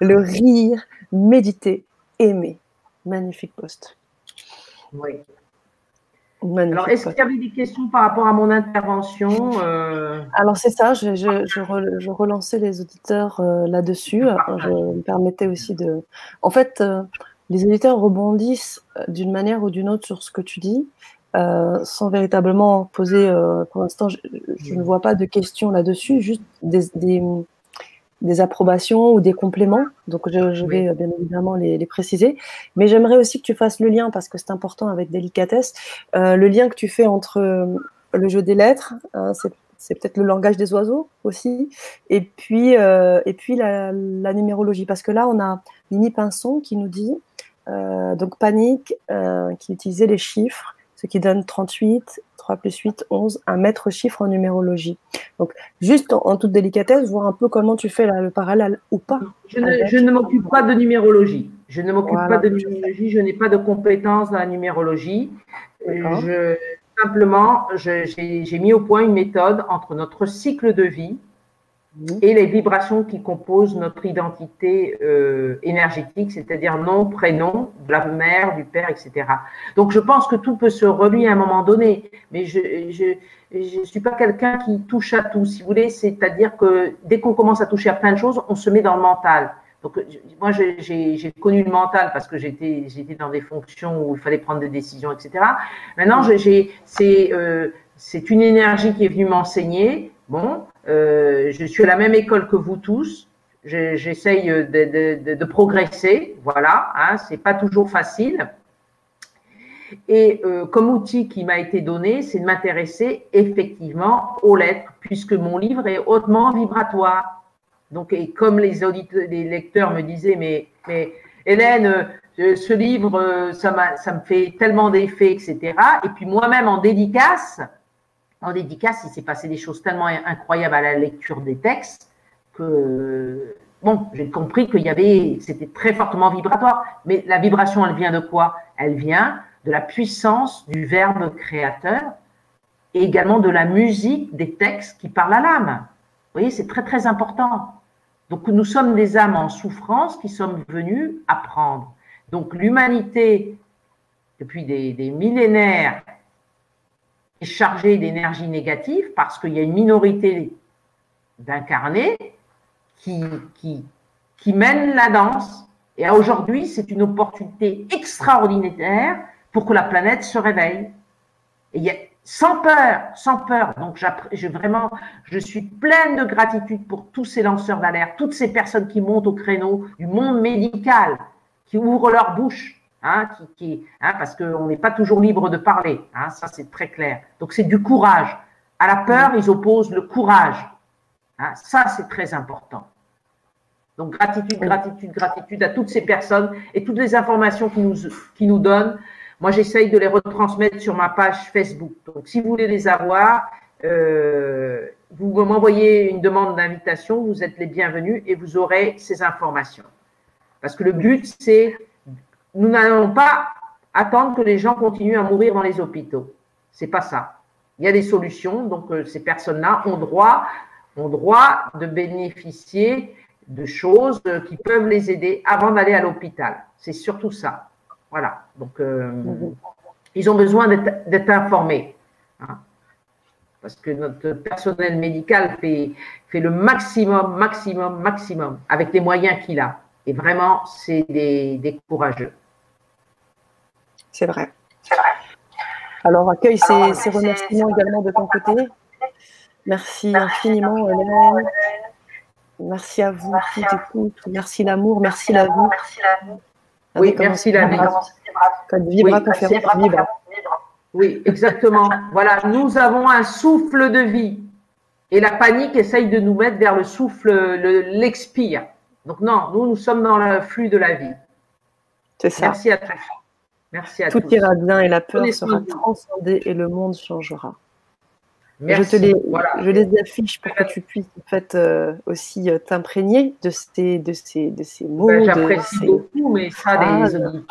le rire, méditer, aimer. Magnifique poste.
Oui. Alors, est-ce qu'il y avait des questions par rapport à mon intervention
euh? Alors, c'est ça, je, je, relançais les auditeurs euh, là-dessus. Je me permettais aussi de. En fait, euh, les auditeurs rebondissent d'une manière ou d'une autre sur ce que tu dis. Sans véritablement poser, pour l'instant, je, ne vois pas de questions là-dessus, juste des, approbations ou des compléments. Donc, je, vais bien évidemment les, préciser. Mais j'aimerais aussi que tu fasses le lien, parce que c'est important avec délicatesse, euh, le lien que tu fais entre le jeu des lettres, hein, c'est peut-être le langage des oiseaux aussi, et puis, et puis la, la, numérologie. Parce que là, on a Mimi Pinson qui nous dit, donc Panique, qui utilisait les chiffres ce qui donne 38, 3 plus 8, 11, un maître chiffre en numérologie. Donc, juste en, toute délicatesse, voir un peu comment tu fais le parallèle ou pas.
Je ne, m'occupe pas de numérologie. Je ne m'occupe pas de numérologie. Je n'ai pas de compétences dans la numérologie. Je, simplement, j'ai mis au point une méthode entre notre cycle de vie, et les vibrations qui composent notre identité euh, énergétique, c'est-à-dire nom, prénom, de la mère, du père, etc. Donc je pense que tout peut se relier à un moment donné, mais je ne suis pas quelqu'un qui touche à tout, si vous voulez, c'est-à-dire que dès qu'on commence à toucher à plein de choses, on se met dans le mental. Donc moi j'ai connu le mental parce que j'étais dans des fonctions où il fallait prendre des décisions, etc. Maintenant c'est euh, une énergie qui est venue m'enseigner. Bon, euh, je suis à la même école que vous tous. J'essaye de, progresser. Voilà, hein, c'est pas toujours facile. Et euh, comme outil qui m'a été donné, c'est de m'intéresser effectivement aux lettres, puisque mon livre est hautement vibratoire. Donc, et comme les, auditeurs, les lecteurs me disaient, mais, mais Hélène, euh, ce livre, ça, ça me fait tellement d'effets, etc. Et puis moi-même en dédicace, en dédicace, il s'est passé des choses tellement incroyables à la lecture des textes que, bon, j'ai compris qu'il y avait, c'était très fortement vibratoire. Mais la vibration, elle vient de quoi? Elle vient de la puissance du verbe créateur et également de la musique des textes qui parlent à l'âme. Vous voyez, c'est très, très important. Donc, nous sommes des âmes en souffrance qui sommes venus apprendre. Donc, l'humanité, depuis des, millénaires, chargé d'énergie négative parce qu'il y a une minorité d'incarnés qui, qui, mènent la danse. Et aujourd'hui, c'est une opportunité extraordinaire pour que la planète se réveille. Et y a, sans peur, sans peur. Donc, je, vraiment, je suis pleine de gratitude pour tous ces lanceurs d'alerte, toutes ces personnes qui montent au créneau du monde médical, qui ouvrent leur bouche Hein, hein, parce qu'on n'est pas toujours libre de parler, hein, ça c'est très clair. Donc c'est du courage. À la peur, ils opposent le courage. ça c'est très important. Donc gratitude, gratitude, gratitude à toutes ces personnes et toutes les informations qui nous, qui nous donnent. Moi j'essaye de les retransmettre sur ma page Facebook. Donc si vous voulez les avoir, euh, vous m'envoyez une demande d'invitation, vous êtes les bienvenus et vous aurez ces informations. Parce que le but c'est nous n'allons pas attendre que les gens continuent à mourir dans les hôpitaux. C'est pas ça. Il y a des solutions, donc euh, ces personnes-là ont droit, ont droit de bénéficier de choses euh, qui peuvent les aider avant d'aller à l'hôpital. C'est surtout ça. Voilà. Donc, euh, ils ont besoin d'être informés. Hein. parce que notre personnel médical fait, fait le maximum, maximum, maximum avec les moyens qu'il a. Et vraiment, c'est des courageux.
C'est vrai. Alors, accueille ces, ces remerciements également de ton côté. Merci infiniment, Hélène. Merci à vous qui écoutez. Merci l'amour, merci la vie.
Oui, merci la vie.
Quand Vibra conférence, Vibra.
Oui, exactement. voilà, nous avons un souffle de vie. Et la panique essaye de nous mettre vers le souffle, l'expire. Donc non, nous, nous sommes dans le flux de la vie.
C'est ça.
Merci à tous. Merci à
Tout ira bien et la peur sera transcendée et le monde changera. Je, te les, je les affiche pour que tu puisses en fait, euh, aussi euh, t'imprégner de ces, de, ces, de ces mots. Ben,
J'apprécie beaucoup, mais ça, les auditeurs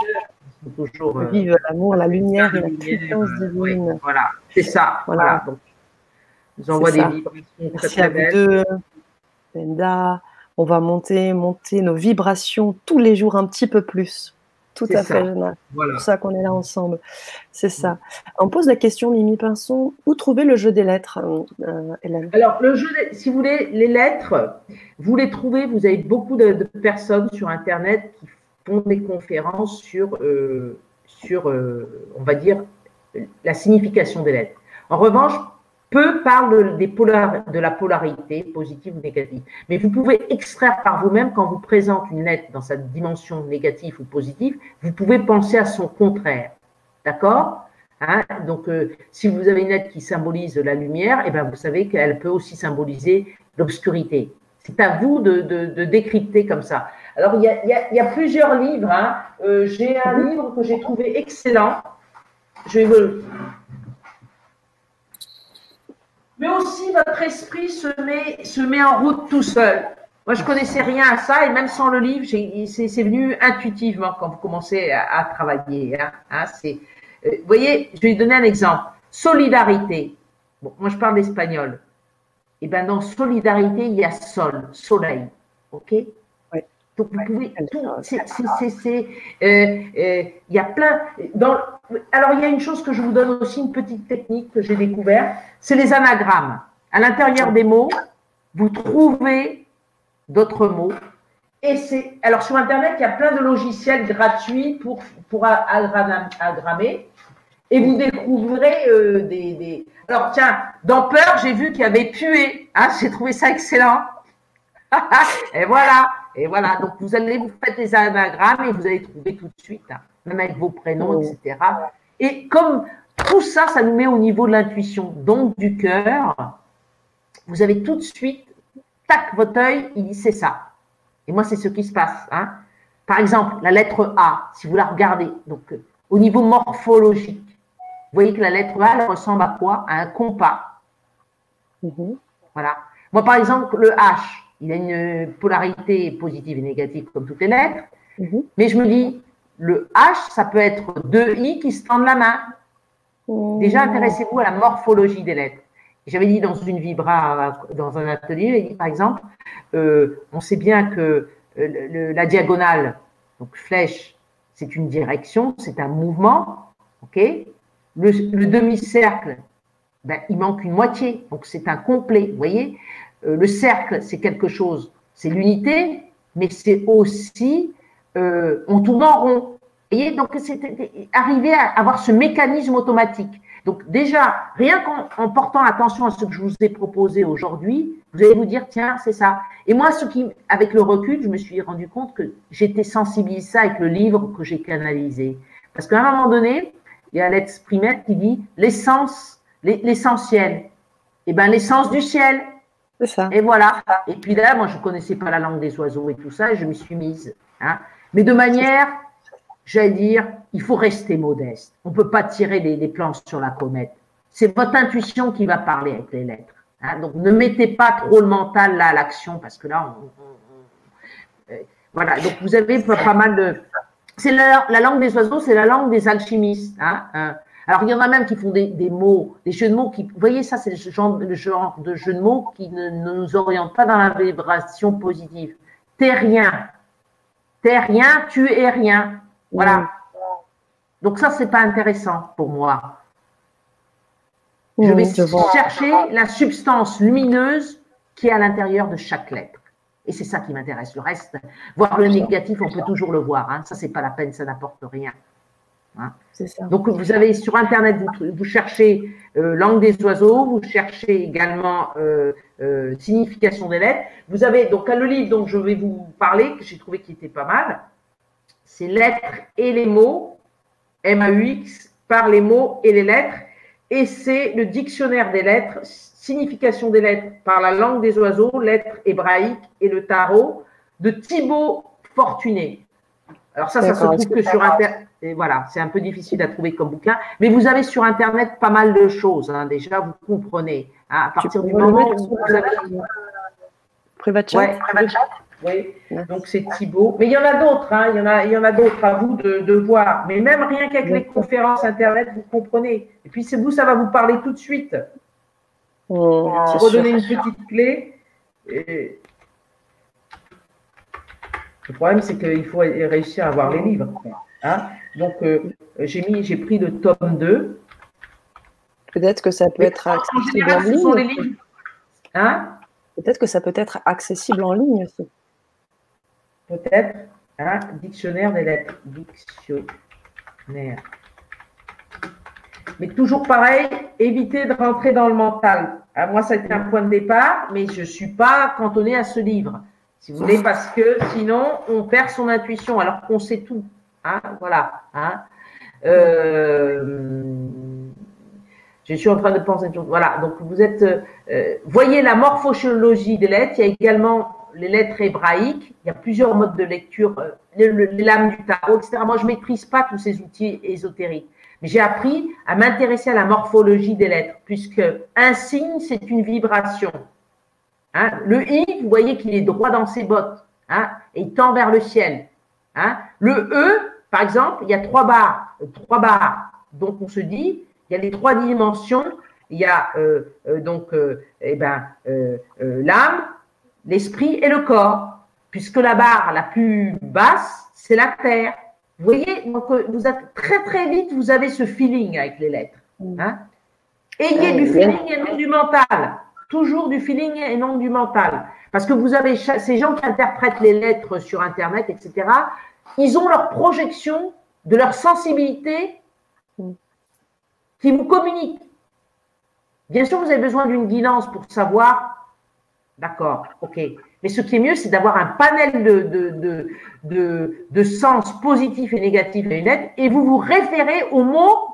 toujours. Euh, Vive l'amour, la lumière et la puissance divine.
voilà, c'est ça. Voilà. Donc, nous envoie des vibrations très, très belles. Deux,
Benda. On va monter, monter nos vibrations tous les jours un petit peu plus. Tout à fait, C'est pour ça qu'on est là ensemble. C'est ça. On pose la question, Mimi Pinson, où trouver le jeu des lettres, euh, Hélène?
Alors, le jeu, si vous voulez, les lettres, vous les trouvez, vous avez beaucoup de, personnes sur Internet qui font des conférences sur, euh, sur euh, on va dire, la signification des lettres. En revanche, peu parlent des de la polarité, positive ou négative. Mais vous pouvez extraire par vous-même, quand vous présente une lettre dans sa dimension négative ou positive, vous pouvez penser à son contraire. D'accord? Hein? Donc, euh, si vous avez une lettre qui symbolise la lumière, eh bien, vous savez qu'elle peut aussi symboliser l'obscurité. C'est à vous de, de, décrypter comme ça. Alors, il y a, il y a, plusieurs livres. Hein. Euh, j'ai un livre que j'ai trouvé excellent. Je vais vous, mais aussi votre esprit se met, se met en route tout seul. Moi, je connaissais rien à ça et même sans le livre, c'est venu intuitivement quand vous commencez à, travailler. Hein, hein euh, vous voyez, je vais donner un exemple. Solidarité. Bon, moi, je parle d'espagnol. Et eh ben dans solidarité, il y a sol, soleil. OK? Donc vous pouvez tout, c'est, il y a plein. Dans, alors il y a une chose que je vous donne aussi, une petite technique que j'ai découvert, c'est les anagrammes. À l'intérieur des mots, vous trouvez d'autres mots. Et c'est alors sur internet, il y a plein de logiciels gratuits pour pour agrammer. Et vous découvrirez euh, des, des, Alors tiens, dans Peur, j'ai vu qu'il y avait pué. Hein, j'ai trouvé ça excellent. [LAUGHS] et voilà. Et voilà, donc vous allez vous faire des anagrammes et vous allez trouver tout de suite, hein, même avec vos prénoms, etc. Et comme tout ça, ça nous met au niveau de l'intuition, donc du cœur, vous avez tout de suite, tac, votre œil, il dit c'est ça. Et moi, c'est ce qui se passe. Hein. Par exemple, la lettre A, si vous la regardez, donc euh, au niveau morphologique, vous voyez que la lettre A, elle ressemble à quoi? À un compas. Mm-hmm. Voilà. Moi, par exemple, le H, il a une polarité positive et négative comme toutes les lettres. Mhm. Mais je me dis, le H, ça peut être deux I qui se tendent la main. Oh. Déjà, intéressez-vous à la morphologie des lettres. J'avais dit dans une vibra, dans un atelier, par exemple, euh, on sait bien que euh, la diagonale, donc flèche, c'est une direction, c'est un mouvement, ok? Le, demi-cercle, ben, il manque une moitié, donc c'est un complet, vous voyez? Le cercle, c'est quelque chose, c'est l'unité, mais c'est aussi, euh, on tourne en rond. Donc c'est arriver à avoir ce mécanisme automatique. Donc déjà, rien qu'en portant attention à ce que je vous ai proposé aujourd'hui, vous allez vous dire, tiens, c'est ça. Et moi, ce qui, avec le recul, je me suis rendu compte que j'étais sensibilisée avec le livre que j'ai canalisé. Parce qu'à un moment donné, il y a Primaire qui dit l'essence, l'essentiel. Eh bien, l'essence du ciel, et voilà. Et puis là, moi, je ne connaissais pas la langue des oiseaux et tout ça, et je m'y suis mise. Hein. Mais de manière, j'allais dire, il faut rester modeste. On ne peut pas tirer des, plans sur la comète. C'est votre intuition qui va parler avec les lettres. Hein. Donc, ne mettez pas trop le mental là à l'action, parce que là, euh, voilà. Donc, vous avez pas, mal de. C'est la, langue des oiseaux, c'est la langue des alchimistes. Hein. Alors, il y en a même qui font des, mots, des jeux de mots qui, vous voyez, ça, c'est le genre, le genre de jeu de mots qui ne, nous oriente pas dans la vibration positive. T'es rien. T'es rien, tu es rien. Voilà. Donc, ça, c'est pas intéressant pour moi. Je vais chercher la substance lumineuse qui est à l'intérieur de chaque lettre. Et c'est ça qui m'intéresse. Le reste, voir le négatif, on peut toujours le voir. Hein. Ça, c'est pas la peine, ça n'apporte rien. Hein. Donc vous avez sur Internet, vous, cherchez euh, langue des oiseaux, vous cherchez également euh, euh, signification des lettres. Vous avez donc le livre dont je vais vous parler, que j'ai trouvé qui était pas mal, c'est Lettres et les mots, M-A-U-X, par les mots et les lettres. Et c'est le dictionnaire des lettres, signification des lettres par la langue des oiseaux, lettres hébraïques et le tarot, de Thibaut Fortuné. Alors ça, ça se trouve que sur Internet. Voilà, c'est un peu difficile à trouver comme bouquin, mais vous avez sur Internet pas mal de choses. Hein, déjà, vous comprenez. Hein, à partir du moment où vous avez.
Privat chat.
Oui, donc c'est Thibaut. Mais il y en a d'autres, hein, il y en a, il y en a d'autres à vous de, voir. Mais même rien qu'avec les conférences Internet, vous comprenez. Et puis c'est vous, ça va vous parler tout de suite. Oh, redonner une petite clé. Et, le problème, c'est qu'il faut réussir à avoir les livres. Hein. Donc, euh, j'ai mis, j'ai pris le tome 2.
Peut-être que ça peut être accessible en, ligne. Hein Peut-être que ça peut être accessible en ligne aussi.
Peut-être. un Dictionnaire des lettres. Dictionnaire. Mais toujours pareil, éviter de rentrer dans le mental. Ah, moi, ça a été un point de départ, mais je ne suis pas cantonnée à ce livre. Si vous voulez, parce que sinon, on perd son intuition alors qu'on sait tout. Hein, voilà. Hein. Euh, je suis en train de penser. Voilà. Donc, vous êtes. Euh, voyez la morphologie des lettres. Il y a également les lettres hébraïques. Il y a plusieurs modes de lecture, euh, les, lames du tarot, etc. Moi, je ne maîtrise pas tous ces outils ésotériques. Mais j'ai appris à m'intéresser à la morphologie des lettres, puisque un signe, c'est une vibration. Hein? Le I, vous voyez qu'il est droit dans ses bottes et il tend vers le ciel. Le E, par exemple, il y a trois barres, trois barres. Donc on se dit, il y a les trois dimensions. Il y a euh, euh, donc euh, eh ben, l'âme, l'esprit et le corps, puisque la barre la plus basse, c'est la terre. Vous voyez, donc vous êtes très très vite, vous avez ce feeling avec les lettres. Hein? Ayez du feeling et non du mental toujours du feeling et non du mental. Parce que vous avez ces gens qui interprètent les lettres sur Internet, etc., ils ont leur projection de leur sensibilité qui vous communique. Bien sûr, vous avez besoin d'une guidance pour savoir, d'accord, ok. Mais ce qui est mieux, c'est d'avoir un panel de, de, de, sens positifs et négatifs et lettre, et vous vous référez au mot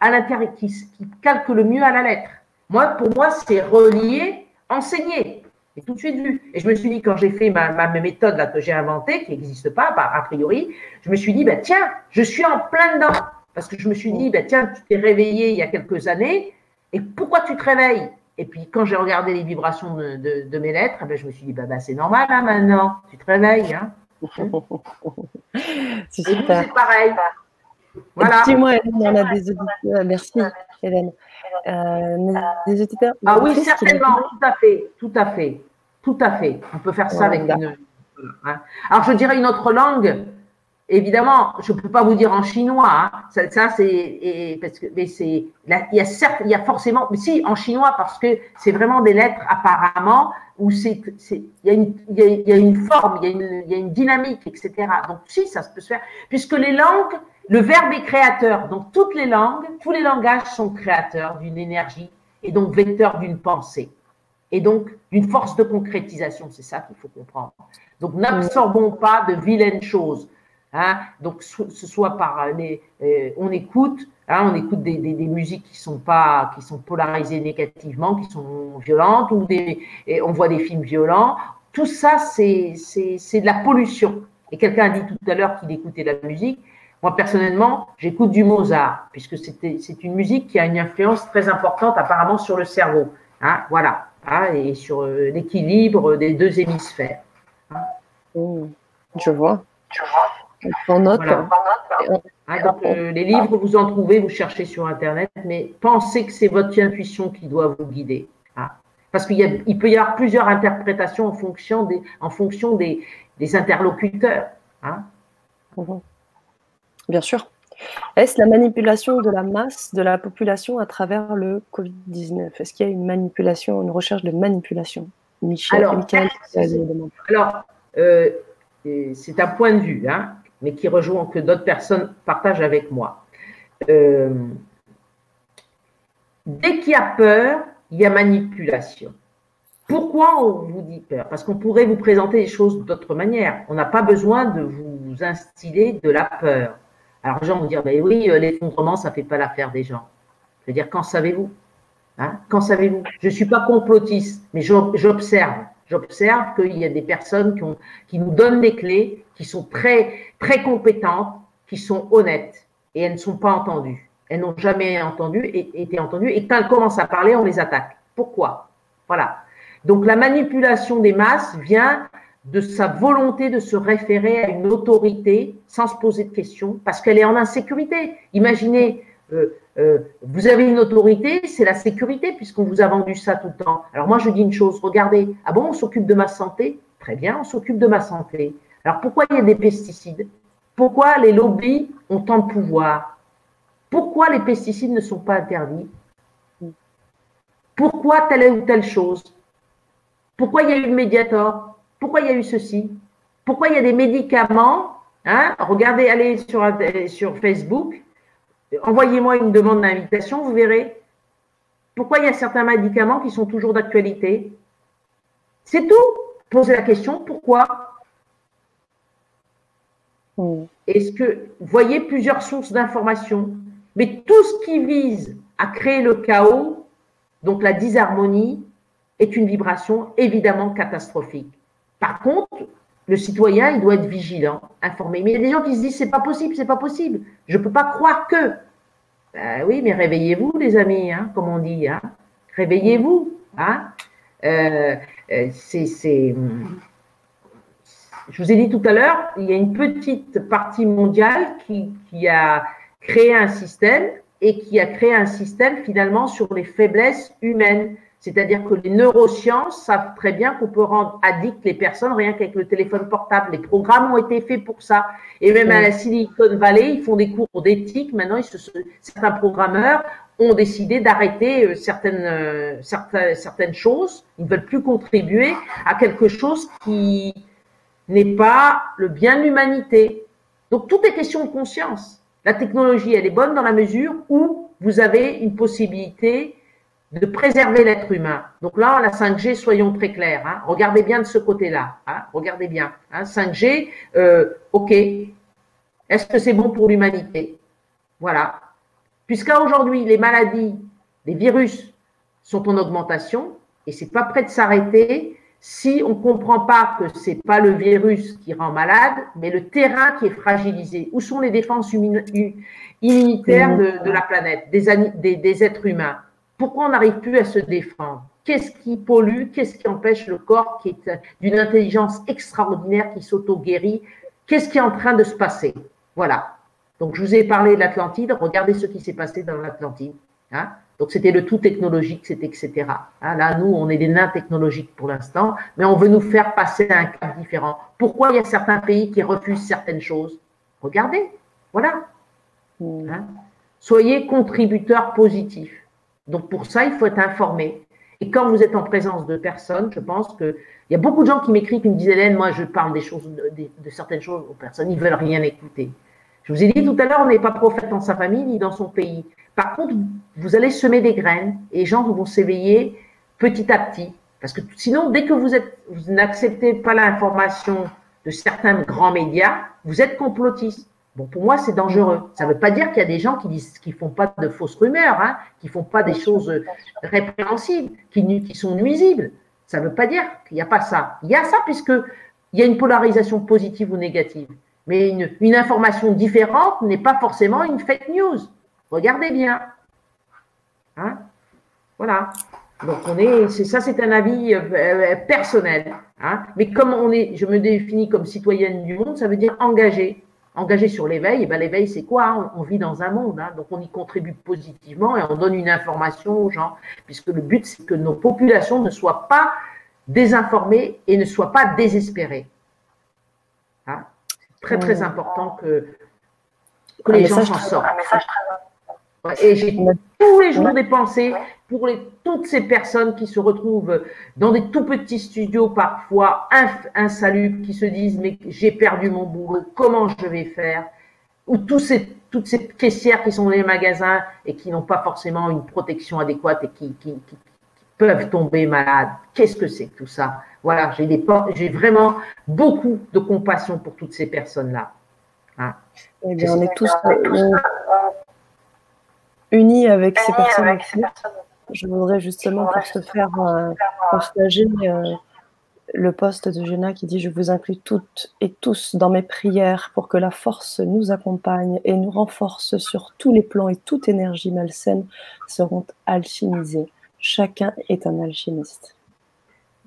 à l'intérieur qui, qui calque le mieux à la lettre. Moi, pour moi, c'est relier, enseigner. Tout de suite vu. Et je me suis dit, quand j'ai fait ma, ma, méthode là, que j'ai inventée, qui n'existe pas, a priori, je me suis dit, bah, tiens, je suis en plein dedans. Parce que je me suis dit, bah, tiens, tu t'es réveillé il y a quelques années, et pourquoi tu te réveilles? Et puis, quand j'ai regardé les vibrations de, de, mes lettres, bah, je me suis dit, bah, bah c'est normal hein, maintenant, tu te réveilles. Hein. [LAUGHS]
c'est super.
C'est pareil.
Voilà. Dis-moi, on a des auditeurs. Merci, Hélène.
Euh, des auditeurs Ah oui, certainement, tout à fait, tout à fait, tout à fait. On peut faire ça avec une. Hein. Alors, je dirais une autre langue. Évidemment, je ne peux pas vous dire en chinois. Hein. Ça, c'est parce que mais c'est il y a certes, il y a forcément, mais si en chinois parce que c'est vraiment des lettres apparemment où c'est il y a une il y a, une forme, il y a une, il y a une dynamique, etc. Donc si ça peut se faire puisque les langues le verbe est créateur. Donc, toutes les langues, tous les langages sont créateurs d'une énergie et donc vecteurs d'une pensée. Et donc, d'une force de concrétisation. C'est ça qu'il faut comprendre. Donc, n'absorbons pas de vilaines choses. Hein. Donc, ce soit par les, euh, on écoute, hein, on écoute des, musiques qui sont pas, qui sont polarisées négativement, qui sont violentes, ou des, et on voit des films violents. Tout ça, c'est, de la pollution. Et quelqu'un a dit tout à l'heure qu'il écoutait la musique. Moi, personnellement, j'écoute du Mozart, puisque c'est une musique qui a une influence très importante apparemment sur le cerveau. Hein, voilà. Hein, et sur euh, l'équilibre des deux hémisphères.
Hein. Mmh. je vois. Je vois. On
note. Hein, donc, euh, les livres, vous en trouvez, vous cherchez sur Internet, mais pensez que c'est votre intuition qui doit vous guider. Parce qu'il il peut y avoir plusieurs interprétations en fonction des, en fonction des, des interlocuteurs. Mmh.
Bien sûr. Est-ce la manipulation de la masse de la population à travers le Covid-19 Est-ce qu'il y a une manipulation, une recherche de manipulation?
Michel, alors, alors euh, c'est un point de vue, hein, mais qui rejoint que d'autres personnes partagent avec moi. euh, dès qu'il y a peur, il y a manipulation. Pourquoi on vous dit peur? Parce qu'on pourrait vous présenter les choses d'autre manière. On n'a pas besoin de vous instiller de la peur. Alors, les gens dire, mais oui, euh, l'effondrement, ça ne fait pas l'affaire des gens. Je veux dire, quand savez-vous hein Quand savez-vous? Je ne suis pas complotiste, mais j'observe. J'observe qu'il y a des personnes qui, ont, qui nous donnent des clés, qui sont très, très compétentes, qui sont honnêtes, et elles ne sont pas entendues. Elles n'ont jamais entendu, et, été entendues, et quand elles commencent à parler, on les attaque. Pourquoi? Voilà. Donc la manipulation des masses vient de sa volonté de se référer à une autorité sans se poser de questions, parce qu'elle est en insécurité. Imaginez, euh, euh, vous avez une autorité, c'est la sécurité, puisqu'on vous a vendu ça tout le temps. Alors moi, je dis une chose, regardez, ah bon, on s'occupe de ma santé? Très bien, on s'occupe de ma santé. Alors pourquoi il y a des pesticides? Pourquoi les lobbies ont tant de pouvoir? Pourquoi les pesticides ne sont pas interdits? Pourquoi telle ou telle chose? Pourquoi il y a eu le Mediator? Pourquoi il y a eu ceci? Pourquoi il y a des médicaments hein? Regardez, allez sur, sur Facebook, envoyez-moi une demande d'invitation, vous verrez. Pourquoi il y a certains médicaments qui sont toujours d'actualité? C'est tout. Posez la question, pourquoi? Hmm. Est-ce que vous voyez plusieurs sources d'informations Mais tout ce qui vise à créer le chaos, donc la disharmonie, est une vibration évidemment catastrophique. Par contre, le citoyen, il doit être vigilant, informé. Mais il y a des gens qui se disent c'est pas possible, c'est pas possible. Je ne peux pas croire que. Ben oui, mais réveillez-vous, les amis, hein, comme on dit. Hein. Réveillez-vous. Hein. Euh, euh, Je vous ai dit tout à l'heure, il y a une petite partie mondiale qui a créé un système et qui a créé un système finalement sur les faiblesses humaines. C'est-à-dire que les neurosciences savent très bien qu'on peut rendre addicts les personnes rien qu'avec le téléphone portable. Les programmes ont été faits pour ça. Et même à la Silicon Valley, ils font des cours d'éthique. Maintenant, ils se, certains programmeurs ont décidé d'arrêter euh, certaines, euh, certaines, certaines choses. Ils ne veulent plus contribuer à quelque chose qui n'est pas le bien de l'humanité. Donc, tout est question de conscience. La technologie, elle est bonne dans la mesure où vous avez une possibilité de préserver l'être humain. Donc là, la 5G, soyons très clairs. Hein. regardez bien de ce côté-là. Hein, regardez bien. Hein, 5G, euh, ok. Est-ce que c'est bon pour l'humanité? Voilà. Puisqu'à aujourd'hui, les maladies, les virus sont en augmentation et c'est pas prêt de s'arrêter si on ne comprend pas que c'est pas le virus qui rend malade, mais le terrain qui est fragilisé. Où sont les défenses immunitaires de, la planète, des êtres humains pourquoi on n'arrive plus à se défendre? Qu'est-ce qui pollue? Qu'est-ce qui empêche le corps qui est d'une intelligence extraordinaire qui s'auto-guérit? Qu'est-ce qui est en train de se passer? Voilà. Donc, je vous ai parlé de l'Atlantide. Regardez ce qui s'est passé dans l'Atlantide. Hein. Donc, c'était le tout technologique, c'était etc. Hein, là, nous, on est des nains technologiques pour l'instant, mais on veut nous faire passer à un cap différent. Pourquoi il y a certains pays qui refusent certaines choses? Regardez. Voilà. Mmh. Hein. Soyez contributeurs positifs. Donc pour ça, il faut être informé. Et quand vous êtes en présence de personnes, je pense qu'il y a beaucoup de gens qui m'écrivent, qui me disent Hélène, moi je parle de, certaines choses aux personnes, ils veulent rien écouter. Je vous ai dit tout à l'heure, on n'est pas prophète dans sa famille ni dans son pays. Par contre, vous allez semer des graines et les gens vont s'éveiller petit à petit. Parce que sinon, dès que vous n'acceptez pas l'information de certains grands médias, vous êtes complotiste. Bon, pour moi, c'est dangereux. Ça ne veut pas dire qu'il y a des gens qui disent, qui font pas de fausses rumeurs, hein, qui font pas des choses répréhensibles, qui, qui sont nuisibles. Ça ne veut pas dire qu'il n'y a pas ça. Il y a ça puisque il y a une polarisation positive ou négative. Mais une, une information différente n'est pas forcément une fake news. Regardez bien. Hein? Voilà. Donc on est, c'est ça, c'est un avis euh, euh, personnel. Hein. Mais comme on est, je me définis comme citoyenne du monde, ça veut dire engagée engagé sur l'éveil, et ben l'éveil, c'est quoi hein? On, vit dans un monde, hein. donc on y contribue positivement et on donne une information aux gens, puisque le but, c'est que nos populations ne soient pas désinformées et ne soient pas désespérées. Hein? C'est très, très important que, que les gens s'en sortent. Et j'ai tous les jours des pensées pour les, toutes ces personnes qui se retrouvent dans des tout petits studios parfois insalubres, qui se disent mais j'ai perdu mon boulot, comment je vais faire? Ou tous ces, toutes ces caissières qui sont dans les magasins et qui n'ont pas forcément une protection adéquate et qui, qui, qui peuvent tomber malades. Qu'est-ce que c'est que tout ça? Voilà, j'ai vraiment beaucoup de compassion pour toutes ces personnes-là.
Hein? Eh bien, on est tous unis avec ces personnes. Je voudrais justement pour se faire euh, partager euh, le poste de Jenna qui dit Je vous inclus toutes et tous dans mes prières pour que la force nous accompagne et nous renforce sur tous les plans et toute énergie malsaine seront alchimisées. Chacun est un alchimiste.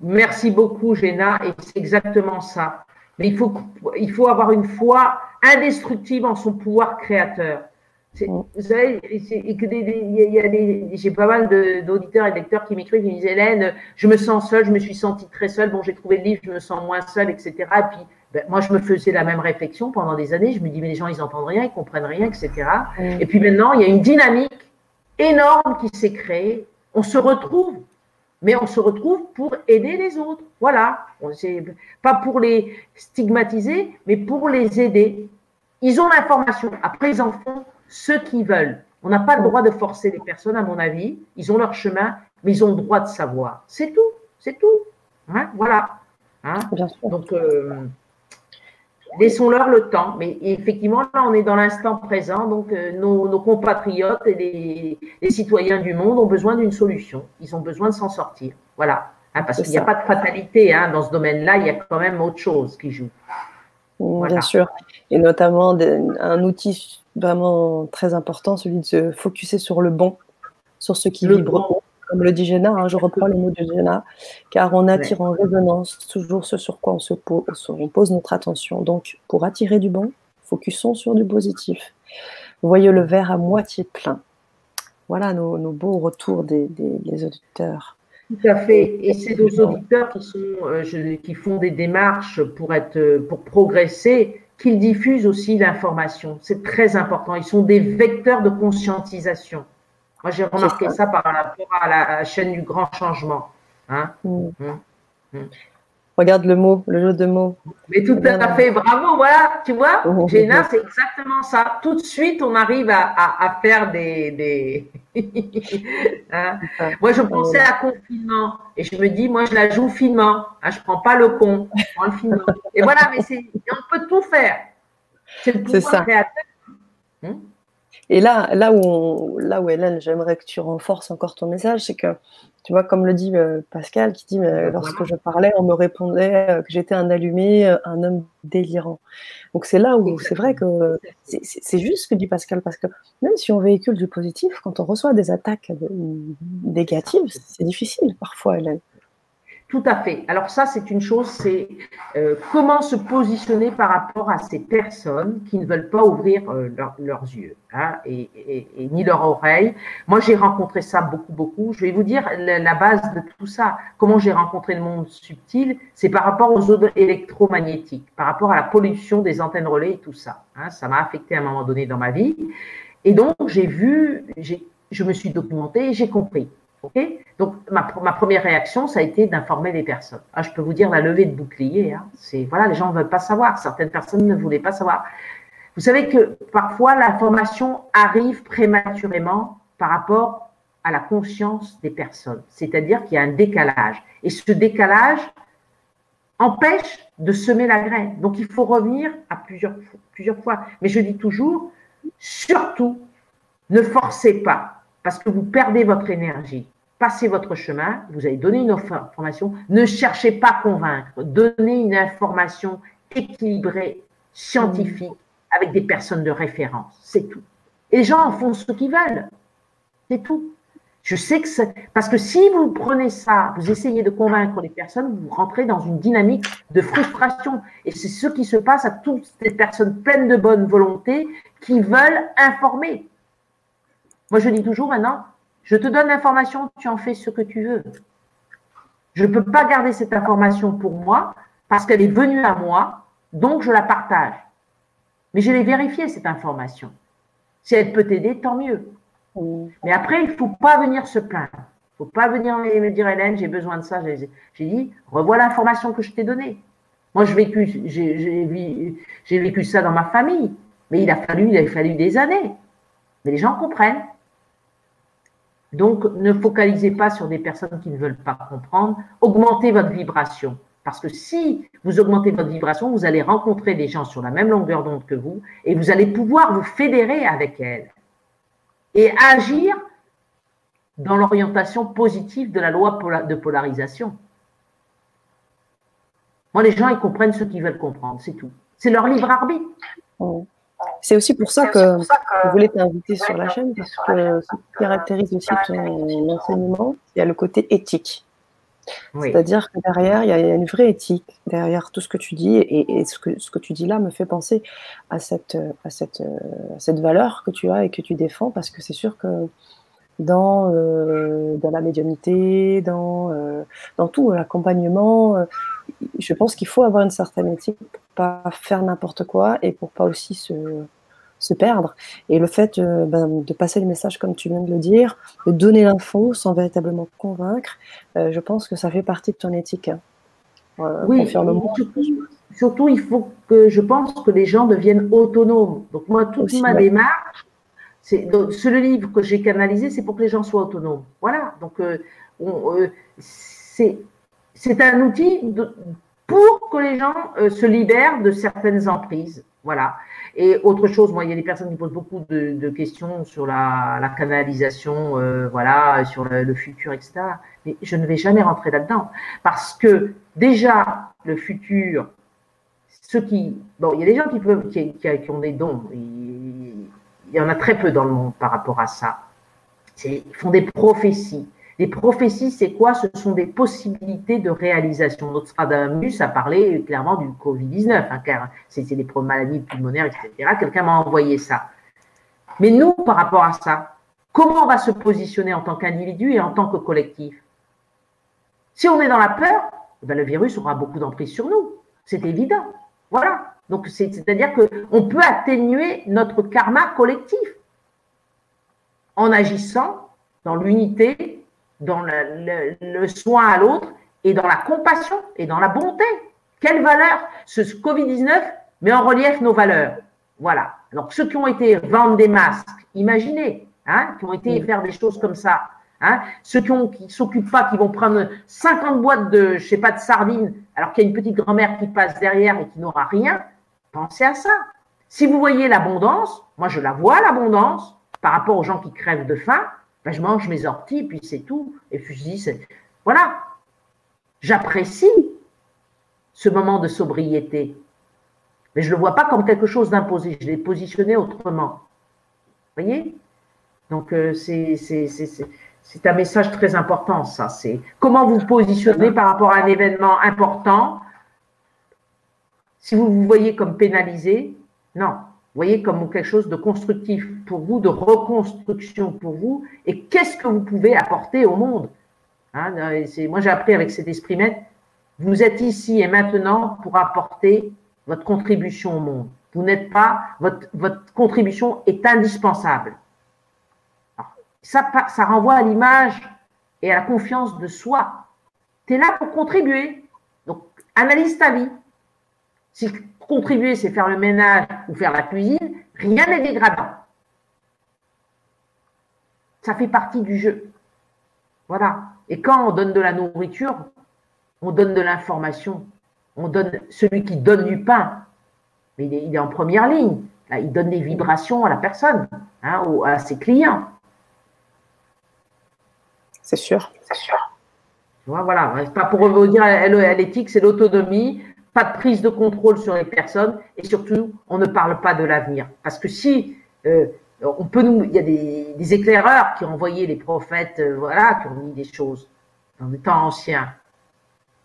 Merci beaucoup, Jenna, et c'est exactement ça. Mais il faut, il faut avoir une foi indestructible en son pouvoir créateur. Mm. Vous savez, j'ai pas mal d'auditeurs et de lecteurs qui m'écrivent, qui me disent Hélène, je me sens seule, je me suis sentie très seule, bon, j'ai trouvé le livre, je me sens moins seule, etc. Et puis, ben, moi, je me faisais la même réflexion pendant des années. Je me dis, mais les gens, ils n'entendent rien, ils comprennent rien, etc. Mm. Et puis maintenant, il y a une dynamique énorme qui s'est créée. On se retrouve, mais on se retrouve pour aider les autres. Voilà. Pas pour les stigmatiser, mais pour les aider. Ils ont l'information. Après, ils en font ceux qui veulent. On n'a pas le droit de forcer les personnes, à mon avis. Ils ont leur chemin, mais ils ont le droit de savoir. C'est tout, c'est tout. Hein voilà. Hein Donc, euh, laissons-leur le temps. Mais effectivement, là, on est dans l'instant présent. Donc, euh, nos, compatriotes et les, citoyens du monde ont besoin d'une solution. Ils ont besoin de s'en sortir. Voilà. Hein, parce qu'il n'y a pas de fatalité dans ce domaine-là. Il y a quand même autre chose qui joue.
Bien sûr. Et notamment un outil vraiment très important, celui de se focuser sur le bon, sur ce qui vibre. Comme le dit Géna, hein, je reprends les mots de Géna, car on attire en résonance toujours ce sur quoi on, se pose, on pose notre attention. Donc, pour attirer du bon, focusons sur du positif. Voyez le verre à moitié plein. Voilà nos, beaux retours des, auditeurs.
Tout à fait. Et c'est nos auditeurs qui, sont, euh, qui font des démarches pour, être, pour progresser qu'ils diffusent aussi l'information. C'est très important. Ils sont des vecteurs de conscientisation. Moi, j'ai remarqué ça. par rapport à la chaîne du grand changement. Hein mm. Mm.
Regarde le mot, le jeu de mots.
Mais tout à fait, bravo, voilà, tu vois, oh, oh, Géna, oh. c'est exactement ça. Tout de suite, on arrive à, faire des. [LAUGHS] Hein. Moi, je pensais à confinement et je me dis, moi, je la joue finement. Hein, je ne prends pas le con, je prends le finement. Et voilà, mais on peut tout faire. C'est le pouvoir créateur.
Hmm? Et là, là où, là où Hélène, j'aimerais que tu renforces encore ton message, c'est que tu vois, comme le dit euh, Pascal, qui dit lorsque je parlais, on me répondait euh, que j'étais un allumé, euh, un homme délirant. Donc c'est là où c'est vrai que c'est juste ce que dit Pascal, parce que même si on véhicule du positif, quand on reçoit des attaques négatives, c'est difficile parfois, Hélène.
Tout à fait. Alors ça, c'est une chose, c'est euh, comment se positionner par rapport à ces personnes qui ne veulent pas ouvrir euh, leurs yeux hein, et, ni leurs oreilles. Moi, j'ai rencontré ça beaucoup, beaucoup. Je vais vous dire la, base de tout ça. Comment j'ai rencontré le monde subtil, c'est par rapport aux ondes électromagnétiques, par rapport à la pollution des antennes relais et tout ça. Hein. ça m'a affecté à un moment donné dans ma vie. Et donc, j'ai vu, je me suis documenté et j'ai compris. Donc, ma, première réaction, ça a été d'informer les personnes. Ah, je peux vous dire la levée de bouclier. Hein, c'est voilà, les gens ne veulent pas savoir. Certaines personnes ne voulaient pas savoir. Vous savez que parfois l'information arrive prématurément par rapport à la conscience des personnes. C'est-à-dire qu'il y a un décalage. Et ce décalage empêche de semer la graine. Donc, il faut revenir à plusieurs, plusieurs fois. Mais je dis toujours, surtout, ne forcez pas parce que vous perdez votre énergie. Passez votre chemin, vous avez donné une information, ne cherchez pas à convaincre, donnez une information équilibrée, scientifique, avec des personnes de référence, c'est tout. Et les gens en font ce qu'ils veulent, c'est tout. Je sais que c'est parce que si vous prenez ça, vous essayez de convaincre les personnes, vous rentrez dans une dynamique de frustration. Et c'est ce qui se passe à toutes ces personnes pleines de bonne volonté qui veulent informer. Moi, je dis toujours maintenant, je te donne l'information, tu en fais ce que tu veux. Je ne peux pas garder cette information pour moi parce qu'elle est venue à moi, donc je la partage. Mais je l'ai vérifiée, cette information. Si elle peut t'aider, tant mieux. Mais après, il ne faut pas venir se plaindre. Il ne faut pas venir me dire, Hélène, j'ai besoin de ça. J'ai dit, revois l'information que je t'ai donnée. Moi, j'ai vécu, vécu ça dans ma famille. Mais il a fallu, il a fallu des années. Mais les gens comprennent. Donc, ne focalisez pas sur des personnes qui ne veulent pas comprendre. Augmentez votre vibration. Parce que si vous augmentez votre vibration, vous allez rencontrer des gens sur la même longueur d'onde que vous et vous allez pouvoir vous fédérer avec elles et agir dans l'orientation positive de la loi de polarisation. Moi, les gens, ils comprennent ce qu'ils veulent comprendre, c'est tout. C'est leur libre arbitre.
C'est aussi pour ça que je voulais t'inviter sur la chaîne, parce que ce qui caractérise aussi ton enseignement, il y a le côté éthique. C'est-à-dire que derrière, il y a une vraie éthique derrière tout ce que tu dis, et, ce, que, ce, que, tu dis là me fait penser à cette, à, cette, à cette valeur que tu as et que tu défends, parce que c'est sûr que dans, euh, dans la médiumnité, dans, euh, dans tout l'accompagnement, euh, je pense qu'il faut avoir une certaine éthique pour pas faire n'importe quoi et pour pas aussi se, se perdre. Et le fait ben, de passer le message comme tu viens de le dire, de donner l'info sans véritablement convaincre, je pense que ça fait partie de ton éthique. Hein.
oui, surtout, surtout, il faut que je pense que les gens deviennent autonomes. Donc moi, toute ma démarche, donc, ce livre que j'ai canalisé, c'est pour que les gens soient autonomes. Voilà. Donc, euh, euh, c'est un outil pour que les gens euh, se libèrent de certaines emprises. Voilà. Et autre chose, moi, il y a des personnes qui posent beaucoup de, questions sur la, canalisation, voilà, sur le, futur, etc. Mais je ne vais jamais rentrer là-dedans parce que déjà le futur, ceux qui, bon, il y a des gens qui peuvent, qui ont des dons il y en a très peu dans le monde par rapport à ça. Ils font des prophéties. Les prophéties, c'est quoi? Ce sont des possibilités de réalisation. Nostradamus a parlé clairement du Covid-19, hein, car c'était des maladies pulmonaires, etc. Quelqu'un m'a envoyé ça. Mais nous, par rapport à ça, comment on va se positionner en tant qu'individu et en tant que collectif? Si on est dans la peur, ben le virus aura beaucoup d'emprise sur nous. C'est évident. Voilà. Donc, c'est-à-dire qu'on peut atténuer notre karma collectif en agissant dans l'unité, dans le, soin à l'autre et dans la compassion et dans la bonté. Quelle valeur Ce Covid-19 met en relief nos valeurs. Voilà. Donc, ceux qui ont été vendre des masques, imaginez, hein, qui ont été faire des choses comme ça, Hein Ceux qui ne s'occupent pas, qui vont prendre 50 boîtes de, je sais pas, de sardines, alors qu'il y a une petite grand-mère qui passe derrière et qui n'aura rien, Pensez à ça. Si vous voyez l'abondance, moi je la vois l'abondance par rapport aux gens qui crèvent de faim, ben, je mange mes orties, puis c'est tout. Et puis je dis, voilà, j'apprécie ce moment de sobriété. Mais je ne le vois pas comme quelque chose d'imposé, je l'ai positionné autrement. Vous voyez? Donc euh, c'est un message très important, ça. C'est comment vous positionnez par rapport à un événement important si vous vous voyez comme pénalisé, non. Voyez comme quelque chose de constructif pour vous, de reconstruction pour vous, et qu'est-ce que vous pouvez apporter au monde hein, Moi, j'ai appris avec cet esprit maître, vous êtes ici et maintenant pour apporter votre contribution au monde. Vous n'êtes pas, votre, contribution est indispensable. ça renvoie à l'image et à la confiance de soi. Tu es là pour contribuer. Donc, analyse ta vie. Si contribuer, c'est faire le ménage ou faire la cuisine, rien n'est dégradant. Ça fait partie du jeu. Voilà. Et quand on donne de la nourriture, on donne de l'information. On donne celui qui donne du pain, mais il est, en première ligne. il donne des vibrations à la personne, hein, ou à ses clients.
C'est sûr.
C'est sûr. Voilà, pas pour revenir à l'éthique, c'est l'autonomie, pas de prise de contrôle sur les personnes et surtout, on ne parle pas de l'avenir. Parce que si euh, on peut nous, il y a des, éclaireurs qui ont envoyé les prophètes, euh, voilà, qui ont mis des choses dans les temps anciens.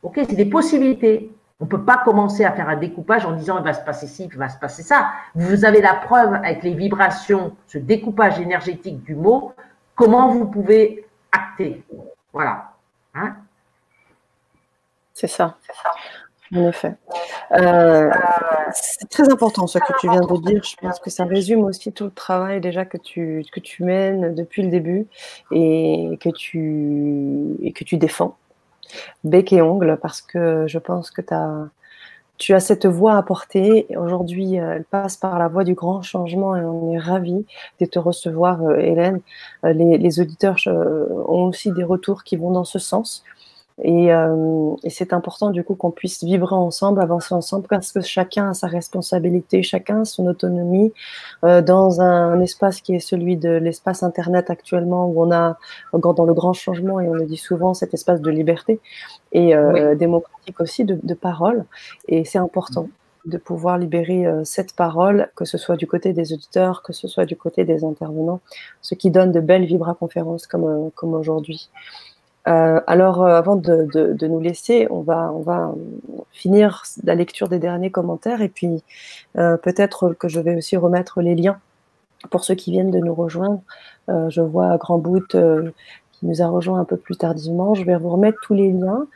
Ok, c'est des possibilités. On ne peut pas commencer à faire un découpage en disant il va se passer ci, il va se passer ça. Vous avez la preuve avec les vibrations, ce découpage énergétique du mot, comment vous pouvez acter? Voilà. Hein?
C'est ça. C'est ça. En effet. Euh, c'est très important ce que tu viens de dire. Je pense que ça résume aussi tout le travail déjà que tu, que tu mènes depuis le début et que tu, et que tu défends bec et ongle parce que je pense que tu as, tu as cette voix à porter. Aujourd'hui, elle passe par la voie du grand changement et on est ravis de te recevoir, Hélène. Les, les, auditeurs ont aussi des retours qui vont dans ce sens. Et, euh, et c'est important du coup qu'on puisse vivre ensemble, avancer ensemble, parce que chacun a sa responsabilité, chacun a son autonomie euh, dans un, espace qui est celui de l'espace Internet actuellement, où on a dans le grand changement, et on le dit souvent, cet espace de liberté et euh, démocratique aussi de, de, parole. Et c'est important de pouvoir libérer euh, cette parole, que ce soit du côté des auditeurs, que ce soit du côté des intervenants, ce qui donne de belles vibra-conférences comme, euh, comme aujourd'hui. Euh, alors, euh, avant de, de, de, nous laisser, on va, on va finir la lecture des derniers commentaires et puis euh, peut-être que je vais aussi remettre les liens pour ceux qui viennent de nous rejoindre. Euh, je vois Grand Boot euh, qui nous a rejoint un peu plus tardivement. Je vais vous remettre tous les liens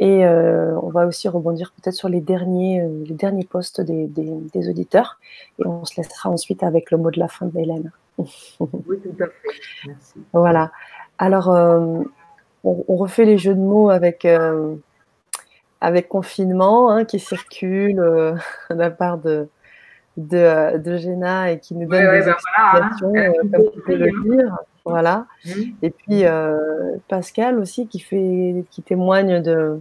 et on va aussi rebondir peut-être sur les derniers, les derniers posts des, des, des, auditeurs et on se laissera ensuite avec le mot de la fin d'Hélène.
oui, tout à fait. Merci.
Voilà. Alors, on, refait les jeux de mots avec, euh, avec confinement hein, qui circule euh, [LAUGHS] de la part de, de, euh, de Géna et qui nous donne des
ben
explications,
voilà, hein.
comme tu peux le
hein.
dire. Voilà.
Mmh.
Et puis Pascal aussi qui, fait, qui témoigne de,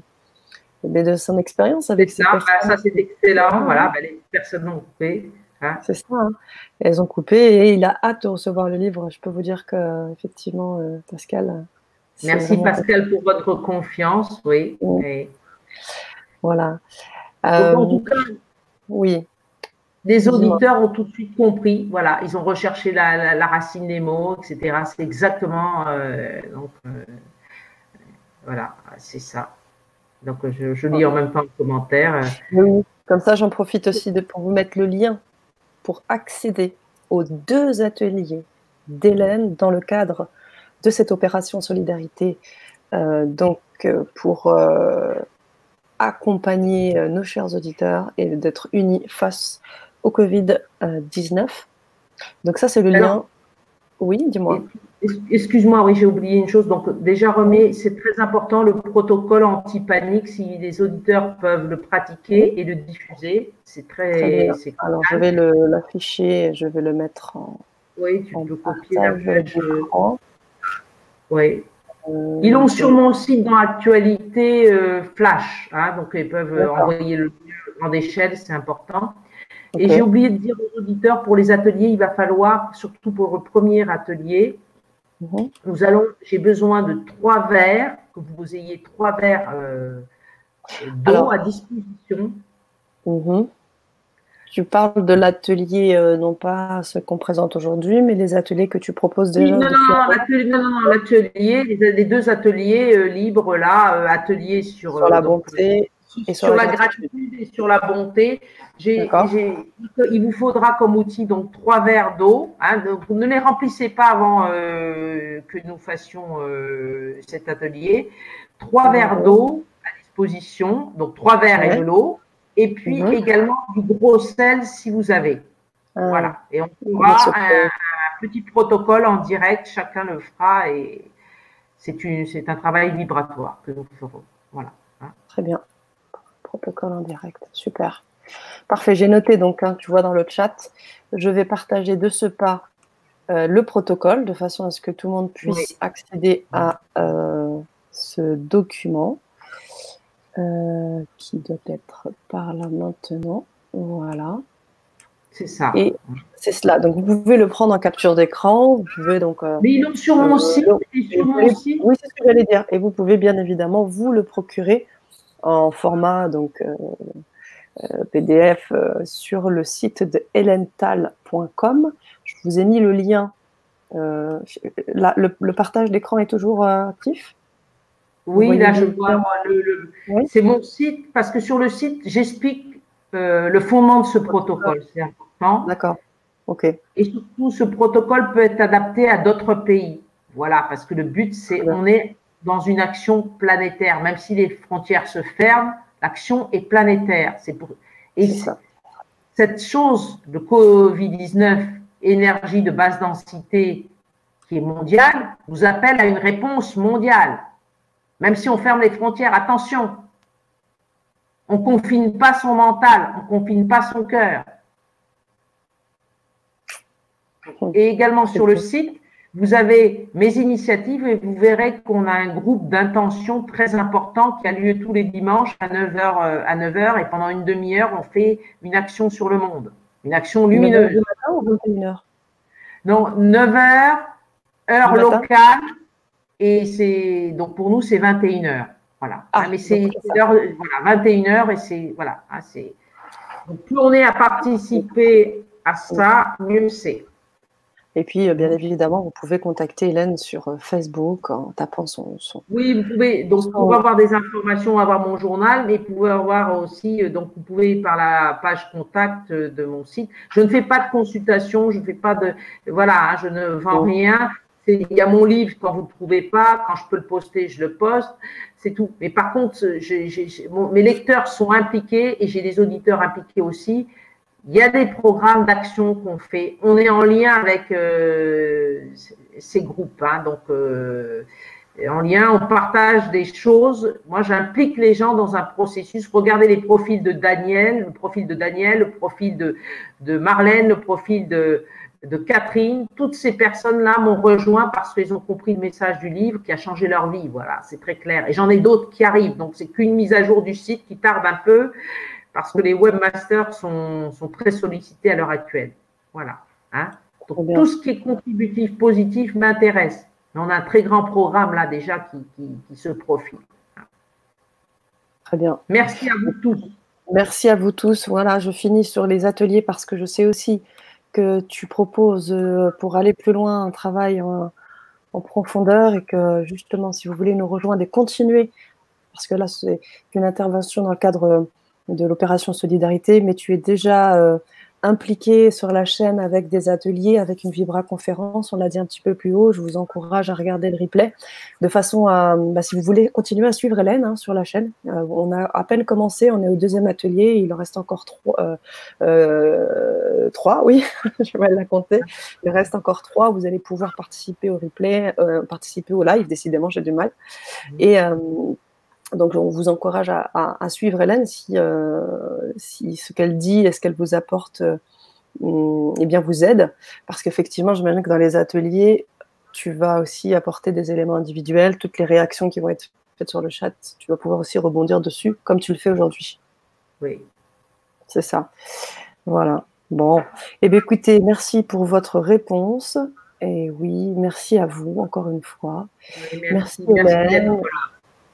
de son expérience avec
ça, bah, ça c'est excellent. Voilà, bah, les personnes l'ont coupé. Hein.
C'est ça. Hein. Elles ont coupé et il a hâte de recevoir le livre. Je peux vous dire que effectivement, Pascal
Merci Pascal pour votre confiance, oui.
Voilà.
Euh, en tout cas,
oui.
Les auditeurs ont tout de suite compris, voilà, ils ont recherché la, la, racine des mots, etc. C'est exactement, euh, donc, euh, voilà, c'est ça. Donc, je, je, lis en même temps le commentaire.
Oui, comme ça, j'en profite aussi de, pour vous mettre le lien pour accéder aux deux ateliers d'Hélène dans le cadre de cette opération solidarité, euh, donc euh, pour euh, accompagner nos chers auditeurs et d'être unis face au Covid-19. Donc ça, c'est le
Alors,
lien. Oui, dis-moi.
Excuse-moi, oui, j'ai oublié une chose. Donc déjà, remets, c'est très important, le protocole anti-panique, si les auditeurs peuvent le pratiquer et le diffuser, c'est très...
très Alors, je vais l'afficher, je vais le mettre en...
Oui, tu peux copier la. Oui. Euh, ils l'ont sur mon site dans Actualité euh, Flash, hein, donc ils peuvent euh, envoyer le grande échelle, c'est important. Okay. Et j'ai oublié de dire aux auditeurs, pour les ateliers, il va falloir, surtout pour le premier atelier, mm -hmm. nous allons, j'ai besoin de trois verres, que vous ayez trois verres euh, d'eau à disposition.
Mm -hmm. Tu parles de l'atelier, euh, non pas ce qu'on présente aujourd'hui, mais les ateliers que tu proposes déjà.
Oui, non, non, l'atelier, non, non, l'atelier, les, les, deux ateliers euh, libres là, euh, atelier sur,
sur la donc, bonté
et sur, sur la, gratitude et sur la bonté. il vous faudra comme outil donc trois verres d'eau. Hein, vous ne les remplissez pas avant que nous fassions cet atelier. Trois verres d'eau à disposition, donc trois verres ouais. et de l'eau et puis mmh. également du gros sel si vous avez. Euh, voilà. Et on fera un, un, petit protocole en direct, chacun le fera et c'est un travail vibratoire que nous ferons. Voilà.
Hein. Très bien. Protocole en direct, super. Parfait, j'ai noté donc, hein, tu vois dans le chat, je vais partager de ce pas euh, le protocole de façon à ce que tout le monde puisse oui. accéder à euh, ce document. Euh, qui doit être par là maintenant. Voilà.
C'est ça.
Et c'est cela. Donc, vous pouvez le prendre en capture d'écran. Vous pouvez donc. Euh,
Mais ils l'ont sur mon site.
Euh, site. Oui, c'est ce que j'allais dire. Et vous pouvez bien évidemment vous le procurer en format donc euh, PDF sur le site de helental.com. Je vous ai mis le lien. Là, le, le, partage d'écran est toujours actif
oui, là, je vois le, le... Oui. c'est mon site, parce que sur le site, j'explique euh, le fondement de ce protocole. C'est important.
D'accord. OK.
Et surtout, ce protocole peut être adapté à d'autres pays. Voilà, parce que le but, c'est on est dans une action planétaire. Même si les frontières se ferment, l'action est planétaire. C'est pour et ça. cette chose de Covid-19, énergie de basse densité qui est mondiale, nous appelle à une réponse mondiale. Même si on ferme les frontières, attention. On ne confine pas son mental, on ne confine pas son cœur. Et également sur le site, vous avez mes initiatives et vous verrez qu'on a un groupe d'intention très important qui a lieu tous les dimanches à 9h, euh, à 9h et pendant une demi-heure, on fait une action sur le monde, une action lumineuse. 9h ou 21h Non, 9h, heure locale, et c'est donc pour nous, c'est 21h. Voilà. Ah, mais c'est voilà, 21h et c'est voilà, hein, c'est plus on est à participer à ça, mieux c'est.
Et puis, euh, bien évidemment, vous pouvez contacter Hélène sur euh, Facebook en tapant son. son
oui, vous pouvez. Donc, pour avoir des informations, avoir mon journal, mais vous pouvez avoir aussi. Euh, donc, vous pouvez par la page contact de mon site. Je ne fais pas de consultation, je ne fais pas de. Voilà, hein, je ne vends rien. Il y a mon livre quand vous ne le trouvez pas. Quand je peux le poster, je le poste. C'est tout. Mais par contre, mes lecteurs sont impliqués et j'ai des auditeurs impliqués aussi. Il y a des programmes d'action qu'on fait. On est en lien avec euh, ces groupes. Hein, donc, euh, en lien, on partage des choses. Moi, j'implique les gens dans un processus. Regardez les profils de Daniel, le profil de Daniel, le profil de, de Marlène, le profil de, de Catherine. Toutes ces personnes-là m'ont rejoint parce qu'elles ont compris le message du livre qui a changé leur vie. Voilà, c'est très clair. Et j'en ai d'autres qui arrivent. Donc, c'est qu'une mise à jour du site qui tarde un peu parce que les webmasters sont, sont très sollicités à l'heure actuelle. Voilà. Hein. tout ce qui est contributif, positif m'intéresse. On a un très grand programme là déjà qui, qui, se profile.
Très bien.
Merci à vous tous.
Merci à vous tous. Voilà, je finis sur les ateliers parce que je sais aussi que tu proposes euh, pour aller plus loin un travail en, en profondeur et que justement, si vous voulez nous rejoindre et continuer, parce que là, c'est une intervention dans le cadre de l'opération Solidarité, mais tu es déjà euh, impliqué sur la chaîne avec des ateliers, avec une Vibra conférence. On l'a dit un petit peu plus haut. Je vous encourage à regarder le replay de façon à, bah, si vous voulez continuer à suivre Hélène hein, sur la chaîne. Euh, on a à peine commencé. On est au deuxième atelier. Il en reste encore trois. Euh, trois, oui, [LAUGHS] je vais la compter. Il reste encore trois. Vous allez pouvoir participer au replay, participer au live. Décidément, j'ai du mal. Mmh. Et donc, on vous encourage à, suivre Hélène si, euh, si ce qu'elle dit et ce qu'elle vous apporte euh, eh bien, vous aide. Parce qu'effectivement, j'imagine que dans les ateliers, tu vas aussi apporter des éléments individuels, toutes les réactions qui vont être faites sur le chat, tu vas pouvoir aussi rebondir dessus, comme tu le fais aujourd'hui.
Oui.
C'est ça. Voilà. Bon. Eh bien, écoutez, merci pour votre réponse. Et oui, merci à vous encore une fois. merci, Hélène. Merci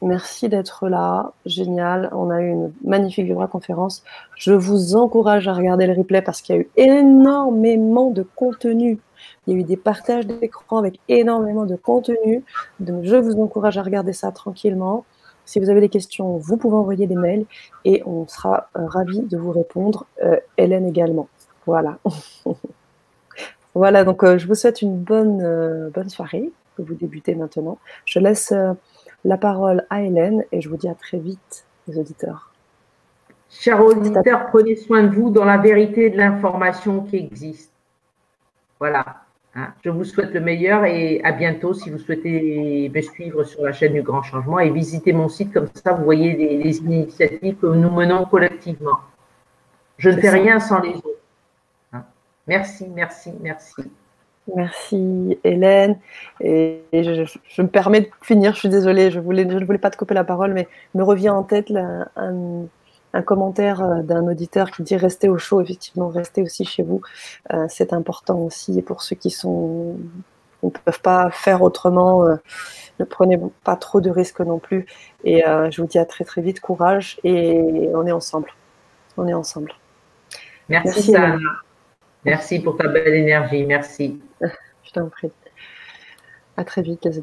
d'être là, génial. On a eu une magnifique Vibra conférence. Je vous encourage à regarder le replay parce qu'il y a eu énormément de contenu. Il y a eu des partages d'écran avec énormément de contenu. Donc je vous encourage à regarder ça tranquillement. Si vous avez des questions, vous pouvez envoyer des mails et on sera euh, ravis de vous répondre. Euh, Hélène également. Voilà. [LAUGHS] voilà, donc euh, je vous souhaite une bonne, bonne soirée que vous débutez maintenant. Je laisse la parole à Hélène et je vous dis à très vite, les auditeurs.
Chers auditeurs, prenez soin de vous dans la vérité de l'information qui existe. Voilà. Hein. Je vous souhaite le meilleur et à bientôt si vous souhaitez me suivre sur la chaîne du Grand Changement et visiter mon site comme ça, vous voyez les, initiatives que nous menons collectivement. Je ne fais rien sans les autres. Hein. Merci, merci, merci.
Merci Hélène. Et je, me permets de finir, je suis désolée, je, voulais, je ne voulais pas te couper la parole, mais me revient en tête un, commentaire euh, d'un auditeur qui dit restez au chaud, effectivement, restez aussi chez vous. Euh, c'est important aussi et pour ceux qui sont ne peuvent pas faire autrement, euh, ne prenez pas trop de risques non plus. Et je vous dis à très très vite, courage et on est ensemble. On est ensemble.
Merci, Merci Merci pour ta belle énergie. Merci. [LAUGHS]
Je t'en prie. À très vite, les